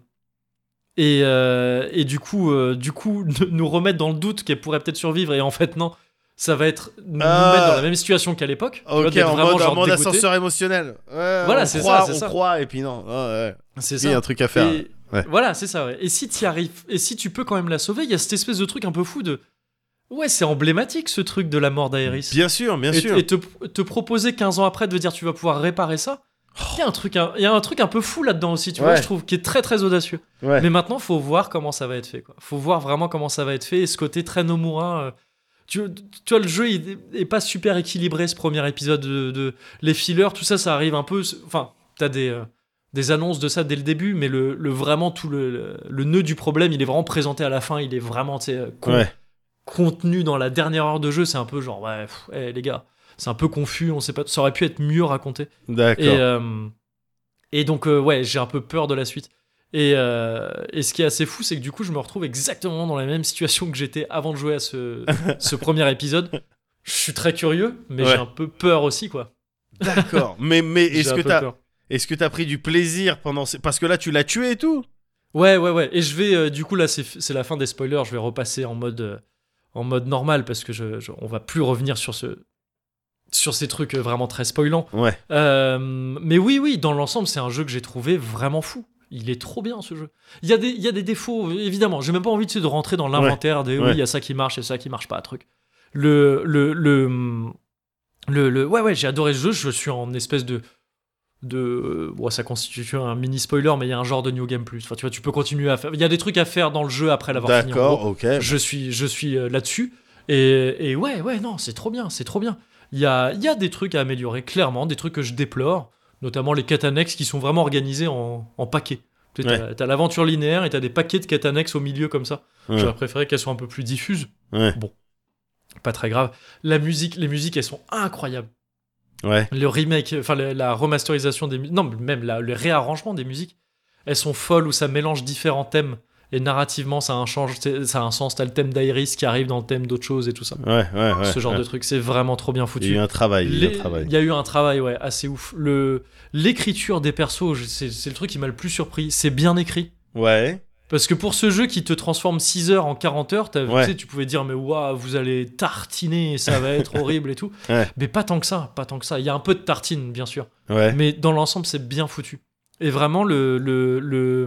S1: et, euh, et du coup, du coup, <laughs> nous remettre dans le doute qu'elle pourrait peut-être survivre. Et en fait, non, ça va être nous
S2: Ah.
S1: mettre dans la même situation qu'à l'époque. vois,
S2: Ok, en
S1: vraiment
S2: mode, en
S1: genre
S2: ascenseur émotionnel. Ouais,
S1: Voilà, c'est ça,
S2: on
S1: ça.
S2: croit, et puis non. Ouais.
S1: C'est
S2: Il y a
S1: ça.
S2: un truc à faire.
S1: Et-
S2: Ouais.
S1: Voilà, c'est ça. ouais. Et si tu arrives, et si tu peux quand même la sauver, il y a cette espèce de truc un peu fou de. Ouais, c'est emblématique ce truc de la mort d'Aeris.
S2: Bien sûr, bien
S1: et,
S2: sûr.
S1: et te, te proposer 15 ans après de dire tu vas pouvoir réparer ça. Il y a un truc, un, il y a un truc un peu fou là-dedans aussi, tu vois, je trouve, qui est très très audacieux.
S2: Ouais.
S1: Mais maintenant, faut voir comment ça va être fait. Quoi. Faut voir vraiment comment ça va être fait. Et ce côté très Nomura. Tu, tu vois, le jeu il est pas super équilibré ce premier épisode. De, de- les fillers, tout ça, ça arrive un peu. Enfin, t'as des, euh, des annonces de ça dès le début, mais le, le vraiment tout le, le, le nœud du problème, il est vraiment présenté à la fin. Il est vraiment euh, con-
S2: Ouais.
S1: contenu dans la dernière heure de jeu. C'est un peu genre, ouais, pff, eh, les gars, c'est un peu confus. On sait pas, ça aurait pu être mieux raconté.
S2: D'accord.
S1: Et, euh, et donc, euh, ouais, j'ai un peu peur de la suite. Et, euh, et ce qui est assez fou, c'est que du coup, je me retrouve exactement dans la même situation que j'étais avant de jouer à ce, <laughs> ce premier épisode. Je suis très curieux, mais
S2: Ouais.
S1: j'ai un peu peur aussi, quoi.
S2: D'accord. <laughs> mais mais est-ce que t'as est-ce que t'as pris du plaisir pendant ces... parce que là tu l'as tué et tout?
S1: Ouais, ouais, ouais. Et je vais, euh, du coup, là, c'est c'est la fin des spoilers. Je vais repasser en mode, euh, en mode normal parce que je, je- on va plus revenir sur ce, sur ces trucs vraiment très spoilants.
S2: Ouais.
S1: Euh, mais oui, oui, dans l'ensemble, c'est un jeu que j'ai trouvé vraiment fou. Il est trop bien ce jeu. Il y a des, il y a des défauts, évidemment. J'ai même pas envie sais, de rentrer dans l'inventaire des oui,
S2: Ouais.
S1: il y a ça qui marche et ça qui marche pas, truc. Le, le, le, le, le- ouais, ouais, j'ai adoré ce jeu. Je suis en espèce de, de, bon, ça constitue un mini spoiler, mais il y a un genre de New Game Plus. Enfin, tu vois, tu peux continuer à faire. Il y a des trucs à faire dans le jeu après l'avoir fini.
S2: D'accord, ok.
S1: Je suis, je suis euh, là-dessus. Et, et ouais, ouais, non, c'est trop bien, c'est trop bien. Il y a, il y a des trucs à améliorer, clairement, des trucs que je déplore, notamment les quêtes annexes qui sont vraiment organisées en, en paquets. Tu sais, t'as l'aventure linéaire et t'as des paquets de quêtes annexes au milieu comme ça.
S2: Ouais.
S1: J'aurais préféré qu'elles soient un peu plus diffuses.
S2: Ouais.
S1: Bon, pas très grave. La musique, les musiques, elles sont incroyables.
S2: Ouais.
S1: Le remake, enfin la, la remasterisation des musiques, non, même la- le réarrangement des musiques, elles sont folles où ça mélange différents thèmes. Et narrativement, ça a un, change, ça a un sens. T'as le thème d'Iris qui arrive dans le thème d'autre chose et tout ça.
S2: Ouais, ouais, ouais.
S1: Ce genre
S2: ouais.
S1: de truc, c'est vraiment trop bien
S2: Il y a
S1: foutu.
S2: eu un travail, il y a eu
S1: Les-
S2: un travail.
S1: Il y a eu un travail, ouais, assez ouf. Le l'écriture des persos, c'est c'est le truc qui m'a le plus surpris. C'est bien écrit.
S2: Ouais.
S1: Parce que pour ce jeu qui te transforme 6 heures en 40 heures,
S2: Ouais.
S1: tu, sais, tu pouvais dire, mais waouh, vous allez tartiner, ça va être <laughs> horrible et tout.
S2: Ouais.
S1: Mais pas tant que ça, pas tant que ça. Il y a un peu de tartine, bien sûr.
S2: Ouais.
S1: Mais dans l'ensemble, c'est bien foutu. Et vraiment, le, le, le,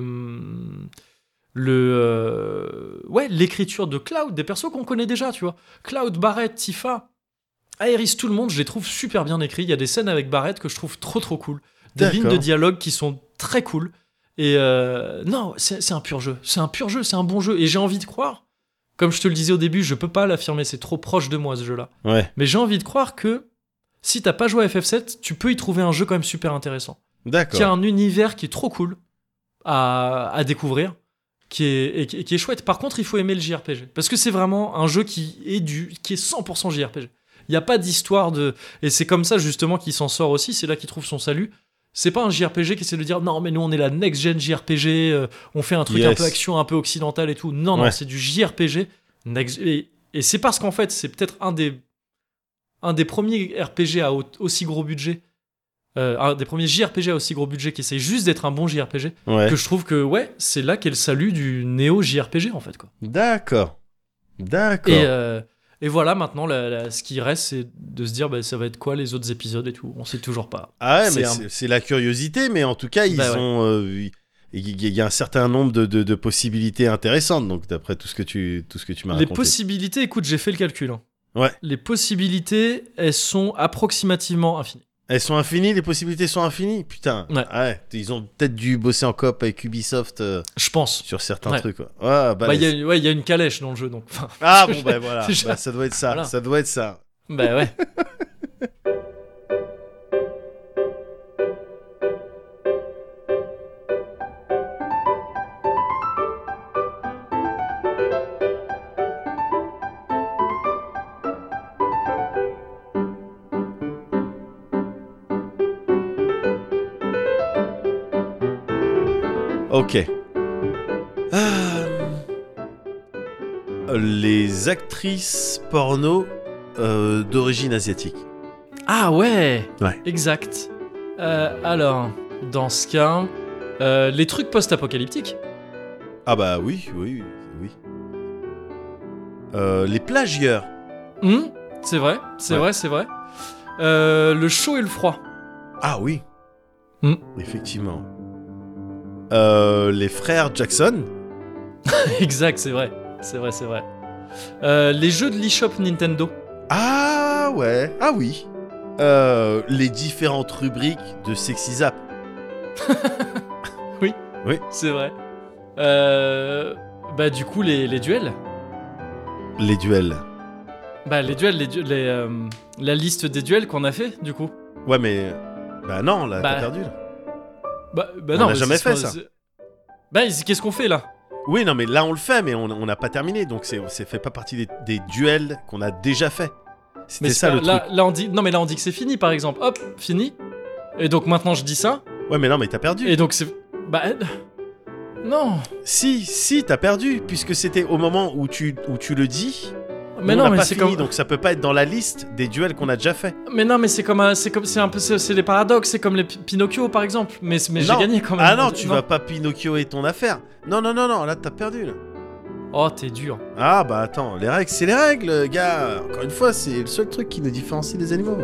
S1: le euh, ouais l'écriture de Cloud, des persos qu'on connaît déjà, tu vois. Cloud, Barrett, Tifa, Aeris, tout le monde, je les trouve super bien écrits. Il y a des scènes avec Barrett que je trouve trop trop cool. Des
S2: D'accord.
S1: lignes de dialogue qui sont très cool. Et euh, non, c'est un pur jeu. C'est un pur jeu, c'est un bon jeu. Et j'ai envie de croire, comme je te le disais au début, je peux pas l'affirmer, c'est trop proche de moi ce jeu-là.
S2: Ouais,
S1: Mais j'ai envie de croire que si t'as pas joué à FF7, tu peux y trouver un jeu quand même super intéressant. Qui a
S2: d'accord.
S1: un univers qui est trop cool à, à découvrir, qui est, et qui, est chouette. Par contre, il faut aimer le JRPG. Parce que c'est vraiment un jeu qui est, du, qui est 100% JRPG. Il n'y a pas d'histoire de. Et c'est comme ça justement qu'il s'en sort aussi, c'est là qu'il trouve son salut. C'est pas un JRPG qui essaie de dire non, mais nous on est la next-gen JRPG, euh, on fait un truc un
S2: Yes.
S1: peu action, un peu occidental et tout. Non, non, c'est du JRPG. next- Et, et c'est parce qu'en fait, c'est peut-être un des, un des premiers RPG à au- aussi gros budget, euh, un des premiers JRPG à aussi gros budget qui essaye juste d'être un bon JRPG,
S2: Ouais.
S1: que je trouve que ouais, c'est là qu'est le salut du néo JRPG en fait quoi.
S2: D'accord. D'accord.
S1: Et, euh, et voilà, maintenant, la- la- ce qui reste, c'est de se dire, bah, ça va être quoi les autres épisodes et tout. On sait toujours pas.
S2: Ah ouais,
S1: c'est
S2: mais
S1: un-
S2: c'est la curiosité, mais en tout cas, ils
S1: Bah ouais.
S2: ont. euh, il il y a un certain nombre de, de- de possibilités intéressantes, donc d'après tout ce que tu, tout ce que tu m'as
S1: Les
S2: raconté.
S1: possibilités, écoute, j'ai fait le calcul. hein.
S2: Ouais.
S1: Les possibilités, elles sont approximativement infinies.
S2: Elles sont infinies, les possibilités sont infinies. Putain.
S1: Ouais.
S2: Ah ouais, ils ont peut-être dû bosser en coop avec Ubisoft euh,
S1: Je pense.
S2: sur certains
S1: Ouais.
S2: trucs. Quoi. Ouais,
S1: Bah, il y,
S2: balèze.
S1: a, ouais, il y a une calèche dans le jeu, donc.
S2: Ah bon, <laughs> bah voilà. Bah, ça doit être ça.
S1: Voilà.
S2: Ça doit être ça.
S1: bah ouais. <laughs>
S2: Ok. Euh, Les actrices porno euh, d'origine asiatique.
S1: Ah ouais
S2: Ouais.
S1: Exact. Euh, alors, dans ce cas, les trucs post-apocalyptiques.
S2: Ah bah oui, oui, oui. Les plagieurs.
S1: Hmm, c'est vrai, c'est
S2: Ouais.
S1: vrai, c'est vrai. Le chaud et le froid.
S2: Ah oui.
S1: Hmm.
S2: Effectivement. Euh, les frères Jackson. <laughs>
S1: exact, c'est vrai. C'est vrai, c'est vrai. Euh, les jeux de l'eShop Nintendo.
S2: Ah ouais. Ah oui. Euh, les différentes rubriques de Sexy Zap. <laughs>
S1: C'est vrai. Bah du coup les, les duels.
S2: Les duels.
S1: Bah les duels, les, du- les, la liste des duels qu'on a fait du coup.
S2: Ouais mais... Bah non, là,
S1: Bah,
S2: t'as perdu. Là.
S1: Bah, bah
S2: On
S1: non. mais
S2: jamais fait, ça.
S1: Bah qu'est-ce qu'on fait là?
S2: Oui, non mais là on le fait, mais on n'a pas terminé. Donc c'est fait pas partie des, des duels qu'on a déjà fait. C'était ça le
S1: là,
S2: truc.
S1: là on dit non mais là on dit que c'est fini par exemple. Hop, fini. Et donc maintenant je dis ça.
S2: Ouais mais non mais t'as perdu.
S1: Et donc c'est bah non.
S2: Si, si, t'as perdu, puisque c'était au moment où tu, où tu le dis.
S1: Mais
S2: on
S1: non mais
S2: pas
S1: c'est
S2: fini,
S1: comme
S2: donc ça peut pas être dans la liste des duels qu'on a déjà fait.
S1: mais non mais c'est comme un- c'est comme c'est un peu c'est les paradoxes c'est comme les Pi- Pinocchio par exemple. Mais mais j'ai
S2: Non.
S1: gagné quand même.
S2: Ah non, tu vas pas Pinocchio et ton affaire. Non, non, non, non, là t'as perdu. Là.
S1: Oh t'es dur.
S2: Ah bah attends, les règles, c'est les règles, gars. Encore une fois, c'est le seul truc qui nous différencie des animaux.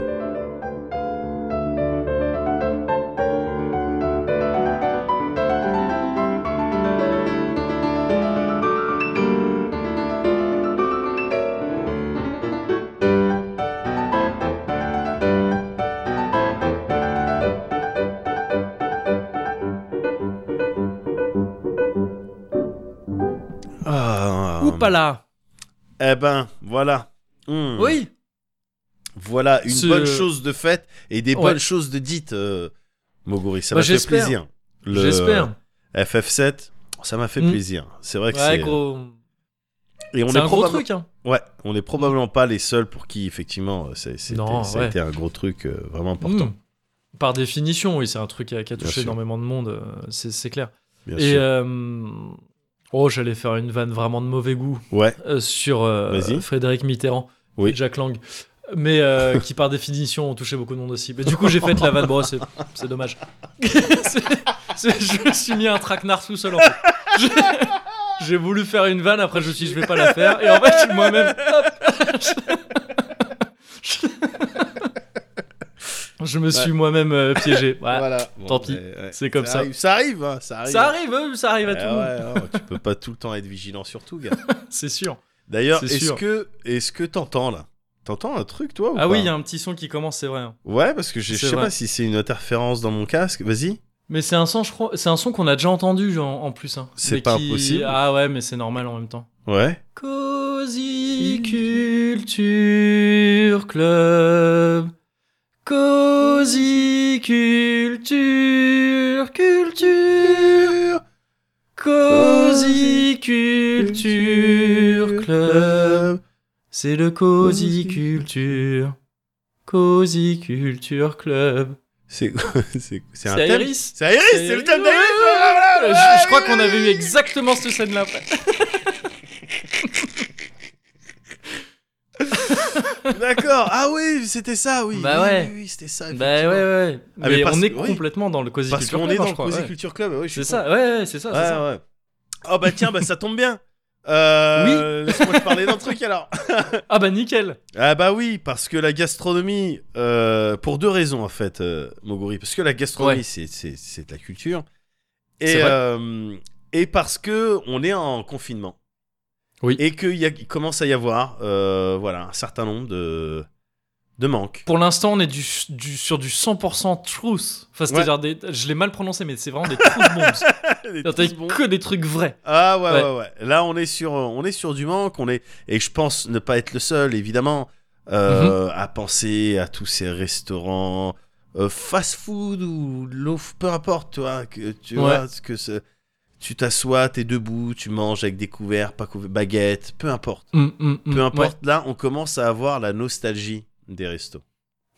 S1: Pas là.
S2: Eh ben, voilà. Hmm.
S1: Oui.
S2: Voilà une
S1: Ce-
S2: bonne chose de faite et des
S1: Ouais.
S2: bonnes choses de dites, euh, Moguri. Ça
S1: Bah,
S2: m'a fait plaisir. Le
S1: J'espère.
S2: FF7, ça m'a fait
S1: Mm.
S2: plaisir. C'est vrai que
S1: Ouais
S2: c'est.
S1: gros.
S2: Et on est
S1: un gros truc hein.
S2: Ouais, on n'est probablement pas les seuls pour qui, effectivement, euh, c'est- ça a été un gros truc euh, vraiment important.
S1: Mm. Par définition, oui, c'est un truc qui a, qui a
S2: Bien
S1: touché énormément de monde, euh, c'est c'est clair.
S2: Bien
S1: Et
S2: sûr.
S1: euh, oh, j'allais faire une vanne vraiment de mauvais goût
S2: Ouais,
S1: euh, sur euh. Frédéric Mitterrand
S2: Oui.
S1: et Jack Lang, mais euh, <laughs> qui par définition ont touché beaucoup de monde aussi. Mais du coup, j'ai fait la vanne. Bon, c'est dommage. <laughs> Je me suis mis un traquenard tout seul en fait. J'ai voulu faire une vanne, après je me suis dit je vais pas la faire, et en fait moi-même, hop, <laughs> je, me suis moi-même euh, piégé. <laughs> Ouais.
S2: Voilà. Bon,
S1: tant pis.
S2: ouais.
S1: C'est comme ça.
S2: Arrive, ça arrive, hein, ça arrive.
S1: Ça arrive, ça arrive à
S2: Ouais,
S1: tout le monde.
S2: ouais, ouais, tu peux pas tout le temps être vigilant sur tout, gars. <laughs>
S1: C'est sûr.
S2: D'ailleurs, est-ce que, est-ce que t'entends là? T'entends un truc, toi ou
S1: Ah oui, il y a un petit son qui commence, c'est vrai. hein.
S2: Ouais, parce que je sais pas si c'est une interférence dans mon casque. Vas-y.
S1: Mais c'est un son, je crois, c'est un son qu'on a déjà entendu genre, en plus. hein.
S2: C'est pas
S1: qui-
S2: impossible.
S1: Ah ouais, mais c'est normal en même temps.
S2: Ouais.
S1: Cozy Culture Club. Cozy Culture Culture. Cozy Culture Club. C'est le Cozy Culture. Cozy Culture Club.
S2: C'est c'est c'est un.
S1: Iris
S2: C'est Iris, c'est le thème d'Iris.
S1: Je, je crois qu'on avait eu exactement cette scène-là après. <laughs>
S2: D'accord. Ah oui, c'était ça, oui.
S1: Bah
S2: Oui,
S1: ouais.
S2: Oui, oui, c'était ça.
S1: Bah ouais, ouais.
S2: Ah,
S1: mais
S2: mais parce-
S1: on est
S2: oui.
S1: complètement dans le Cozy
S2: Parce
S1: Culture
S2: qu'on
S1: Club,
S2: est dans le
S1: crois,
S2: Cozy
S1: ouais.
S2: Culture Club. ouais, je suis
S1: C'est ça, ouais, ouais, c'est ça. c'est
S2: Ouais,
S1: ça.
S2: ouais. Oh bah tiens, bah ça tombe bien. Euh, Laisse-moi te parler d'un truc <laughs> alors.
S1: Ah bah nickel.
S2: Ah bah oui, parce que la gastronomie, euh, pour deux raisons en fait, euh, Moguri. Parce que la gastronomie,
S1: Ouais.
S2: c'est, c'est, c'est de la culture. Et,
S1: C'est vrai.
S2: euh, et parce que on est en confinement.
S1: Oui.
S2: Et qu'il commence à y avoir euh, voilà, un certain nombre de, de manques.
S1: Pour l'instant, on est du, du- sur du 100% truth. Enfin, c'est-à-dire, des- je l'ai mal prononcé, mais c'est vraiment des truth bombs. <laughs>
S2: Des
S1: que des trucs vrais.
S2: Ah ouais, ouais,
S1: Ouais.
S2: ouais, Là, on est sur, on est sur du manque. On est, et je pense ne pas être le seul, évidemment, euh, à penser à tous ces restaurants euh, fast-food ou low, peu importe, toi, que tu
S1: Ouais.
S2: vois, ce que ce- tu t'assois, t'es debout, tu manges avec des couverts, pas couverts, baguettes, peu importe.
S1: Hum, hum, hum,
S2: Peu
S1: ouais.
S2: importe. Là, on commence à avoir la nostalgie des restos.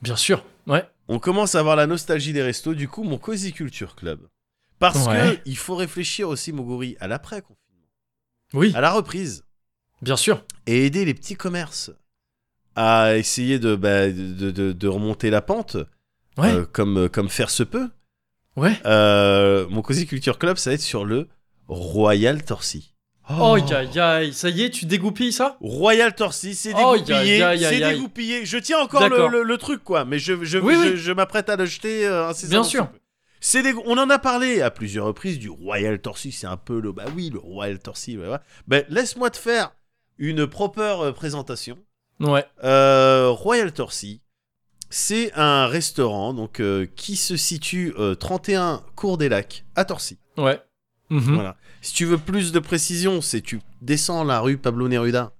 S1: Bien sûr, ouais.
S2: On commence à avoir la nostalgie des restos. Du coup, mon Cozy Culture Club. Parce
S1: Ouais.
S2: que il faut réfléchir aussi, Moguri, à l'après-confinement,
S1: Oui,
S2: à la reprise.
S1: bien sûr.
S2: et aider les petits commerces à essayer de, bah, de, de- de remonter la pente,
S1: Ouais,
S2: euh, comme, comme faire se peut.
S1: ouais.
S2: Euh, mon Cozy Culture Club, ça va être sur le Royal Torsi.
S1: Oh, aïe, aïe, ça y est, tu dégoupilles ça?
S2: Royal Torsi, c'est
S1: Oh,
S2: dégoupillé,
S1: aïe,
S2: c'est dégoupillé. Je tiens encore le, le- le truc, quoi, mais je, je,
S1: Oui,
S2: je,
S1: oui.
S2: je m'apprête à le jeter euh,
S1: Bien sûr.
S2: C'est des- On en a parlé à plusieurs reprises du Royal Torsi, c'est un peu le... Bah oui, le Royal Torsi, ouais, ouais. Ben, laisse-moi te faire une proper euh, présentation.
S1: Ouais,
S2: Euh, Royal Torsi, c'est un restaurant donc euh, qui se situe euh, 31 Cours des Lacs à Torcy.
S1: ouais. Mhm.
S2: Voilà. Si tu veux plus de précision, c'est tu descends la rue Pablo Neruda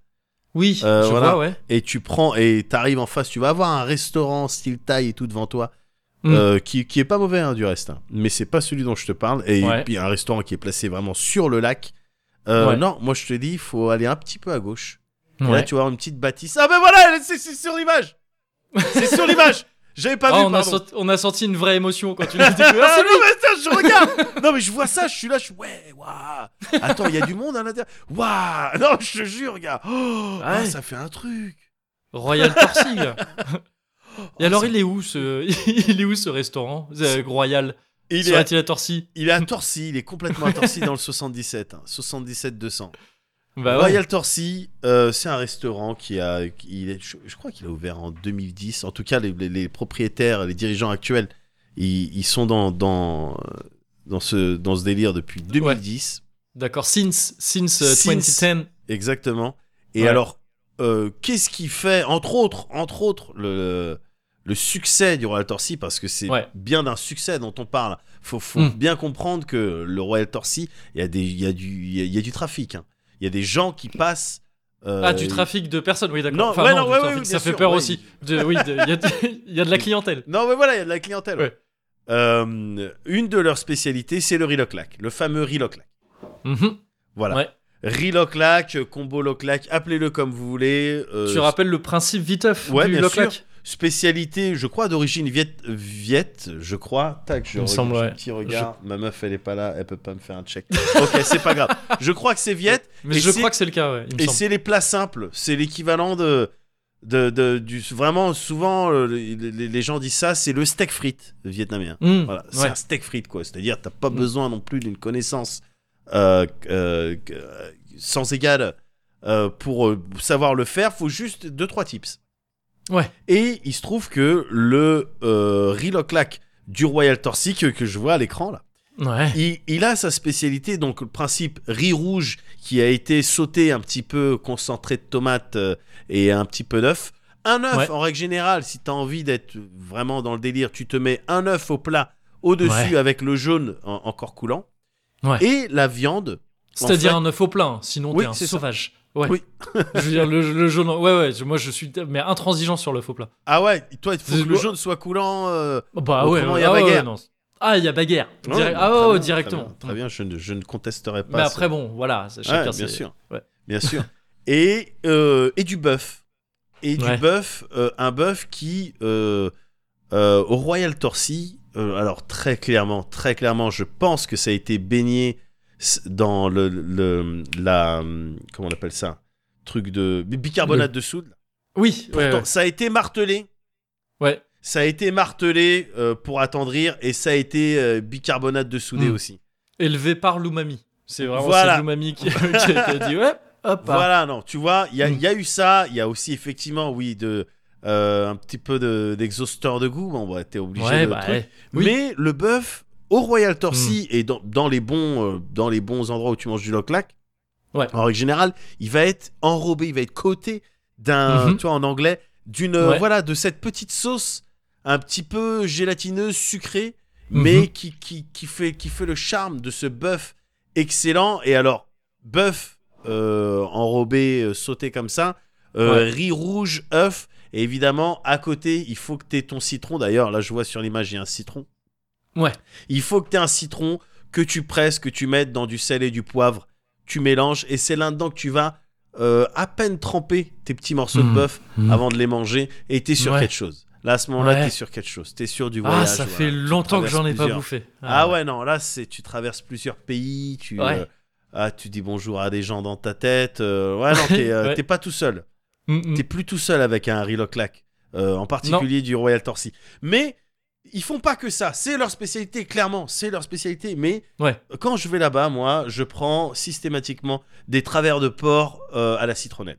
S1: Oui,
S2: Euh,
S1: je
S2: voilà.
S1: vois, ouais.
S2: et tu prends et t'arrives en face. Tu vas avoir un restaurant style taille et tout devant toi.
S1: Mm.
S2: euh, qui, qui est pas mauvais hein, du reste, hein. mais c'est pas celui dont je te parle. Et
S1: Ouais.
S2: puis un restaurant qui est placé vraiment sur le lac. Euh,
S1: Ouais.
S2: Non, moi je te dis, il faut aller un petit peu à gauche. Et là,
S1: Ouais.
S2: tu avoir une petite bâtisse. Ah ben voilà, c'est sur l'image. C'est sur l'image. <laughs> J'avais pas
S1: Ah,
S2: vu.
S1: on, a on a senti une vraie émotion quand tu l'as <laughs> découvert.
S2: Ah
S1: C'est
S2: non mais je regarde. non mais je vois ça, je suis là, je suis ouais, waouh. Attends, il y a du monde à l'intérieur. Waouh. Non, je te jure, gars. Oh, ah,
S1: Ouais.
S2: ça fait un truc.
S1: Royal Torsi. <laughs> Et
S2: Oh,
S1: alors,
S2: ça-
S1: il est où ce, <laughs> il est où ce restaurant euh, Royal?
S2: Il est, à,
S1: Serait-il à Torsi
S2: il est à Torcy, il est complètement à Torcy dans le 77, hein, 77 200.
S1: Bah ouais.
S2: Royal Torcy, euh, c'est un restaurant qui a, qui- il est, je, je crois qu'il a ouvert en 2010. En tout cas, les, les- les propriétaires, les dirigeants actuels, ils, ils sont dans, dans, euh, dans, ce, dans ce délire depuis 2010.
S1: D'accord, since, since, euh,
S2: Since.
S1: 2010.
S2: Exactement. Et
S1: Ouais.
S2: alors, euh, qu'est-ce qui fait, entre autres, entre autres, le, le succès du Royal Torcy, parce que c'est
S1: Ouais.
S2: bien d'un succès dont on parle. Faut, faut
S1: Mm.
S2: bien comprendre que le Royal Torcy, il y a des, il y a du, a- y a du trafic. hein. Il y a des gens qui passent. euh,
S1: Ah, du trafic de personnes, oui, d'accord.
S2: Non,
S1: Enfin,
S2: ouais,
S1: non,
S2: non,
S1: du
S2: ouais,
S1: trafic,
S2: ouais,
S1: ça fait
S2: sûr,
S1: peur aussi. De- oui, il y, a de- il y a de <laughs> la clientèle.
S2: Non, mais voilà, il y a de la clientèle. Euh, une de leurs spécialités, c'est le riz lac, le fameux riz lac.
S1: Mhm.
S2: Voilà.
S1: Ouais.
S2: Riz lac, combo lac, appelez-le comme vous voulez. euh,
S1: Tu rappelles le principe viteuf
S2: Ouais,
S1: du Loclac.
S2: Spécialité, je crois, d'origine viet, viet, je crois. Tac, je
S1: me semble, ouais.
S2: petit regard. Ma meuf, elle est pas là, elle peut pas me faire un check. <laughs> ok, c'est pas grave. Je crois que c'est viet.
S1: Mais je crois que c'est le cas, ouais. il me
S2: Et c'est les plats simples. C'est l'équivalent de, de, de- du. Vraiment, souvent, euh, les, gens disent ça, c'est le steak frites vietnamien.
S1: Hmm,
S2: Voilà, c'est un steak frites, quoi. C'est-à-dire, t'as pas
S1: Mm.
S2: besoin non plus d'une connaissance euh, euh, sans égale pour savoir le faire. Faut juste deux trois tips.
S1: Ouais.
S2: Et il se trouve que le euh, riz Loclac du Royal Torcy que, je vois à l'écran là,
S1: Ouais.
S2: il, il a sa spécialité, donc le principe riz rouge qui a été sauté un petit peu concentré de tomates euh, et un petit peu d'œuf. Un œuf,
S1: Ouais.
S2: en règle générale, si tu as envie d'être vraiment dans le délire, tu te mets un œuf au plat au-dessus
S1: Ouais.
S2: avec le jaune en- encore coulant. Et la viande. en
S1: C'est-à-dire
S2: fait-
S1: un œuf au plein, sinon
S2: Oui,
S1: t'es un
S2: c'est ça.
S1: Ouais.
S2: Oui. <laughs>
S1: je veux dire, le, le jaune. Ouais, ouais, moi je suis mais intransigeant sur l'œuf au plat.
S2: Ah ouais, toi, il faut que le jaune soit coulant. euh,
S1: Bah ouais,
S2: il y a
S1: ah ouais,
S2: bagarre.
S1: ouais, non. Ah, il y a bagarre. Direct- ah
S2: bien,
S1: directement.
S2: Très bien, très bien, je, ne, je ne contesterai pas.
S1: Mais
S2: ça.
S1: après, bon, voilà, c'est-
S2: Ouais,
S1: chacun
S2: bien sûr.
S1: Ouais.
S2: Bien sûr. <laughs> Et, euh, et du bœuf. Et
S1: Ouais.
S2: du bœuf, euh, un bœuf qui, euh, euh, au Royal Torcy, euh, alors très clairement, très clairement, je pense que ça a été baigné dans le, le la, comment on appelle ça, truc de bicarbonate de soude.
S1: Oui,
S2: Pourtant,
S1: ouais.
S2: ça a été martelé.
S1: ouais.
S2: Ça a été martelé euh, pour attendrir et ça a été euh, bicarbonate de soude
S1: Mm.
S2: aussi.
S1: Élevé par l'umami. C'est vraiment
S2: Voilà.
S1: l'umami qui, <laughs> qui a, dit ouais, hop. ah.
S2: Voilà, non, tu vois, il y, a-
S1: Mm.
S2: il y a eu ça, il y a aussi effectivement, oui, de, euh, un petit peu de- d'exhausteur de, goût, bon, bah, t'es obligé
S1: Ouais,
S2: de...
S1: bah. Oui.
S2: Mais le bœuf au Royal. Torcy et dans, dans les bons, euh, dans les bons endroits où tu manges du loc-lac,
S1: Ouais.
S2: en règle générale, il va être enrobé, il va être coté d'un,
S1: Mhm.
S2: tu vois, en anglais, d'une,
S1: Ouais.
S2: voilà, de cette petite sauce un petit peu gélatineuse, sucrée,
S1: Mhm.
S2: mais qui, qui, qui, fait, qui fait le charme de ce bœuf excellent. Et alors, bœuf euh, enrobé, euh, sauté comme ça, euh,
S1: Ouais.
S2: riz rouge, œuf, et évidemment, à côté, il faut que tu aies ton citron. D'ailleurs, là, je vois sur l'image, il y a un citron.
S1: Ouais.
S2: Il faut que tu aies un citron que tu presses, que tu mettes dans du sel et du poivre. Tu mélanges, et c'est là-dedans que tu vas euh, à peine tremper tes petits morceaux de
S1: Mhm.
S2: bœuf
S1: Mhm.
S2: avant de les manger, et tu es sur
S1: Ouais.
S2: quelque chose. Là, à ce moment-là,
S1: Ouais.
S2: tu es sur quelque chose. Tu es sur du voyage.
S1: Ah, ça
S2: voilà.
S1: fait longtemps que j'en ai pas bouffé.
S2: ah ouais, non, là, c'est tu traverses plusieurs pays, tu, euh, ah, tu dis bonjour à des gens dans ta tête. euh, ouais, non, t'es <laughs> euh, t'es pas tout seul.
S1: Mm, mm.
S2: T'es plus tout seul avec un Riloclac, euh, en particulier du Royal Torcy. Mais ils font pas que ça. C'est leur spécialité, clairement, c'est leur spécialité. Mais
S1: Ouais.
S2: quand je vais là-bas, moi, je prends systématiquement des travers de porc euh, à la citronnelle.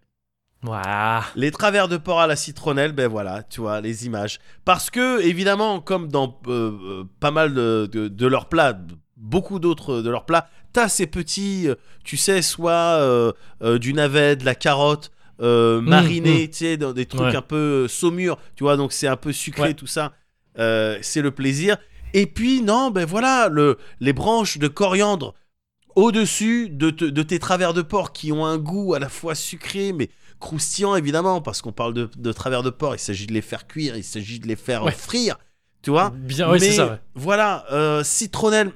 S2: Les travers de porc à la citronnelle, ben voilà, tu vois, les images. Parce que, évidemment, comme dans euh, euh, pas mal de, de, de leurs plats, beaucoup d'autres de leurs plats, t'as ces petits, tu sais, soit euh, euh, du navet, de la carotte, euh, marinés, tu sais, dans des trucs
S1: Mmh, Ouais.
S2: un peu saumure, tu vois, donc c'est un peu sucré,
S1: Ouais.
S2: tout ça. Euh, c'est le plaisir. Et puis, non, ben voilà, le, les branches de coriandre au-dessus de, te- de tes travers de porc qui ont un goût à la fois sucré, mais croustillant évidemment, parce qu'on parle de, de travers de porc, il s'agit de les faire cuire, il s'agit de les faire
S1: Ouais.
S2: euh, frire, tu vois.
S1: Bien, ouais, c'est ça. ouais.
S2: Voilà, euh, citronnelle,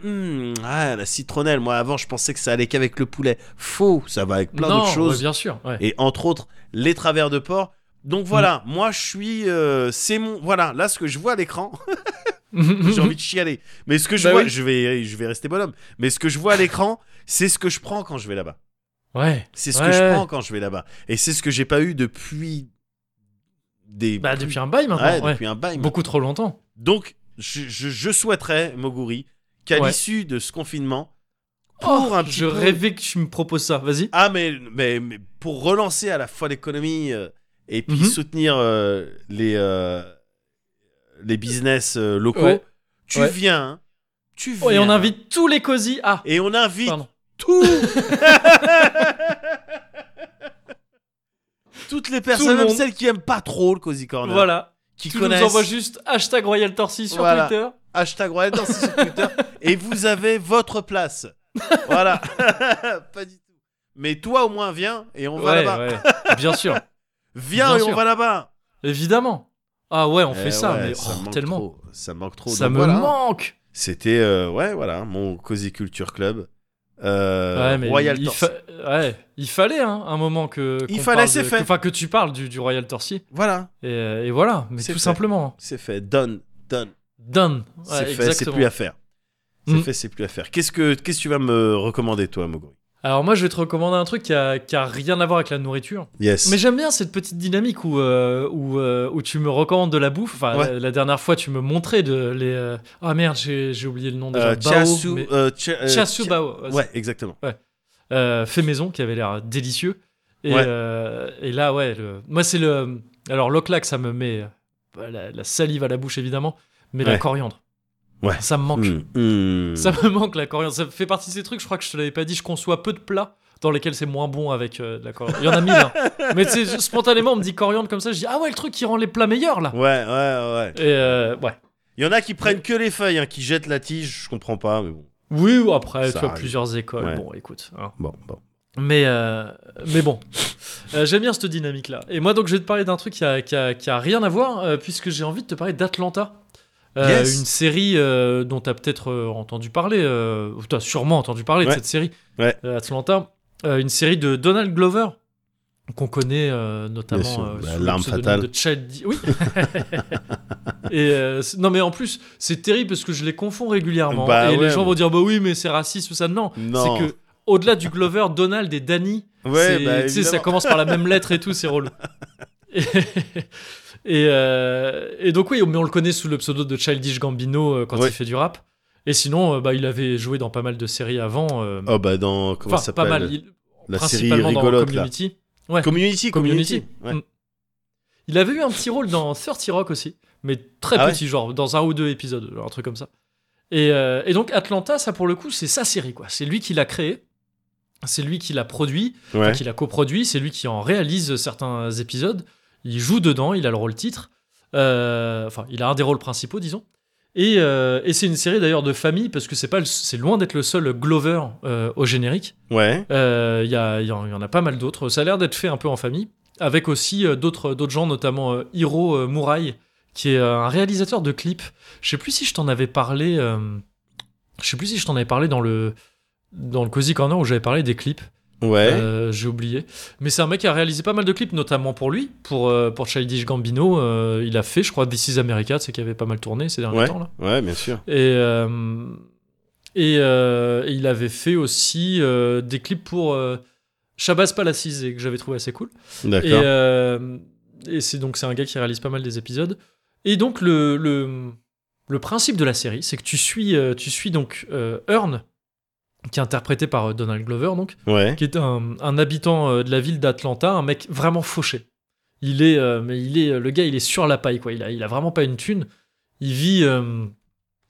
S2: ah, la citronnelle, moi avant je pensais que ça allait qu'avec le poulet. Faux, ça va avec plein d'autres
S1: ouais,
S2: choses.
S1: bien sûr. Ouais.
S2: Et entre autres, les travers de porc. Donc voilà, moi je suis. euh, c'est mon. Voilà, là ce que je vois à l'écran, <laughs> j'ai envie de chialer. Mais ce que je
S1: Bah
S2: vois,
S1: oui.
S2: je, vais, je vais rester bonhomme. Mais ce que je vois à l'écran, c'est ce que je prends quand je vais là-bas.
S1: Ouais.
S2: C'est ce
S1: Ouais.
S2: que je prends quand je vais là-bas. Et c'est ce que j'ai pas eu depuis. Des.
S1: Bah, depuis un bail maintenant.
S2: Ouais,
S1: ouais.
S2: depuis un bail.
S1: Beaucoup trop longtemps.
S2: Donc, je, je- je souhaiterais, Moguri, qu'à l'issue de ce confinement, pour
S1: Oh,
S2: un petit
S1: je
S2: peu-
S1: rêvais que tu me proposes ça. Vas-y.
S2: Ah, mais, mais, mais pour relancer à la fois l'économie euh, et puis
S1: Mhm.
S2: soutenir euh, les, euh, les business euh, locaux,
S1: Ouais.
S2: tu
S1: Ouais.
S2: viens. hein. Tu viens.
S1: Oh, et on invite tous les cosy. Ah,
S2: Et on invite
S1: pardon.
S2: tout. <laughs> Toutes les personnes, même celles qui aiment pas trop le Cozy Corner,
S1: Voilà.
S2: qui
S1: Tu
S2: connaissent
S1: nous envoies juste hashtag Royal Torsi sur
S2: Voilà.
S1: Twitter.
S2: hashtag Royal Dancy sur Twitter <laughs> et vous avez votre place. Voilà. <laughs> pas du tout. Mais toi au moins viens et on va là-bas.
S1: Bien sûr.
S2: Viens
S1: Bien
S2: et on va là-bas.
S1: Évidemment. Ah ouais, on fait
S2: Eh
S1: ça,
S2: ouais,
S1: mais
S2: ça
S1: oh,
S2: manque
S1: tellement.
S2: trop. Ça manque trop.
S1: Ça
S2: Donc
S1: me
S2: voilà.
S1: manque.
S2: C'était euh, ouais voilà mon Cozy Culture Club. Euh,
S1: ouais, mais
S2: Royal
S1: il, fa- ouais, il fallait hein, un moment que.
S2: Il
S1: qu'on
S2: fallait,
S1: parle
S2: c'est
S1: de-
S2: fait.
S1: que- Enfin, que tu parles du, du Royal Torsi.
S2: Voilà,
S1: Et, euh, et voilà, mais
S2: C'est
S1: tout
S2: fait.
S1: simplement.
S2: c'est fait. Done, done.
S1: Done. Ouais,
S2: c'est fait, c'est
S1: exactement.
S2: plus à faire. C'est
S1: Mm.
S2: fait, c'est plus à faire. Qu'est-ce que qu'est-ce que tu vas me recommander toi, Moguri?
S1: Alors moi, je vais te recommander un truc qui a, qui a rien à voir avec la nourriture.
S2: Yes.
S1: Mais j'aime bien cette petite dynamique où, euh, où, euh, où tu me recommandes de la bouffe. Enfin,
S2: Ouais.
S1: la, la dernière fois, tu me montrais de les. euh, Ah merde, j'ai oublié le nom déjà.
S2: Chiasu,
S1: mais-
S2: Chia-
S1: Chiasu
S2: Chia-
S1: Bao. ouais,
S2: Ouais, exactement.
S1: euh, fait maison qui avait l'air délicieux. Et,
S2: Ouais.
S1: et là, ouais, le... moi, c'est le, Alors, Loclac, ça me met la, la salive à la bouche, évidemment, mais la
S2: Ouais.
S1: coriandre.
S2: Ouais.
S1: Ça me manque.
S2: Hmm, hmm.
S1: Ça me manque la coriandre. Ça fait partie de ces trucs, je crois que je te l'avais pas dit, je conçois peu de plats dans lesquels c'est moins bon avec euh, de la coriandre. Il y en a mille, hein. <laughs> Mais spontanément, on me dit coriandre comme ça, je dis ah ouais, le truc qui rend les plats meilleurs là.
S2: Ouais, ouais, ouais.
S1: Et euh, ouais.
S2: Il y en a qui prennent que les feuilles, hein, qui jettent la tige, je comprends pas, mais bon.
S1: Oui, ou après,
S2: Ça
S1: tu vois, plusieurs écoles.
S2: Ouais.
S1: Bon, écoute. hein.
S2: Bon, bon.
S1: Mais, euh, mais bon, <laughs> Euh, j'aime bien cette dynamique-là. Et moi, donc, je vais te parler d'un truc qui a, qui a, qui a rien à voir, euh, puisque j'ai envie de te parler d'Atlanta. Euh,
S2: Yes.
S1: Une série euh, dont tu as peut-être euh, entendu parler, ou tu as sûrement entendu parler de cette série,
S2: Ouais.
S1: Atlanta. Une série de Donald Glover, qu'on connaît notamment
S2: Bah, L'arme fatale.
S1: de Child D- Oui. <laughs> Et non, mais en plus, c'est terrible parce que je les confonds régulièrement.
S2: Bah
S1: et
S2: ouais,
S1: les gens vont dire, bah oui, mais c'est raciste ou ça. Non,
S2: Non.
S1: c'est que au-delà du Glover, Donald et Danny,
S2: bah,
S1: ça commence par la même lettre et tout, c'est relou. <laughs> Et, euh, et donc oui, mais on le connaît sous le pseudo de Childish Gambino euh, quand
S2: Ouais.
S1: il fait du rap. Et sinon, euh, bah, il avait joué dans pas mal de séries avant. euh,
S2: Oh, bah, dans. Comment ça
S1: pas
S2: s'appelle
S1: mal. il-
S2: La série
S1: dans
S2: rigolote, là.
S1: Community. Ouais.
S2: Community, Community.
S1: Community.
S2: Ouais.
S1: Mm. Il avait eu un petit rôle dans 30 Rock aussi, mais très
S2: Ah ouais
S1: petit, genre dans un ou deux épisodes, genre un truc comme ça. Et, euh, et donc Atlanta, ça pour le coup, c'est sa série, quoi. C'est lui qui l'a créé, c'est lui qui l'a produit, qui l'a coproduit, c'est lui qui en réalise certains épisodes. Il joue dedans, il a le rôle titre. Euh, enfin, il a un des rôles principaux, disons. Et, euh, et c'est une série d'ailleurs de famille parce que c'est pas, le- c'est loin d'être le seul Glover euh, au générique.
S2: Ouais.
S1: Il y, a- il y en il y en a pas mal d'autres. Ça a l'air d'être fait un peu en famille, avec aussi d'autres d'autres gens, notamment Hiro Murai, qui est un réalisateur de clips. Je sais plus si je t'en avais parlé. je sais plus si je t'en avais parlé dans le dans le Cozy Corner où j'avais parlé des clips.
S2: Ouais.
S1: Euh, J'ai oublié. Mais c'est un mec qui a réalisé pas mal de clips, notamment pour lui, pour, euh, pour Childish Gambino. Euh, il a fait, je crois, This is America, c'est qui avait pas mal tourné ces derniers
S2: Ouais.
S1: temps. Là.
S2: Ouais, bien sûr.
S1: Et, euh, et, et il avait fait aussi des clips pour Shabazz Palaces, et que j'avais trouvé assez cool. Et,
S2: D'accord.
S1: euh, et c'est donc c'est un gars qui réalise pas mal des épisodes. Et donc le, le, le principe de la série, c'est que tu suis, tu suis donc Earn, qui est interprété par euh, Donald Glover, donc,
S2: Ouais.
S1: qui est un, un habitant euh, de la ville d'Atlanta, un mec vraiment fauché. Il est, euh, mais il est, le gars, il est sur la paille, quoi. Il a, il a vraiment pas une thune. Il vit, euh,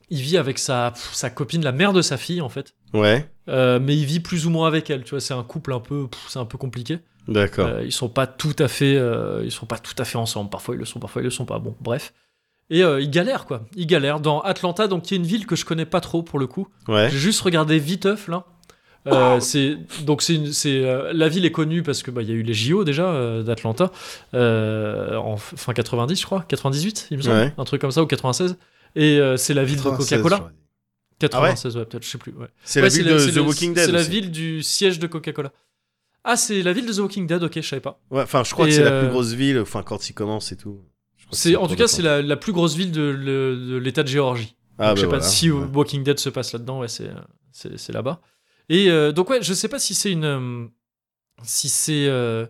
S1: il vit avec sa, pff, sa copine, la mère de sa fille, en fait.
S2: Ouais.
S1: Euh, mais il vit plus ou moins avec elle. Tu vois, c'est un couple un peu, c'est un peu compliqué.
S2: D'accord.
S1: Ils sont pas tout à fait, ils sont pas tout à fait ensemble. Parfois ils le sont, parfois ils le sont pas. Bon, bref. Et euh, ils galèrent quoi. Ils galèrent dans Atlanta, donc qui est une ville que je connais pas trop pour le coup.
S2: Ouais.
S1: J'ai juste regardé viteuf là. Euh, c'est donc c'est une- c'est euh, la ville est connue parce que bah il y a eu les JO déjà euh, d'Atlanta euh, en f- fin 90 je crois 98 il me semble
S2: Ouais.
S1: un truc comme ça ou 96 et euh, c'est la ville de
S2: 96,
S1: Coca-Cola
S2: j'aurais dit.
S1: 96 ouais, peut-être je sais plus ouais.
S2: C'est
S1: Ouais,
S2: la ville de The
S1: le-
S2: Walking Dead.
S1: c'est la ville du siège de Coca-Cola ah c'est la ville de The Walking Dead ok je savais pas
S2: Ouais, enfin, je crois
S1: Et,
S2: que c'est la plus grosse ville, enfin, quand il commence et tout.
S1: C'est en tout cas c'est la, la plus grosse ville de, l'État de Géorgie.
S2: Ah,
S1: Donc, je sais
S2: bah
S1: pas si
S2: Ouais.
S1: Walking Dead se passe là-dedans, ouais, c'est là-bas. Et euh, donc ouais, je sais pas si c'est une euh, si c'est euh,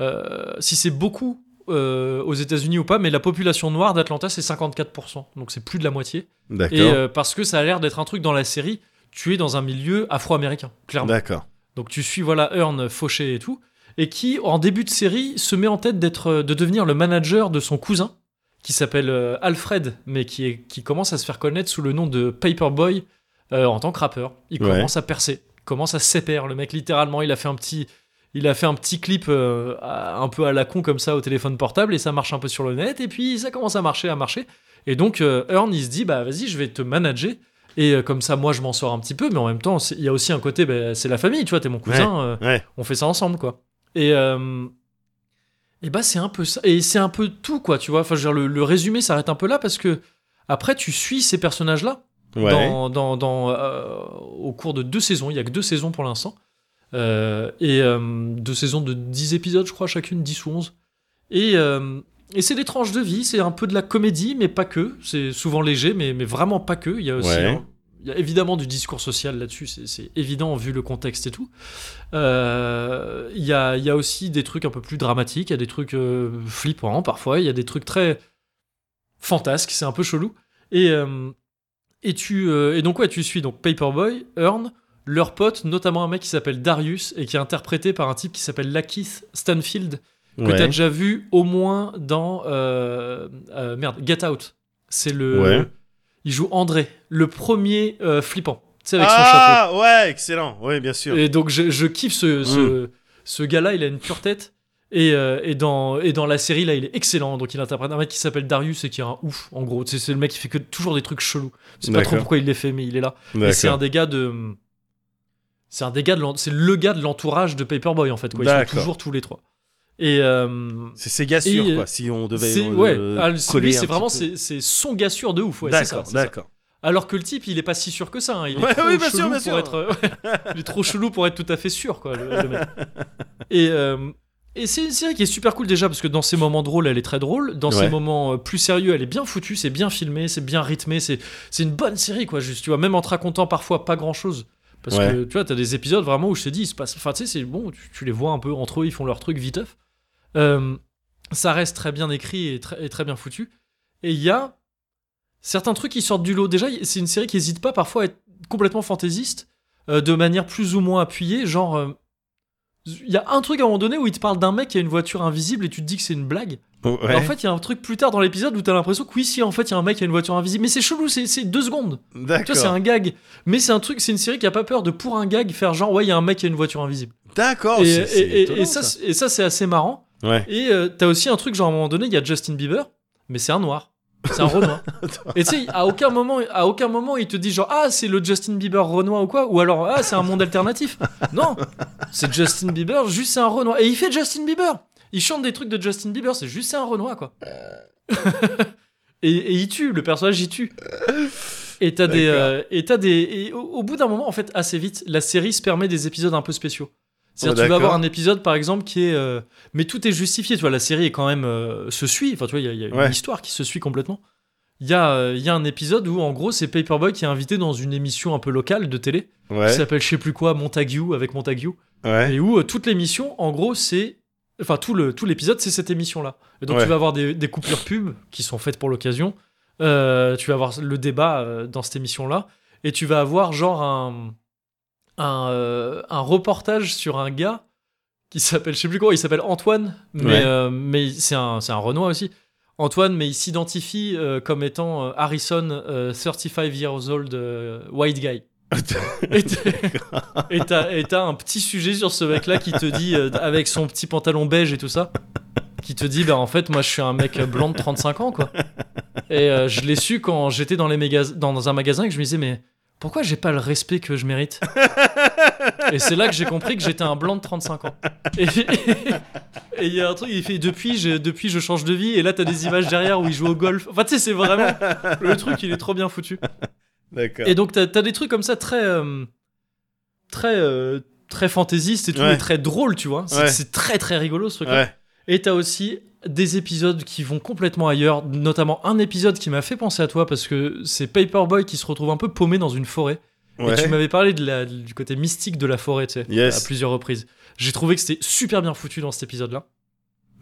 S1: euh, si c'est beaucoup aux États-Unis ou pas, mais la population noire d'Atlanta c'est 54%, donc c'est plus de la moitié.
S2: D'accord.
S1: Et parce que ça a l'air d'être un truc dans la série, tu es dans un milieu afro-américain, clairement.
S2: D'accord.
S1: Donc tu suis voilà Earn fauché et tout, et qui en début de série se met en tête d'être, euh, de devenir le manager de son cousin, qui s'appelle euh, Alfred, mais qui, est, qui commence à se faire connaître sous le nom de Paperboy euh, en tant que rappeur. Il
S2: Ouais.
S1: commence à percer, commence à s'épaire. Le mec littéralement, il a fait un petit, il a fait un petit clip euh, un peu à la con comme ça au téléphone portable et ça marche un peu sur le net et puis ça commence à marcher, à marcher. Et donc Earn, il se dit bah vas-y, je vais te manager. Et comme ça, moi, je m'en sors un petit peu, mais en même temps, il y a aussi un côté, bah, c'est la famille, tu vois, t'es mon cousin,
S2: Ouais.
S1: on fait ça ensemble, quoi. Et, euh, et bah, c'est un peu ça. Et c'est un peu tout, quoi, tu vois. Enfin, je veux dire, le, le résumé s'arrête un peu là parce que après, tu suis ces personnages-là
S2: Ouais.
S1: dans, dans, dans, euh, au cours de deux saisons. Il y a que deux saisons pour l'instant. Euh, et deux saisons de 10 épisodes, je crois, chacune, 10 ou 11. Et, et c'est des tranches de vie, c'est un peu de la comédie, mais pas que. C'est souvent léger, mais, mais vraiment pas que. Il y a aussi.
S2: Ouais.
S1: un- il y a évidemment du discours social là-dessus, c'est- évident vu le contexte et tout. Euh, Il y, a, il y a aussi des trucs un peu plus dramatiques, il y a des trucs euh, flippants parfois, il y a des trucs très fantasques, c'est un peu chelou. Et, euh, et, tu, et donc, ouais, tu suis donc Paperboy, Earn, leur pote, notamment un mec qui s'appelle Darius et qui est interprété par un type qui s'appelle Lakeith Stanfield, que
S2: Ouais.
S1: t'as déjà vu au moins dans merde Get Out. C'est le
S2: Ouais.
S1: Il joue André, le premier euh, flippant. Tu sais avec son chapeau.
S2: ah, ouais, excellent. Oui, bien sûr.
S1: Et donc je, je kiffe ce, ce, ce gars-là, il a une pure tête. Et, euh, et, dans, et dans la série, là, il est excellent. Donc il interprète un mec qui s'appelle Darius et qui est un ouf, en gros. C'est c'est le mec qui fait que toujours des trucs chelous. Je sais pas trop pourquoi il les fait, mais il est là. Et c'est un des gars de. C'est un des gars de c'est le gars de l'entourage de Paperboy en fait. Quoi. Ils sont toujours tous les trois. Et euh,
S2: C'est ses gars sûrs,
S1: euh,
S2: quoi, si on devait
S1: c'est
S2: euh,
S1: ouais,
S2: coller
S1: lui c'est vraiment c'est son gars sûr de ouf. Ouais,
S2: D'accord, d'accord.
S1: Alors que le type, il est pas si sûr que ça. hein. Il est
S2: Ouais,
S1: trop
S2: oui, bien
S1: chelou
S2: sûr, bien
S1: pour être. ouais, il est trop chelou pour être tout à fait sûr, quoi. Le, le mec. Et euh, et c'est une série qui est super cool déjà parce que dans ses moments drôles, elle est très drôle. Dans ses
S2: Ouais.
S1: moments euh, plus sérieux, elle est bien foutue, c'est bien filmé, c'est bien rythmé, c'est c'est une bonne série, quoi. Juste, tu vois, même en te racontant parfois pas grand chose. Parce
S2: Ouais.
S1: que tu vois, t'as des épisodes vraiment où je te dis, il se passe. Enfin, tu sais, c'est bon, tu, tu les vois un peu entre eux, ils font leur truc viteuf. Euh, ça reste très bien écrit et très, et très bien foutu. Et il y a certains trucs qui sortent du lot. Déjà, c'est une série qui hésite pas parfois à être complètement fantaisiste, euh, de manière plus ou moins appuyée. Genre, euh, il y a un truc à un moment donné où il te parle d'un mec qui a une voiture invisible et tu te dis que c'est une blague.
S2: Ouais.
S1: En fait, il y a un truc plus tard dans l'épisode où t'as l'impression que oui, si, en fait, il y a un mec qui a une voiture invisible. Mais c'est chelou, c'est deux secondes. Tu vois, c'est
S2: D'accord.
S1: un gag. Mais c'est un truc, c'est une série qui a pas peur de, pour un gag, faire genre, ouais, il y a un mec qui a une voiture invisible.
S2: D'accord.
S1: et, ça, et ça, c'est assez marrant.
S2: Ouais.
S1: Et euh, t'as aussi un truc, genre, à un moment donné, il y a Justin Bieber, mais c'est un noir. C'est un <laughs> Renoir. et tu sais, à aucun moment, à aucun moment, il te dit genre ah c'est le Justin Bieber Renoir ou quoi, ou alors ah c'est un monde alternatif. Non, c'est Justin Bieber, juste c'est un Renoir. Et il fait Justin Bieber. Il chante des trucs de Justin Bieber, c'est juste c'est un Renoir quoi. <laughs> et, et il tue, le personnage il tue. Et t'as des, euh, et t'as des, et au, au bout d'un moment en fait assez vite, la série se permet des épisodes un peu spéciaux. C'est-à-dire tu vas avoir un épisode par exemple qui est, euh, mais tout est justifié. Tu vois la série est quand même euh, se suit. Enfin tu vois il y a, il y a
S2: Ouais.
S1: une histoire qui se suit complètement. Il y a, euh, y a un épisode où en gros c'est Paperboy qui est invité dans une émission un peu locale de télé qui s'appelle je sais plus quoi Montague avec Montague et où euh, toute l'émission, en gros, c'est. Enfin, tout le tout l'épisode, c'est cette émission-là. Et donc, tu vas avoir des, des coupures pub qui sont faites pour l'occasion. Tu vas avoir le débat dans cette émission-là. Et tu vas avoir, genre, un. Un, euh, un reportage sur un gars qui s'appelle, je sais plus quoi, il s'appelle Antoine, mais,
S2: Ouais.
S1: euh, mais c'est un, un Renoir aussi. Antoine, mais il s'identifie euh, comme étant euh, Harrison, euh, 35 years old white guy. <laughs> Et t'as- un petit sujet sur ce mec-là qui te dit, avec son petit pantalon beige et tout ça, qui te dit, bah en fait, moi je suis un mec blanc de 35 ans, quoi. Et je l'ai su quand j'étais dans, les dans un magasin et que je me disais, mais pourquoi j'ai pas le respect que je mérite <laughs> Et c'est là que j'ai compris que j'étais un blanc de 35 ans. Et il y a un truc, il fait, depuis, je, depuis je change de vie, et là t'as des images derrière où il joue au golf. Enfin, tu sais, c'est vraiment. Le truc, il est trop bien foutu.
S2: D'accord.
S1: Et donc, t'as as des trucs comme ça très. euh, très. euh, très fantaisiste et tout,
S2: Ouais.
S1: et très drôle, tu vois. C'est
S2: Ouais.
S1: très très rigolo ce truc
S2: Ouais.
S1: Et t'as aussi des épisodes qui vont complètement ailleurs, notamment un épisode qui m'a fait penser à toi parce que c'est Paperboy qui se retrouve un peu paumé dans une forêt.
S2: Ouais.
S1: Et tu m'avais parlé de la- du côté mystique de la forêt, tu sais,
S2: Yes.
S1: à plusieurs reprises. J'ai trouvé que c'était super bien foutu dans cet épisode-là.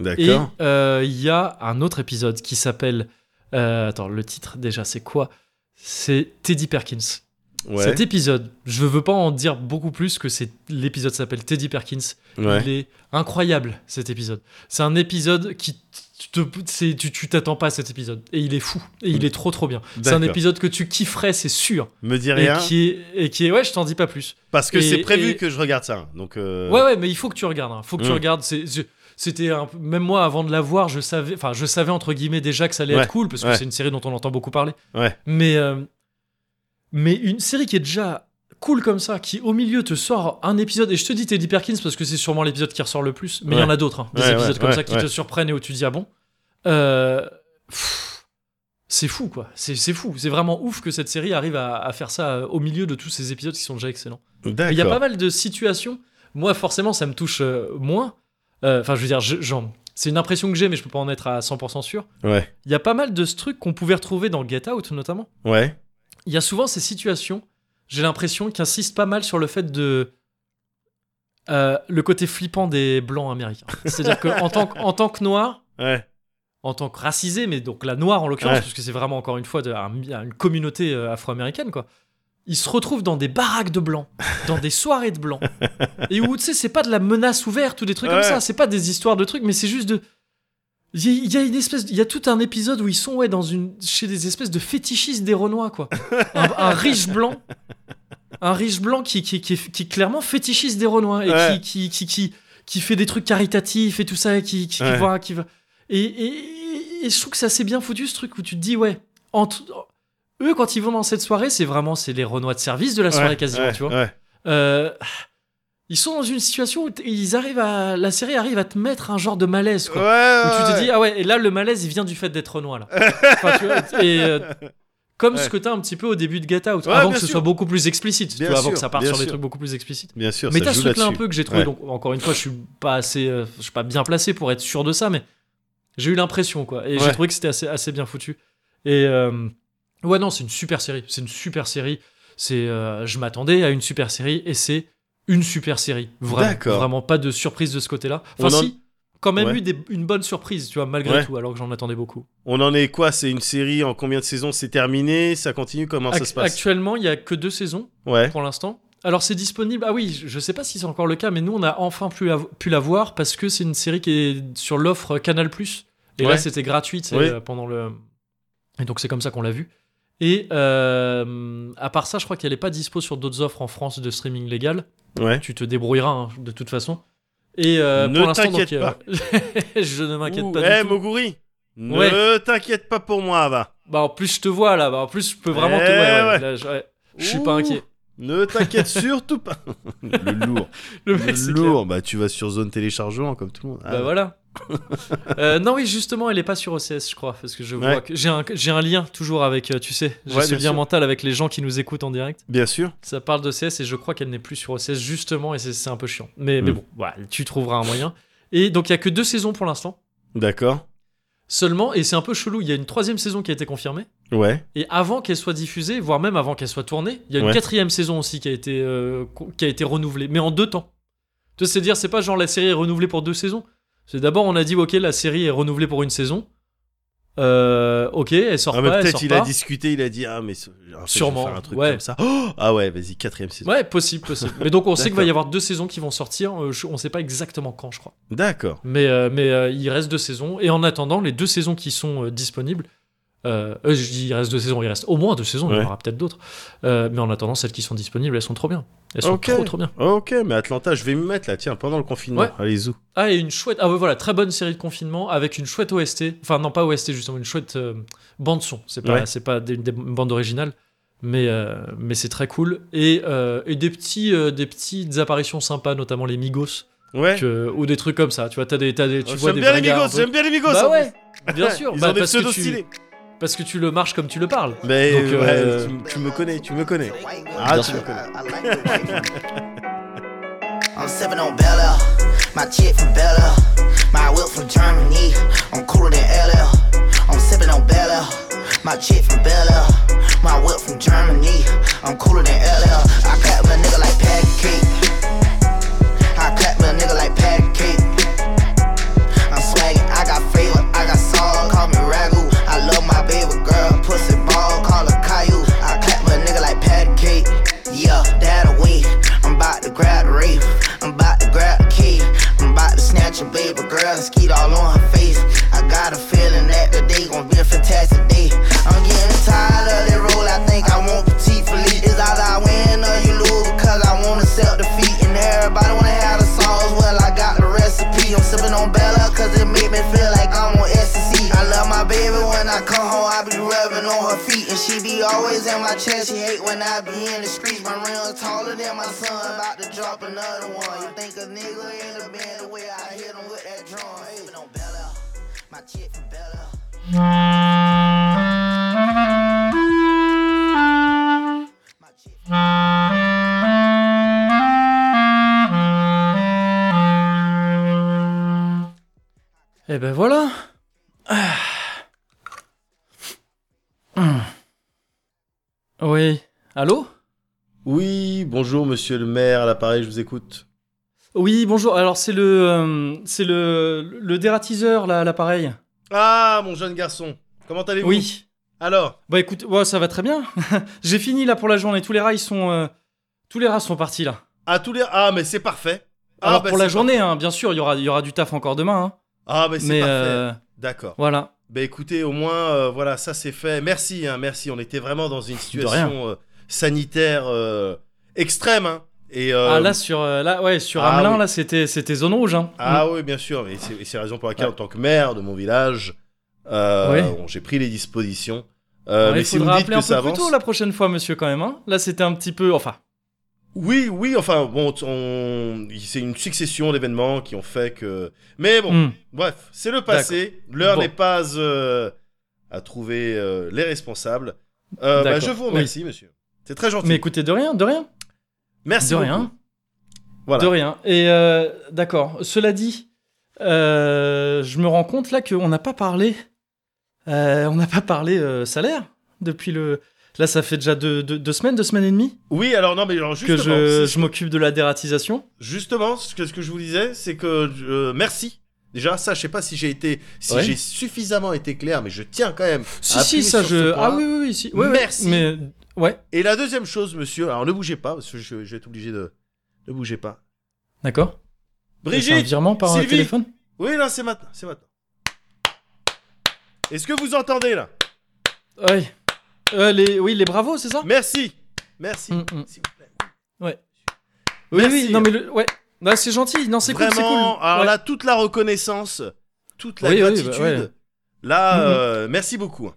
S1: Et
S2: D'accord.
S1: euh, il y a un autre épisode qui s'appelle. euh, attends, le titre déjà, c'est quoi? C'est Teddy Perkins.
S2: Ouais.
S1: Cet épisode, je veux pas en dire beaucoup plus que c'est l'épisode s'appelle Teddy Perkins.
S2: Ouais.
S1: Il est incroyable cet épisode. C'est un épisode qui tu te tu t'attends pas à cet épisode et il est fou et il est trop trop bien. C'est un épisode que tu kifferais, c'est sûr.
S2: Me dis
S1: Et
S2: rien.
S1: qui est et qui est ouais, je t'en dis pas plus.
S2: Parce que
S1: et-
S2: c'est prévu
S1: et-
S2: que je regarde ça. Donc. euh,
S1: Ouais ouais, mais il faut que tu regardes. hein. Faut que tu
S2: Mm.
S1: regardes. C'est c'était même moi avant de la voir, je savais enfin je savais entre guillemets déjà que ça allait
S2: Ouais,
S1: être cool parce que
S2: ouais.
S1: c'est une série dont on entend beaucoup parler.
S2: Ouais.
S1: Mais euh, mais une série qui est déjà cool comme ça, qui au milieu te sort un épisode, et je te dis Teddy Perkins parce que c'est sûrement l'épisode qui ressort le plus, mais il y en a d'autres, hein, des
S2: Ouais,
S1: épisodes
S2: ouais,
S1: comme ça qui te surprennent et où tu dis ah bon. Euh, c'est fou quoi, c'est fou, c'est vraiment ouf que cette série arrive à, à faire ça euh, au milieu de tous ces épisodes qui sont déjà excellents. Il y a pas mal de situations, moi forcément ça me touche euh, moins, Euh, enfin je veux dire, je- genre, c'est une impression que j'ai mais je peux pas en être à 100% sûr. Il y a pas mal de ce truc qu'on pouvait retrouver dans Get Out notamment
S2: Ouais.
S1: Il y a souvent ces situations, j'ai l'impression, qui insistent pas mal sur le fait de. euh, le côté flippant des blancs américains. C'est-à-dire qu'en tant, que- en tant que noir,
S2: Ouais.
S1: en tant que racisé, mais donc la noire en l'occurrence,
S2: Ouais.
S1: parce que c'est vraiment encore une fois de- un- une communauté euh, afro-américaine, quoi. ils se retrouvent dans des baraques de blancs, dans des soirées de blancs, et où tu sais, c'est pas de la menace ouverte ou des trucs comme ça, c'est pas des histoires de trucs, mais c'est juste de. Il y, a- il y a une espèce, il y a tout un épisode où ils sont ouais dans une chez des espèces de fétichistes des Renois quoi, un, un riche blanc, un riche blanc qui qui, qui, est- qui est clairement fétichiste des Renois et
S2: Ouais.
S1: qui, qui qui qui qui fait des trucs caritatifs et tout ça, et qui qui, voit, qui va. Et, et, et je trouve que c'est assez bien foutu ce truc où tu te dis ouais entre eux quand ils vont dans cette soirée c'est vraiment c'est les Renois de service de la soirée
S2: Ouais,
S1: quasiment tu vois. Euh, ils sont dans une situation où ils arrivent à la série arrive à te mettre un genre de malaise quoi
S2: Ouais,
S1: où tu te
S2: ouais.
S1: dis ah ouais et là le malaise il vient du fait d'être Renoir là <laughs> Enfin, tu vois, et euh, comme
S2: Ouais.
S1: ce que t'as un petit peu au début de Get Out
S2: Ouais,
S1: avant que ce soit beaucoup plus explicite tu vois, avant que ça parte sur des
S2: sûr.
S1: trucs beaucoup plus explicites
S2: Bien sûr,
S1: mais t'as ce truc là un peu que j'ai trouvé
S2: Ouais.
S1: donc encore une fois je suis pas assez euh, je suis pas bien placé pour être sûr de ça mais j'ai eu l'impression quoi et j'ai
S2: Ouais.
S1: trouvé que c'était assez assez bien foutu et euh, ouais non c'est une super série c'est une super série c'est je m'attendais à une super série et c'est une super série vraiment vraiment pas de surprise de ce côté là enfin
S2: en-
S1: si quand même
S2: Ouais.
S1: eu des- une bonne surprise tu vois malgré
S2: Ouais.
S1: tout alors que j'en attendais beaucoup
S2: On en est quoi? C'est une série en combien de saisons? C'est terminé? Ça continue? Comment ça se passe?
S1: actuellement il y a que deux saisons
S2: Ouais.
S1: pour l'instant. Alors c'est disponible. Ah oui, je sais pas si c'est encore le cas, mais nous on a enfin pu la, pu la voir parce que c'est une série qui est sur l'offre Canal Et là c'était gratuit
S2: Oui.
S1: euh, pendant le. Et donc c'est comme ça qu'on l'a vu. Et euh, à part ça, je crois qu'elle est pas dispo sur d'autres offres en France de streaming légal.
S2: Ouais.
S1: Tu te débrouilleras hein, de toute façon. Et euh,
S2: Ne
S1: pour l'instant,
S2: t'inquiète
S1: donc, euh, <laughs> je ne m'inquiète pas
S2: Eh,
S1: du tout.
S2: Moguri Ne
S1: Ouais.
S2: t'inquiète pas pour moi, va.
S1: Bah en plus je te vois là. Bah, en plus je peux vraiment te.
S2: Eh
S1: Ouais, ouais,
S2: ouais.
S1: je, ouais. Je suis pas inquiet.
S2: Ne t'inquiète <laughs> surtout pas. Le lourd. <laughs>
S1: Le clair.
S2: lourd. Bah, tu vas sur zone téléchargement comme tout le monde. Ah,
S1: Bah voilà. <laughs> Euh, non oui justement elle est pas sur OCS je crois parce que je
S2: Ouais.
S1: vois que j'ai un lien toujours avec euh, tu sais j'ai
S2: Ouais,
S1: ce lien
S2: sûr.
S1: mental avec les gens qui nous écoutent en direct
S2: Bien sûr.
S1: ça parle d'OCS et je crois qu'elle n'est plus sur OCS justement et c'est un peu chiant mais, mais
S2: Mm.
S1: bon tu trouveras un moyen et donc il y a que deux saisons pour l'instant
S2: D'accord.
S1: seulement et c'est un peu chelou il y a une troisième saison qui a été confirmée
S2: Ouais.
S1: et avant qu'elle soit diffusée voire même avant qu'elle soit tournée il y a une
S2: Ouais.
S1: quatrième saison aussi qui a été euh, qui a été renouvelée mais en deux temps tu c'est dire c'est pas genre la série est renouvelée pour deux saisons c'est d'abord on a dit ok la série est renouvelée pour une saison euh, ok elle sort
S2: Ah,
S1: pas
S2: peut-être il
S1: pas
S2: a discuté, il a dit Ah, mais en fait, je vais
S1: Sûrement,
S2: faire un truc
S1: ouais.
S2: comme ça. Oh ah ouais, vas-y, quatrième saison.
S1: ouais possible possible mais donc on sait qu'il va y avoir deux saisons qui vont sortir euh, on sait pas exactement quand je crois
S2: D'accord.
S1: mais euh, mais il reste deux saisons et en attendant les deux saisons qui sont disponibles euh, euh, je dis il reste deux saisons il reste au moins deux saisons il y en aura peut-être d'autres Euh, mais en attendant celles qui sont disponibles elles sont trop bien elles sont trop trop bien
S2: Ok, mais Atlanta, je vais me mettre là, tiens, pendant le confinement.
S1: Ouais.
S2: Allez, zou.
S1: Ah, et une chouette. Ah, ouais, voilà, très bonne série de confinement avec une chouette OST. Enfin, non, pas OST, justement, une chouette euh, bande-son. C'est pas, c'est pas des, des bandes originales, mais, euh, mais c'est très cool. Et, et des, petits, des petites apparitions sympas, notamment les Migos,
S2: Ouais.
S1: que- ou des trucs comme ça. Tu vois, t'as des, t'as des, tu
S2: Oh,
S1: vois
S2: J'aime
S1: des
S2: bien les Migos, j'aime bien les Migos.
S1: Bah ouais, bien sûr.
S2: Ils
S1: bah,
S2: ont des pseudos
S1: tu,
S2: stylés.
S1: Parce que tu le marches comme tu le parles.
S2: Mais
S1: Donc,
S2: ouais,
S1: euh,
S2: tu, tu me connais, tu me connais. Ah,
S1: Bien
S2: tu
S1: sûr.
S2: me connais. <laughs>
S3: I'm sipping on Bel Air, my chick from Bel Air, my from Germany. I'm cooler than LL. I'm sipping on Bel Air, my chick from Bel Air, my whip from Germany. I'm cooler than LL. I clap with a nigga like patty cake. I clap with a nigga like patty cake. To baby girl and skeet all on her face. I got a feeling that the day gon' be a fantastic I come home. I be rubbing on her feet. And she be always in my chest. She hate when I be in the streets. My rims taller than my son. About to drop another one. You think a nigga in the band the way I hit him with that drum. Hey. On Bella. My chick from Bella.
S1: Et ben voilà. Ah. Hum. Oui. Allô?
S2: Oui, bonjour monsieur le maire, à l'appareil, je vous écoute.
S1: Oui, bonjour. Alors c'est le euh, c'est le le dératiseur là à l'appareil.
S2: Ah, mon jeune garçon, comment allez-vous?
S1: Oui.
S2: Alors,
S1: Bah écoute, ouais, ça va très bien. <laughs> J'ai fini là pour la journée. Tous les rats, ils sont. euh, Tous les rats sont partis là.
S2: à tous les. Ah, mais c'est parfait. Ah,
S1: Alors
S2: bah,
S1: pour la journée, hein, bien sûr, il y aura, il y aura du taf encore demain. hein.
S2: Ah, mais c'est parfait.
S1: euh,
S2: D'accord.
S1: voilà.
S2: Bah écoutez, au moins, euh, voilà, ça c'est fait. Merci, hein, merci. On était vraiment dans une situation euh, sanitaire euh, extrême. Hein. Et,
S1: Ah là sur, là, ouais, sur
S2: ah,
S1: Hamelin,
S2: oui.
S1: là, c'était, c'était zone rouge. Hein.
S2: Ah oui, bien sûr. Et c'est la raison pour laquelle,
S1: Ouais.
S2: en tant que maire de mon village,
S1: Ouais.
S2: bon, j'ai pris les dispositions.
S1: Ouais,
S2: mais
S1: il
S2: si vous
S1: faudra
S2: me dites que
S1: un
S2: ça
S1: peu plus
S2: avance.
S1: tôt la prochaine fois, monsieur, quand même. Hein. Là, c'était un petit peu, enfin,
S2: Oui, oui, enfin, bon, on... c'est une succession d'événements qui ont fait que. Mais bon,
S1: hmm.
S2: bref, c'est le passé. L'heure
S1: Bon.
S2: n'est pas euh, à trouver euh, les responsables. Euh, bah, je vous remercie, monsieur. C'est très gentil.
S1: mais écoutez, de rien, de rien,
S2: Merci
S1: de
S2: beaucoup.
S1: rien.
S2: Voilà.
S1: De rien. Et euh, d'accord. Cela dit, je me rends compte là qu'on n'a pas parlé. on n'a pas parlé salaire depuis le. Là, ça fait déjà deux, deux- deux semaines, deux semaines et demie
S2: Oui, alors non, mais alors
S1: que
S2: justement,
S1: je,
S2: c'est-
S1: je m'occupe de la dératisation.
S2: justement, ce que, ce que je vous disais, c'est que euh, merci. Déjà, ça, je sais pas si j'ai été, si
S1: Ouais.
S2: j'ai suffisamment été clair, mais je tiens quand même.
S1: Si,
S2: à
S1: si, ça,
S2: sur
S1: je.
S2: ce point.
S1: Ah oui, oui, oui. Si. Ouais,
S2: Merci.
S1: mais ouais,
S2: Et la deuxième chose, monsieur, alors ne bougez pas, parce que je, je vais être obligé de, ne bougez pas.
S1: d'accord. C'est un
S2: Brigitte,
S1: virement par
S2: Sylvie.
S1: téléphone?
S2: oui, là, c'est maintenant, c'est maintenant. Est-ce que vous entendez là?
S1: Ouais. Euh, les, oui, les bravos, c'est ça?
S2: Merci, merci.
S1: Mm, mm.
S2: S'il vous plaît.
S1: Oui,
S2: Merci.
S1: oui. Non, mais le, ouais. Bah, c'est gentil. Non, c'est cool, c'est cool.
S2: Alors
S1: Ouais.
S2: là, toute la reconnaissance, toute la
S1: Oui, oui, bah,
S2: gratitude.
S1: ouais.
S2: Là,
S1: Mhm.
S2: euh, merci beaucoup.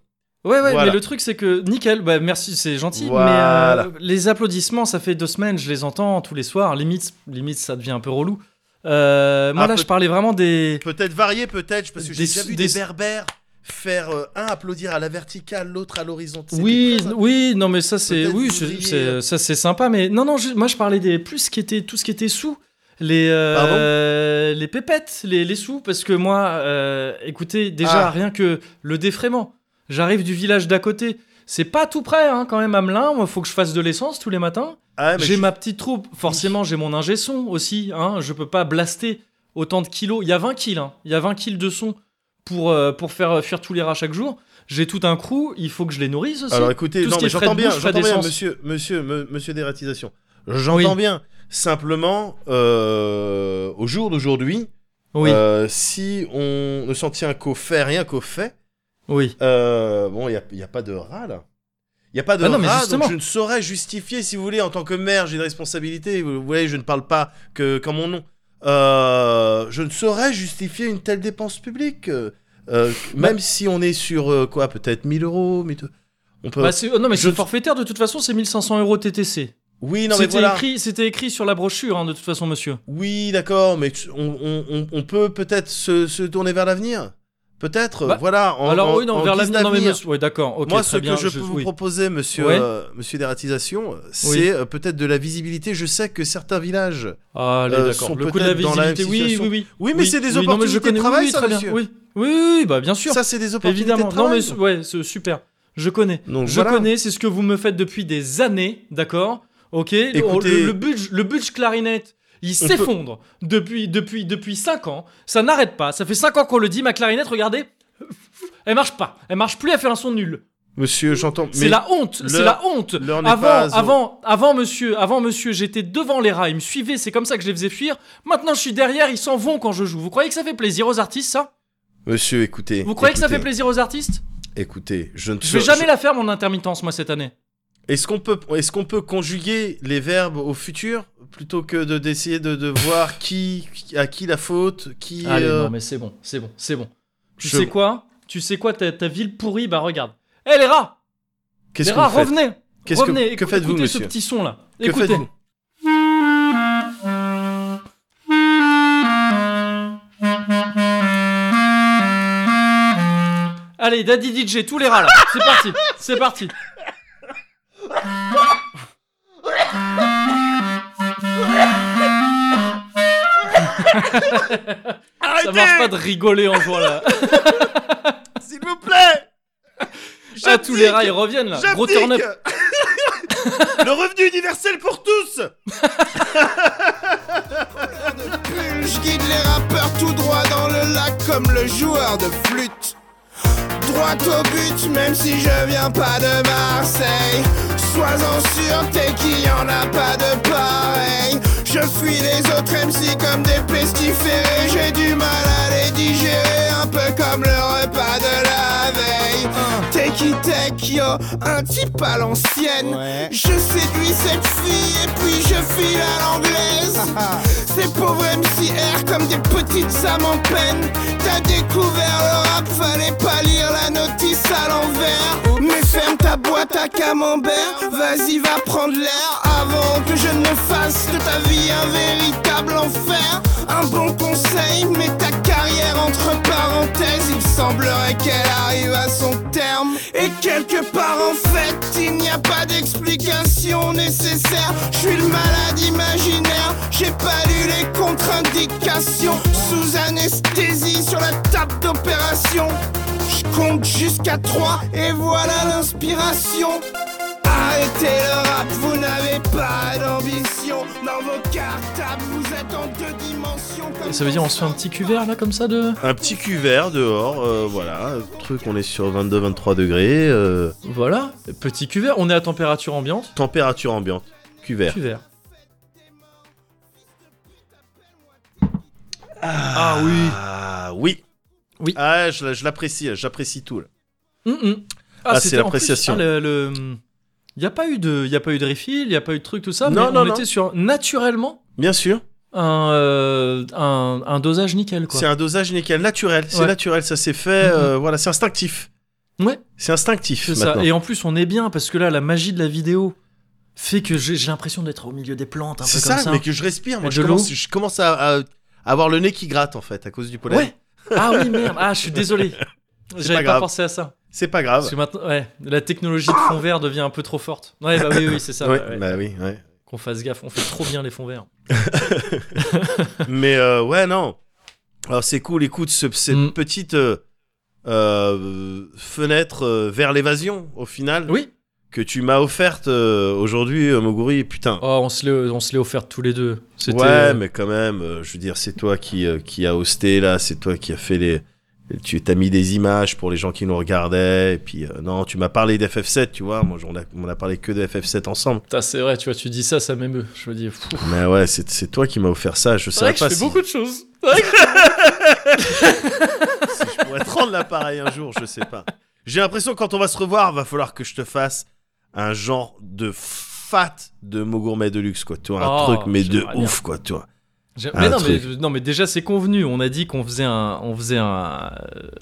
S1: Ouais, ouais,
S2: Voilà.
S1: mais le truc, c'est que nickel, bah merci, c'est gentil,
S2: Voilà.
S1: mais euh, les applaudissements, ça fait deux semaines, je les entends tous les soirs, limite, limite ça devient un peu relou. Euh, moi,
S2: Ah,
S1: là, je parlais vraiment des.
S2: Peut-être varié, peut-être, parce que j'ai déjà vu
S1: des-
S2: des berbères faire euh, un applaudir à la verticale, l'autre à l'horizontale.
S1: Oui, oui, non, mais ça, c'est. Oui, c'est- ça, c'est sympa, mais non, non, je- moi, je parlais des. Plus ce qui était, tout ce qui était sous. Les, euh, les pépettes, les, les sous, parce que moi, euh, écoutez, déjà,
S2: Ah.
S1: rien que le défraiement, j'arrive du village d'à côté, c'est pas tout près, hein, quand même, à Melun, moi, faut que je fasse de l'essence tous les matins.
S2: Ah,
S1: J'ai
S2: je-
S1: ma petite troupe, forcément j'ai mon ingé son aussi, hein, je peux pas blaster autant de kilos, il y a 20 kills, hein. il y a 20 kills de son pour, euh, pour faire fuir tous les rats chaque jour. J'ai tout un crew, il faut que je les nourrisse aussi.
S2: Alors écoutez, mais j'entends bien, j'entends bien, monsieur, monsieur, me- monsieur dératisation. J'entends
S1: Oui.
S2: bien. Simplement, euh, au jour d'aujourd'hui,
S1: oui,
S2: euh, si on ne s'en tient qu'au fait, rien qu'au fait,
S1: oui.
S2: euh, bon, il n'y a, pas de rat là. Il n'y a pas de
S1: Ah non, mais
S2: rat,
S1: justement.
S2: donc je ne saurais justifier, si vous voulez, en tant que maire, j'ai une responsabilité, vous voyez, je ne parle pas que qu'en mon nom. Euh, je ne saurais justifier une telle dépense publique. euh, euh,
S1: Bah-
S2: même si on est sur euh, quoi, peut-être 1000 euros, mais on peut.
S1: Bah, oh non mais
S2: je-
S1: c'est forfaitaire de toute façon c'est 1500 euros TTC.
S2: oui, non mais
S1: C'était
S2: voilà.
S1: écrit, c'était écrit sur la brochure hein, de toute façon monsieur.
S2: Oui, d'accord, mais on, on- on- on peut peut-être se, se tourner vers l'avenir. Peut-être,
S1: Bah,
S2: voilà. En,
S1: Alors
S2: en-
S1: oui non
S2: en
S1: vers l'avenir, non mais
S2: d'avenir.
S1: monsieur, ouais d'accord,
S2: Moi, ce
S1: bien.
S2: que je, peux vous
S1: oui.
S2: proposer, monsieur,
S1: Ouais.
S2: euh, monsieur Dératisation, c'est peut-être de la visibilité. Je sais que certains villages.
S1: Allez
S2: euh, sont peut-être dans la
S1: visibilité, oui oui oui.
S2: Oui, mais c'est des
S1: oui, non, mais je
S2: opportunités de
S1: oui,
S2: travail,
S1: oui,
S2: ça,
S1: très bien.
S2: monsieur.
S1: Oui. Oui oui bah bien sûr.
S2: Ça, c'est des opportunités
S1: Évidemment,
S2: de
S1: non mais ouais, c'est super. Je connais.
S2: Donc,
S1: je
S2: voilà.
S1: connais, c'est ce que vous me faites depuis des années, d'accord? Ok.
S2: Écoutez-
S1: le, le budge, le budge clarinette, il
S2: On
S1: s'effondre depuis depuis depuis 5 ans. Ça n'arrête pas. Ça fait 5 ans qu'on le dit. Ma clarinette, regardez, elle marche pas. Elle marche plus. Elle fait un son nul.
S2: Monsieur, j'entends.
S1: C'est
S2: mais
S1: la honte. C'est la honte. Avant, avant, avant, monsieur, avant, monsieur, j'étais devant les rats. Ils me suivaient. C'est comme ça que je les faisais fuir. Maintenant, je suis derrière. Ils s'en vont quand je joue. Vous croyez que ça fait plaisir aux artistes, ça?
S2: Monsieur, écoutez.
S1: Vous croyez que ça fait plaisir aux artistes?
S2: Écoutez, je ne
S1: Je vais jamais la faire mon intermittence moi cette année.
S2: Est-ce qu'on peut, qu'on peut conjuguer les verbes au futur plutôt que de d'essayer de, de voir <laughs> qui, à qui la faute, qui.
S1: Allez,
S2: euh,
S1: non, mais c'est bon, c'est bon, c'est bon. Tu
S2: je-
S1: sais quoi? Tu sais quoi? Ta, ta ville pourrie, bah regarde. Eh les rats
S2: Qu'est-ce
S1: Les
S2: que
S1: rats, revenez
S2: Qu'est-ce que- que faites-vous,
S1: écoutez
S2: monsieur?
S1: ce petit son là.
S2: Que
S1: Écoutez. Allez, Daddy DJ, tous les rats là. C'est parti, c'est parti. Ça marche pas de rigoler en jouant là.
S2: S'il vous plaît
S1: Ah, tous les rats ils reviennent là. Gros turn up. <laughs>
S2: Le revenu universel pour tous
S4: Je guide les rappeurs tout droit dans le lac comme le joueur de flûte.
S5: Droit au but, même si je viens pas de Marseille. Sois-en sûr, t'es qu'il y en a pas de pareil. Je fuis les autres MC comme des pestiférés. J'ai du mal à les digérer, un peu comme le repas. Yo, un type à l'ancienne. Je séduis cette fille et puis je file à l'anglaise. <laughs> <laughs> Ces pauvres MCR comme des petites âmes en peine. T'as découvert le rap, fallait pas lire la notice à l'envers. Ferme ta boîte à camembert, vas-y va prendre l'air avant que je ne fasse de ta vie un véritable enfer. Un bon conseil, mets ta carrière entre parenthèses. Il semblerait qu'elle arrive à son terme. Et quelque part en fait, il n'y a pas d'explication nécessaire. Je suis le malade imaginaire, j'ai pas lu les contre-indications. Sous anesthésie sur la table d'opération. Je compte jusqu'à 3 et voilà l'inspiration. Arrêtez le rap, vous n'avez pas d'ambition. Dans vos cartables, vous êtes en deux dimensions. comme
S1: Ça veut dire on se fait un petit cuvert là comme ça de.
S2: Un petit cuvert dehors, euh, voilà. Truc, on est sur 22-23 degrés. euh,
S1: Voilà, petit cuvert. On est à température ambiante.
S2: température ambiante. Cuvert.
S1: Cuvert. Ah oui.
S2: Ah oui.
S1: Oui.
S2: Ah, je, je l'apprécie, j'apprécie tout. Là.
S1: Hum, hum.
S2: Ah,
S1: c'était
S2: c'est l'appréciation.
S1: ah, le, le- Il n'y a pas eu de, il y a pas eu de refill, il n'y a pas eu de truc tout ça.
S2: Non,
S1: mais
S2: non,
S1: on
S2: non.
S1: était sur naturellement
S2: Bien sûr.
S1: un, euh, un, un dosage nickel quoi.
S2: C'est un dosage nickel, naturel. C'est
S1: Ouais.
S2: naturel, ça s'est fait.
S1: Mhm.
S2: euh, voilà, c'est instinctif.
S1: Ouais,
S2: C'est instinctif
S1: ça. Et en plus on est bien parce que là la magie de la vidéo fait que j'ai l'impression d'être au milieu des plantes
S2: C'est ça,
S1: ça.
S2: mais que je respire. Moi, je commence,
S1: l'eau.
S2: je commence à, à avoir le nez qui gratte en fait à cause du pollen.
S1: Ouais. Ah oui merde. Ah je suis désolé. J'avais
S2: pas
S1: pas, pensé à ça.
S2: C'est pas grave.
S1: Parce que maintenant, ouais, la technologie de fond vert devient un peu trop forte. Ouais, bah oui, oui, c'est ça.
S2: Ouais,
S1: ouais, ouais.
S2: bah oui, ouais.
S1: Qu'on fasse gaffe, on fait trop bien les fonds verts. <laughs>
S2: Mais euh, ouais, non. Alors c'est cool, écoute, ce- cette
S1: Mm.
S2: petite euh, euh, fenêtre vers l'évasion, au final,
S1: Oui.
S2: Que tu m'as offerte euh, aujourd'hui, euh, Moguri. Putain.
S1: Oh, on se l'est, on se l'est offert tous les deux.
S2: Ouais,
S1: euh,
S2: mais quand même, je veux dire, c'est toi qui, qui a hosté là, c'est toi qui a fait les. Tu t'as mis des images pour les gens qui nous regardaient, et puis euh, non, tu m'as parlé d'FF7, tu vois. Moi, on a, on a parlé que de FF7 ensemble.
S1: c'est vrai, tu vois, tu dis ça, ça m'émeut. Je me dis. pfff.
S2: Mais ouais, c'est c'est toi qui m'as offert ça. Je
S1: vrai que je
S2: pas
S1: fais
S2: si, <laughs>
S1: beaucoup de choses.
S2: Si je pourrais te rendre l'appareil un jour, je sais pas. J'ai l'impression que quand on va se revoir, va falloir que je te fasse un genre de fat de Mogourmet Deluxe, quoi. Tu vois, un
S1: Oh,
S2: truc, mais de
S1: bien.
S2: ouf, quoi, tu vois.
S1: Mais non, mais,
S2: truc.
S1: non, mais déjà, c'est convenu. On a dit qu'on faisait un, on faisait un,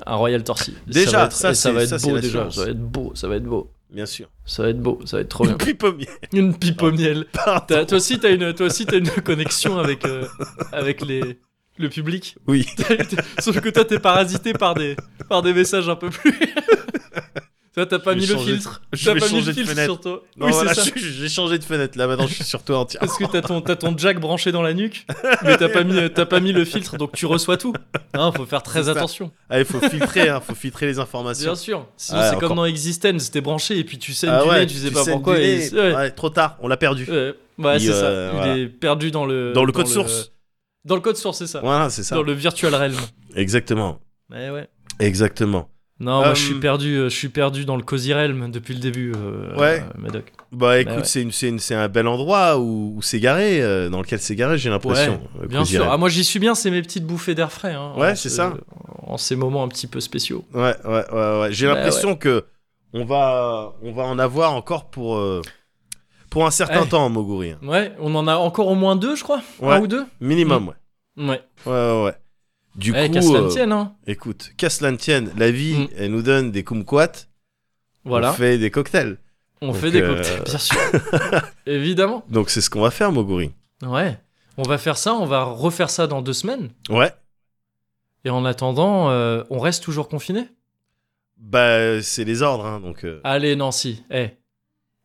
S1: un Royal Torsi.
S2: Déjà,
S1: ça va être,
S2: ça,
S1: va être
S2: ça,
S1: beau déjà. Ça va être beau, ça va être beau.
S2: Bien sûr.
S1: Ça va être beau, ça va être trop bien. <laughs>
S2: Une pipe au miel.
S1: Une pipe au miel. Toi aussi, t'as une, toi aussi, t'as une <laughs> connexion avec, euh, avec les, le public.
S2: Oui. <laughs>
S1: Sauf que toi, t'es parasité par des, par des messages un peu plus. Toi, t'as <laughs> pas mis le filtre.
S2: je
S1: T'as pas mis le filtre sur toi.
S2: Non,
S1: oui, <laughs>
S2: voilà,
S1: ça.
S2: j'ai changé de fenêtre. Là, maintenant, je suis sur toi entière.
S1: Parce que t'as ton, ton jack branché dans la nuque, mais t'as pas mis, pas mis le filtre, donc tu reçois tout. Hein, faut faire très
S2: ça.
S1: attention.
S2: Ah, il faut filtrer, hein, faut filtrer les informations.
S1: Bien sûr. Sinon, c'est comme dans Existence, t'es branché et puis tu saignes
S2: Ah
S1: du
S2: ouais,
S1: nez, tu sais pas pourquoi. et ouais.
S2: Ouais, trop tard, on l'a perdu.
S1: Ouais, c'est
S2: euh,
S1: ça.
S2: voilà.
S1: Il est perdu dans le.
S2: Dans le code source.
S1: Dans le code source, c'est ça.
S2: Voilà, c'est ça.
S1: Dans le virtual realm.
S2: Exactement.
S1: Ouais, ouais.
S2: Exactement.
S1: Non, moi
S2: Euh,
S1: je suis perdu, euh, je suis perdu dans le cozy realm depuis le début. euh,
S2: Ouais.
S1: euh, Médoc.
S2: Bah écoute,
S1: ouais.
S2: c'est une- une- un bel endroit où, euh, dans lequel garé, j'ai l'impression. euh,
S1: Bien sûr. Ah, moi j'y suis bien, c'est mes petites bouffées d'air frais. hein,
S2: Ouais, c'est
S1: ce-
S2: ça.
S1: En ces moments un petit peu spéciaux.
S2: Ouais, ouais, ouais, ouais. J'ai
S1: Bah,
S2: l'impression que on va, on va en avoir encore pour, euh, pour un certain
S1: Ouais.
S2: temps, Moguri.
S1: Ouais, on en a encore au moins deux, je crois.
S2: Ouais.
S1: Un ou deux.
S2: Minimum, ouais.
S1: Ouais.
S2: Ouais, ouais, ouais. Du
S1: Ouais,
S2: coup,
S1: qu'à cela ne
S2: euh,
S1: tienne, hein.
S2: écoute, qu'à cela ne tienne, la vie,
S1: Mm.
S2: elle nous donne des kumquats,
S1: Voilà.
S2: on fait des cocktails.
S1: On
S2: Donc,
S1: fait des
S2: euh,
S1: cocktails, bien sûr. <laughs> Évidemment.
S2: Donc c'est ce qu'on va faire, Moguri.
S1: Ouais. On va faire ça, on va refaire ça dans deux semaines.
S2: Ouais.
S1: Et en attendant, euh, on reste toujours confiné
S2: Bah, c'est les ordres, hein, donc. euh.
S1: Allez, Nancy, eh.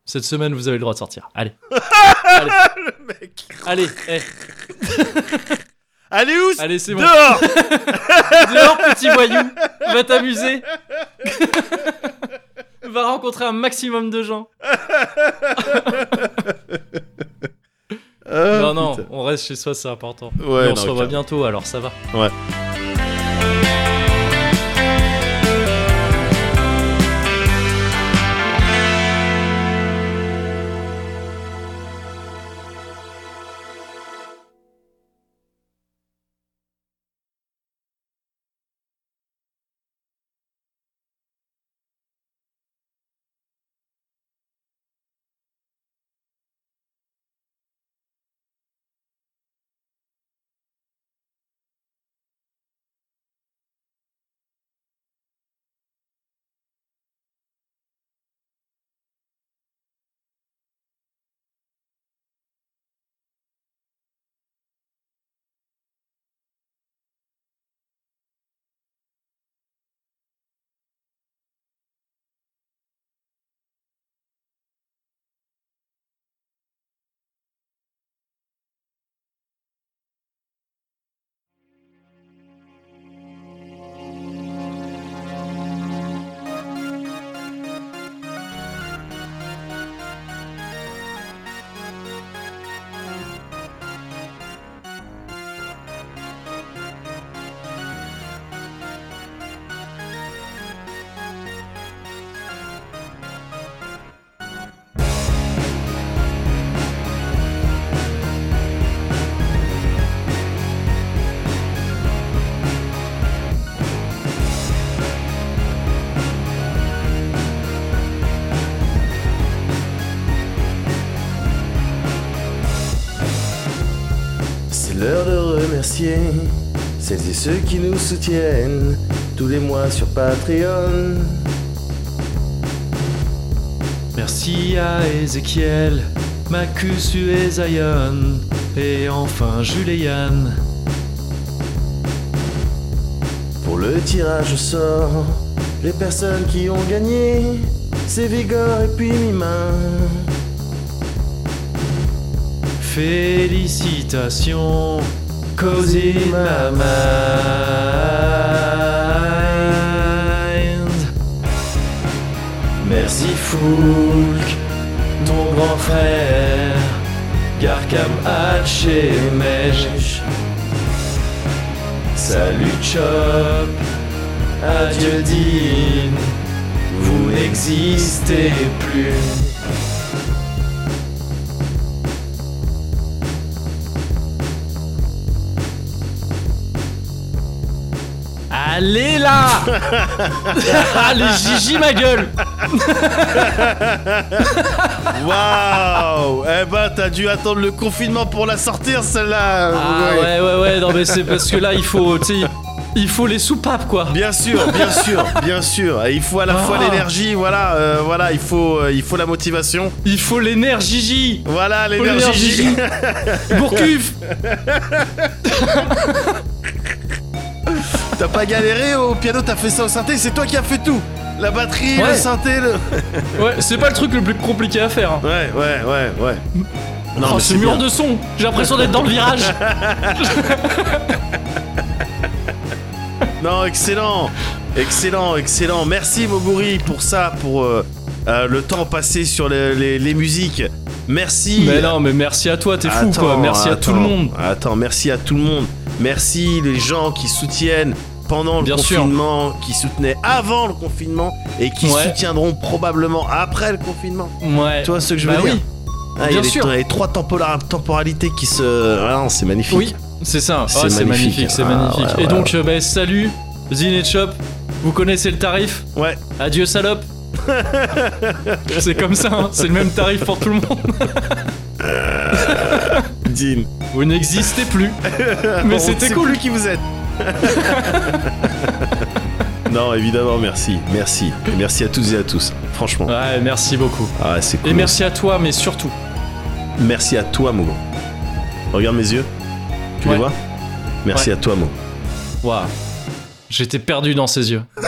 S1: Cette semaine, vous avez le droit de sortir. Allez. <laughs>
S2: Le mec.
S1: Allez, eh. <laughs>
S2: Allez où
S1: Allez, c'est bon.
S2: Dehors <laughs>
S1: Dehors, petit voyou. Va t'amuser. <laughs> Va rencontrer un maximum de gens. <laughs>
S2: Ah,
S1: non, non,
S2: putain.
S1: on reste chez soi, c'est important.
S2: Ouais,
S1: on
S2: non,
S1: se revoit bientôt, alors ça va.
S2: Ouais. Remercier celles et ceux qui nous soutiennent tous les mois sur Patreon.
S1: Merci à Ezekiel, Macusu et Zion, et enfin Jules et Yann.
S2: Pour le tirage au sort, les personnes qui ont gagné, c'est Vigor et puis Mima.
S1: Félicitations, Merci Foulk, ton grand frère, Garkam Hatchemesh. Salut Chop, adieu Dean, vous n'existez plus. Allez là <laughs> Allez Gigi ma gueule <laughs>
S2: Waouh Eh ben, t'as dû attendre le confinement pour la sortir, celle-là
S1: Ah ouais ouais ouais non mais c'est parce que là il faut tu il faut les soupapes quoi
S2: Bien sûr, bien sûr, bien sûr. Et il faut à la fois
S1: Ah.
S2: l'énergie, voilà, euh, voilà, il faut, euh, il faut la motivation.
S1: Il faut l'énergie
S2: Voilà l'énergie.
S1: l'énergie.
S2: T'as pas galéré au piano, t'as fait ça au synthé, c'est toi qui as fait tout. La batterie, le synthé, le. <laughs>
S1: Ouais c'est pas le truc le plus compliqué à faire hein.
S2: Ouais, ouais, ouais, ouais. Non,
S1: Oh, ce mur
S2: bien.
S1: de son J'ai l'impression d'être dans le virage <laughs>
S2: Non, excellent, excellent, excellent. Merci Moguri pour ça, pour euh, euh, le temps passé sur les, les- les musiques. Merci.
S1: Mais non mais merci à toi t'es fou quoi
S2: Attends,
S1: Merci à tout le monde
S2: Attends, merci à tout le monde. Merci les gens qui soutiennent pendant le
S1: Bien sûr.
S2: confinement, qui soutenaient avant le confinement et qui
S1: Ouais.
S2: soutiendront probablement après le confinement.
S1: Ouais
S2: Tu vois ce que je
S1: Bah
S2: veux
S1: oui.
S2: dire Ah, Il y a les,
S1: sûr.
S2: les trois tempora- temporalités qui se. Ah c'est magnifique.
S1: Oui, c'est ça.
S2: C'est
S1: c'est
S2: magnifique.
S1: c'est
S2: Ah,
S1: magnifique.
S2: ouais,
S1: Et donc, euh, bah, salut, Zine et Chop. Vous connaissez le tarif
S2: Ouais.
S1: Adieu, salope. <laughs> c'est comme ça, hein, c'est le même tarif pour tout le monde.
S2: Dean.
S1: Vous n'existez plus. <laughs> Mais c'était cool.
S2: plus qui vous êtes. <laughs> non, évidemment, merci. Merci. Et merci à toutes et à tous. Franchement.
S1: Ouais, merci beaucoup.
S2: Ah ouais, c'est cool.
S1: Et merci à toi, mais surtout.
S2: Merci à toi, Mogo. Regarde mes yeux. Tu les vois? Merci
S1: Ouais.
S2: à toi, Mogo.
S1: Waouh. J'étais perdu dans ses yeux. <laughs>